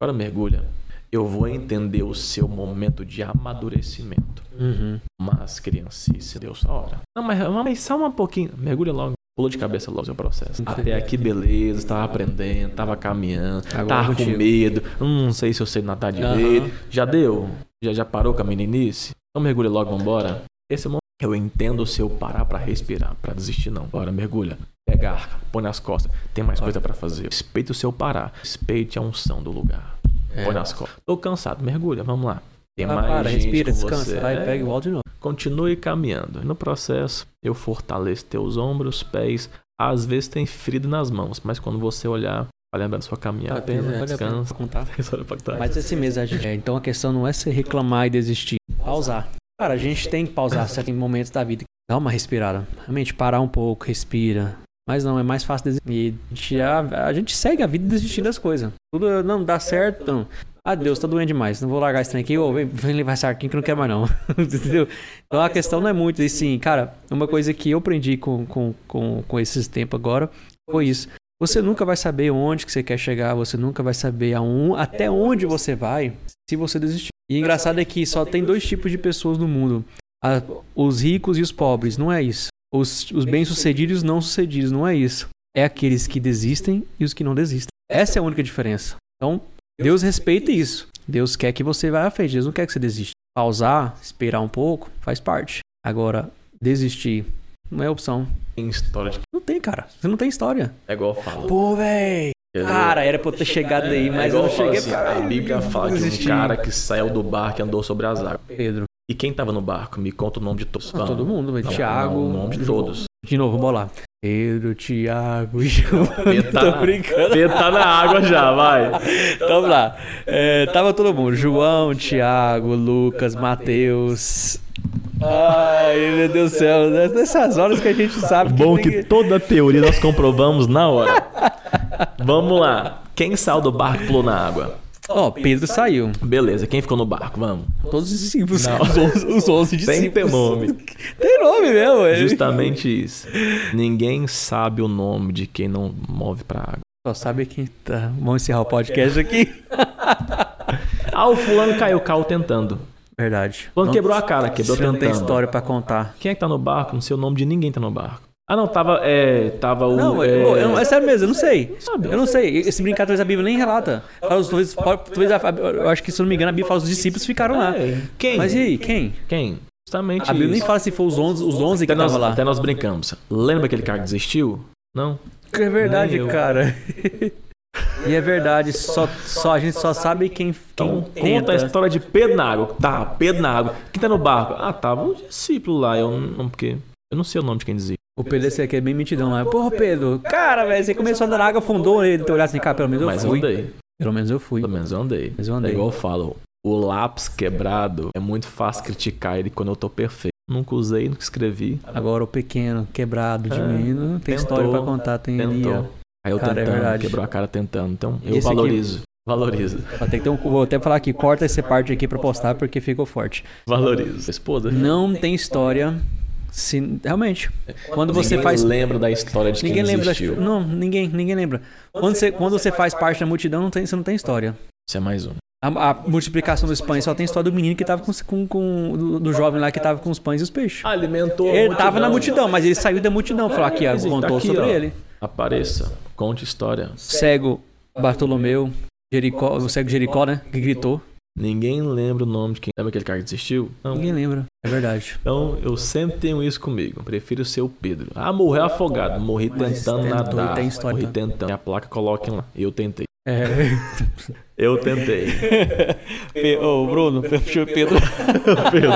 Agora mergulha. Eu vou entender o seu momento de amadurecimento. Uhum. Mas, criancice, deu sua hora. Não, mas, mas só um pouquinho. Mergulha logo. Pulou de cabeça logo o seu processo. Até aqui, beleza, estava aprendendo, estava caminhando, Agora tava com medo. Hum, não sei se eu sei nadar direito. Uhum. Já deu? Já, já parou com a meninice? Então mergulha logo, vambora. Esse é o eu entendo o seu parar para respirar, para desistir não. Bora, mergulha. Pega a arca, põe nas costas. Tem mais coisa para fazer. Respeite o seu parar. Respeite a unção do lugar. É. Põe nas costas. Tô cansado, mergulha, vamos lá. Tem ah, mais para, gente respira, descansa, você. vai, é. pega volta de novo. Continue caminhando. No processo, eu fortaleço teus ombros, pés. Às vezes tem ferido nas mãos, mas quando você olhar, vai lembrar da sua caminhada. Apenas é, descansa. Mas esse mesmo, é, então a questão não é se reclamar e desistir. Pausar. Cara, a gente tem que pausar certos momentos da vida. Dá uma respirada. Realmente parar um pouco, respira. Mas não, é mais fácil desistir. A gente, a, a gente segue a vida desistindo das coisas. Tudo não dá certo. Não. Ah, Deus, tá doendo demais. Não vou largar esse trem aqui. Ô, vem, vem levar esse arquinho que não quer mais, não. Entendeu? Então a questão não é muito assim, cara. Uma coisa que eu aprendi com, com, com, com esses tempos agora foi isso. Você nunca vai saber onde que você quer chegar, você nunca vai saber até onde você vai se você desistir. E engraçado é que só tem dois tipos de pessoas no mundo: a, os ricos e os pobres. Não é isso. Os, os bem-sucedidos e os não-sucedidos. Não é isso. É aqueles que desistem e os que não desistem. Essa é a única diferença. Então, Deus respeita isso. Deus quer que você vá à frente. Deus não quer que você desista. Pausar, esperar um pouco, faz parte. Agora, desistir não é opção. Tem história de... Não tem, cara. Você não tem história. É igual eu falo. Pô, véi. Cara, era pra eu ter chegado aí, mas é eu não cheguei. Assim, a Bíblia fala que um cara que saiu do barco e andou sobre as águas. Pedro. E quem tava no barco? Me conta o nome de todos. Ah, todo mundo, velho. Tiago. o nome de todos. De novo, vamos lá. Pedro, Tiago, João. Tô brincando. Pedro tá na água já, vai. então vamos lá. É, tava todo mundo. João, Tiago, Lucas, Mateus. Ai, meu Deus do céu. Nessas horas que a gente sabe que. Bom que, que toda a teoria nós comprovamos na hora. Vamos lá. Quem saiu do barco e pulou na água? Ó, oh, Pedro saiu. Beleza, quem ficou no barco? Vamos. Todos os discípulos. Não. Os 11, os 11 discípulos. Tem ter nome. Tem nome mesmo. É. Justamente isso. Ninguém sabe o nome de quem não move pra água. Só sabe quem tá. Vamos encerrar o podcast aqui. ah, o fulano caiu, caiu tentando. Verdade. Quando Não- quebrou a cara, quebrou Não tem tentando. história pra contar. Quem é que tá no barco? Não sei o nome de ninguém tá no barco. Ah, não, tava. É. Tava o. Não, é... eu, eu- é sério mesmo, eu não sei. Sabe? Eu não sei. Esse brincar talvez a Bíblia nem relata. Fala os dois, talvez a- eu acho que, se eu não me engano, a Bíblia fala os discípulos ficaram lá. É, Quem? Mas e aí, quem? Quem? Justamente A Bíblia nem isso. fala se foi os 11, os 11 que Até estavam lá. até nós brincamos. Lembra aquele cara que desistiu? Não? É verdade, Nem cara. e é verdade, só, só a gente só sabe quem, quem Então, conta a história de Pedro na água. Tá, Pedro na água. Quem tá no barco? Ah, tava um discípulo lá. Eu não, porque. Eu não sei o nome de quem dizia. O Pedro esse aqui é bem mentidão lá. Porra, Pedro, cara, velho, você começou a andar na água, afundou ele, tu olhar assim, cara, pelo menos eu Mas eu fui. andei. Pelo menos eu fui. Pelo menos eu andei. Mas eu É andei. igual eu falo. O lápis quebrado é muito fácil criticar ele quando eu tô perfeito. Nunca usei, nunca escrevi. Agora o pequeno, quebrado de É, tem tentou, história pra contar, tem ali, ó. Tentou. Aí eu Cara, é tentando, verdade. quebrou a cara tentando. Então eu Esse aqui- valorizo. Valorizo. Ó, tem que ter um, vou até falar aqui, corta essa parte aqui pra postar porque ficou forte. Valorizo. Esposa. Não tem história se realmente. Quando você Ninguém faz lembra da história de ninguém quem lembra da desistiu. Não, ninguém, ninguém lembra. Quando você, quando você faz parte da multidão, não tem, você não tem história. Isso é mais um. A, a multiplicação dos pães só tem história do menino que tava com, com, com do, do jovem lá que tava com os pães e os peixes. Alimentou. a Ele tava multidão. na multidão, mas ele saiu da multidão. Falou aqui, ó, tá contou aqui, sobre ó. ele. Apareça. Conte história. Cego Bartolomeu, Jericó, o cego Jericó, né? Que gritou. Ninguém lembra o nome de quem. Lembra aquele cara que desistiu? Não. Ninguém lembra. É verdade. Então eu sempre tenho isso comigo. Prefiro ser o Pedro. Ah, morreu afogado. Morri tentando nadar. tem história Morri tentando. E a placa coloquem lá. Eu tentei. É. Eu tentei. Ô, Bruno, Pedro. Pedro.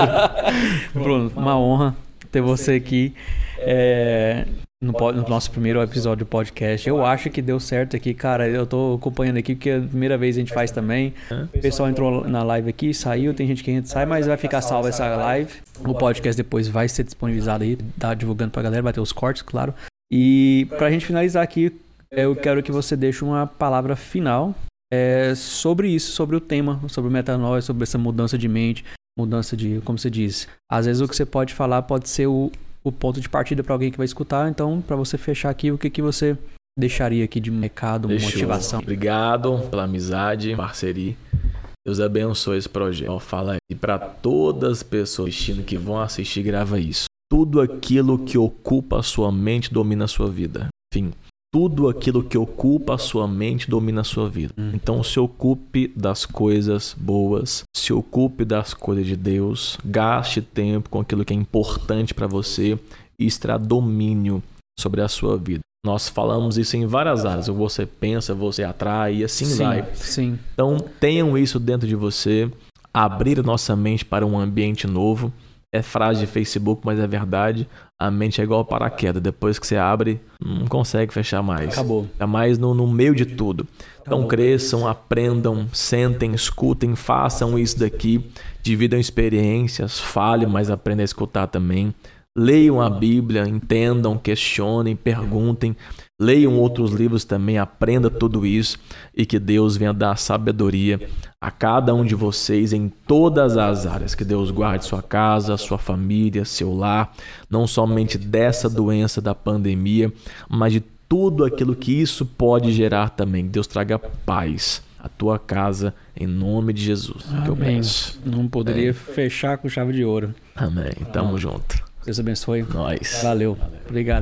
Bruno, uma honra ter você aqui é, no, no nosso primeiro episódio do podcast. Eu acho que deu certo aqui, cara. Eu tô acompanhando aqui porque é a primeira vez a gente faz também. O pessoal entrou na live aqui, saiu, tem gente que entra sai, mas vai ficar salva essa live. O podcast depois vai ser disponibilizado aí, tá divulgando pra galera, vai ter os cortes, claro. E pra gente finalizar aqui, eu quero que você deixe uma palavra final é, sobre isso, sobre o tema, sobre o metanoia, sobre essa mudança de mente, mudança de, como você diz, às vezes o que você pode falar pode ser o, o ponto de partida para alguém que vai escutar. Então, para você fechar aqui, o que, que você deixaria aqui de recado, Deixa eu- motivação? Obrigado pela amizade, parceria. Deus abençoe esse projeto. Fala aí para todas as pessoas assistindo que vão assistir, grava isso. Tudo aquilo que ocupa a sua mente domina a sua vida. Enfim, tudo aquilo que ocupa a sua mente domina a sua vida. Hum. Então se ocupe das coisas boas, se ocupe das coisas de Deus, gaste tempo com aquilo que é importante para você e extra domínio sobre a sua vida. Nós falamos isso em várias áreas. Você pensa, você atrai e assim sim, vai. sim. Então tenham isso dentro de você, abrir nossa mente para um ambiente novo. É frase de Facebook, mas é verdade. A mente é igual paraquedas. Depois que você abre, não consegue fechar mais. Acabou. É mais no, no meio de tudo. Então cresçam, aprendam, sentem, escutem, façam isso daqui, dividam experiências, falem, mas aprendam a escutar também. Leiam a Bíblia, entendam, questionem, perguntem. Leiam outros livros também, aprenda tudo isso e que Deus venha dar sabedoria a cada um de vocês em todas as áreas. Que Deus guarde sua casa, sua família, seu lar, não somente dessa doença da pandemia, mas de tudo aquilo que isso pode gerar também. Que Deus traga paz à tua casa, em nome de Jesus. Que eu Amém. peço. Não poderia fechar com chave de ouro. Amém. Tamo junto. Deus abençoe. Nós. Valeu. Obrigado.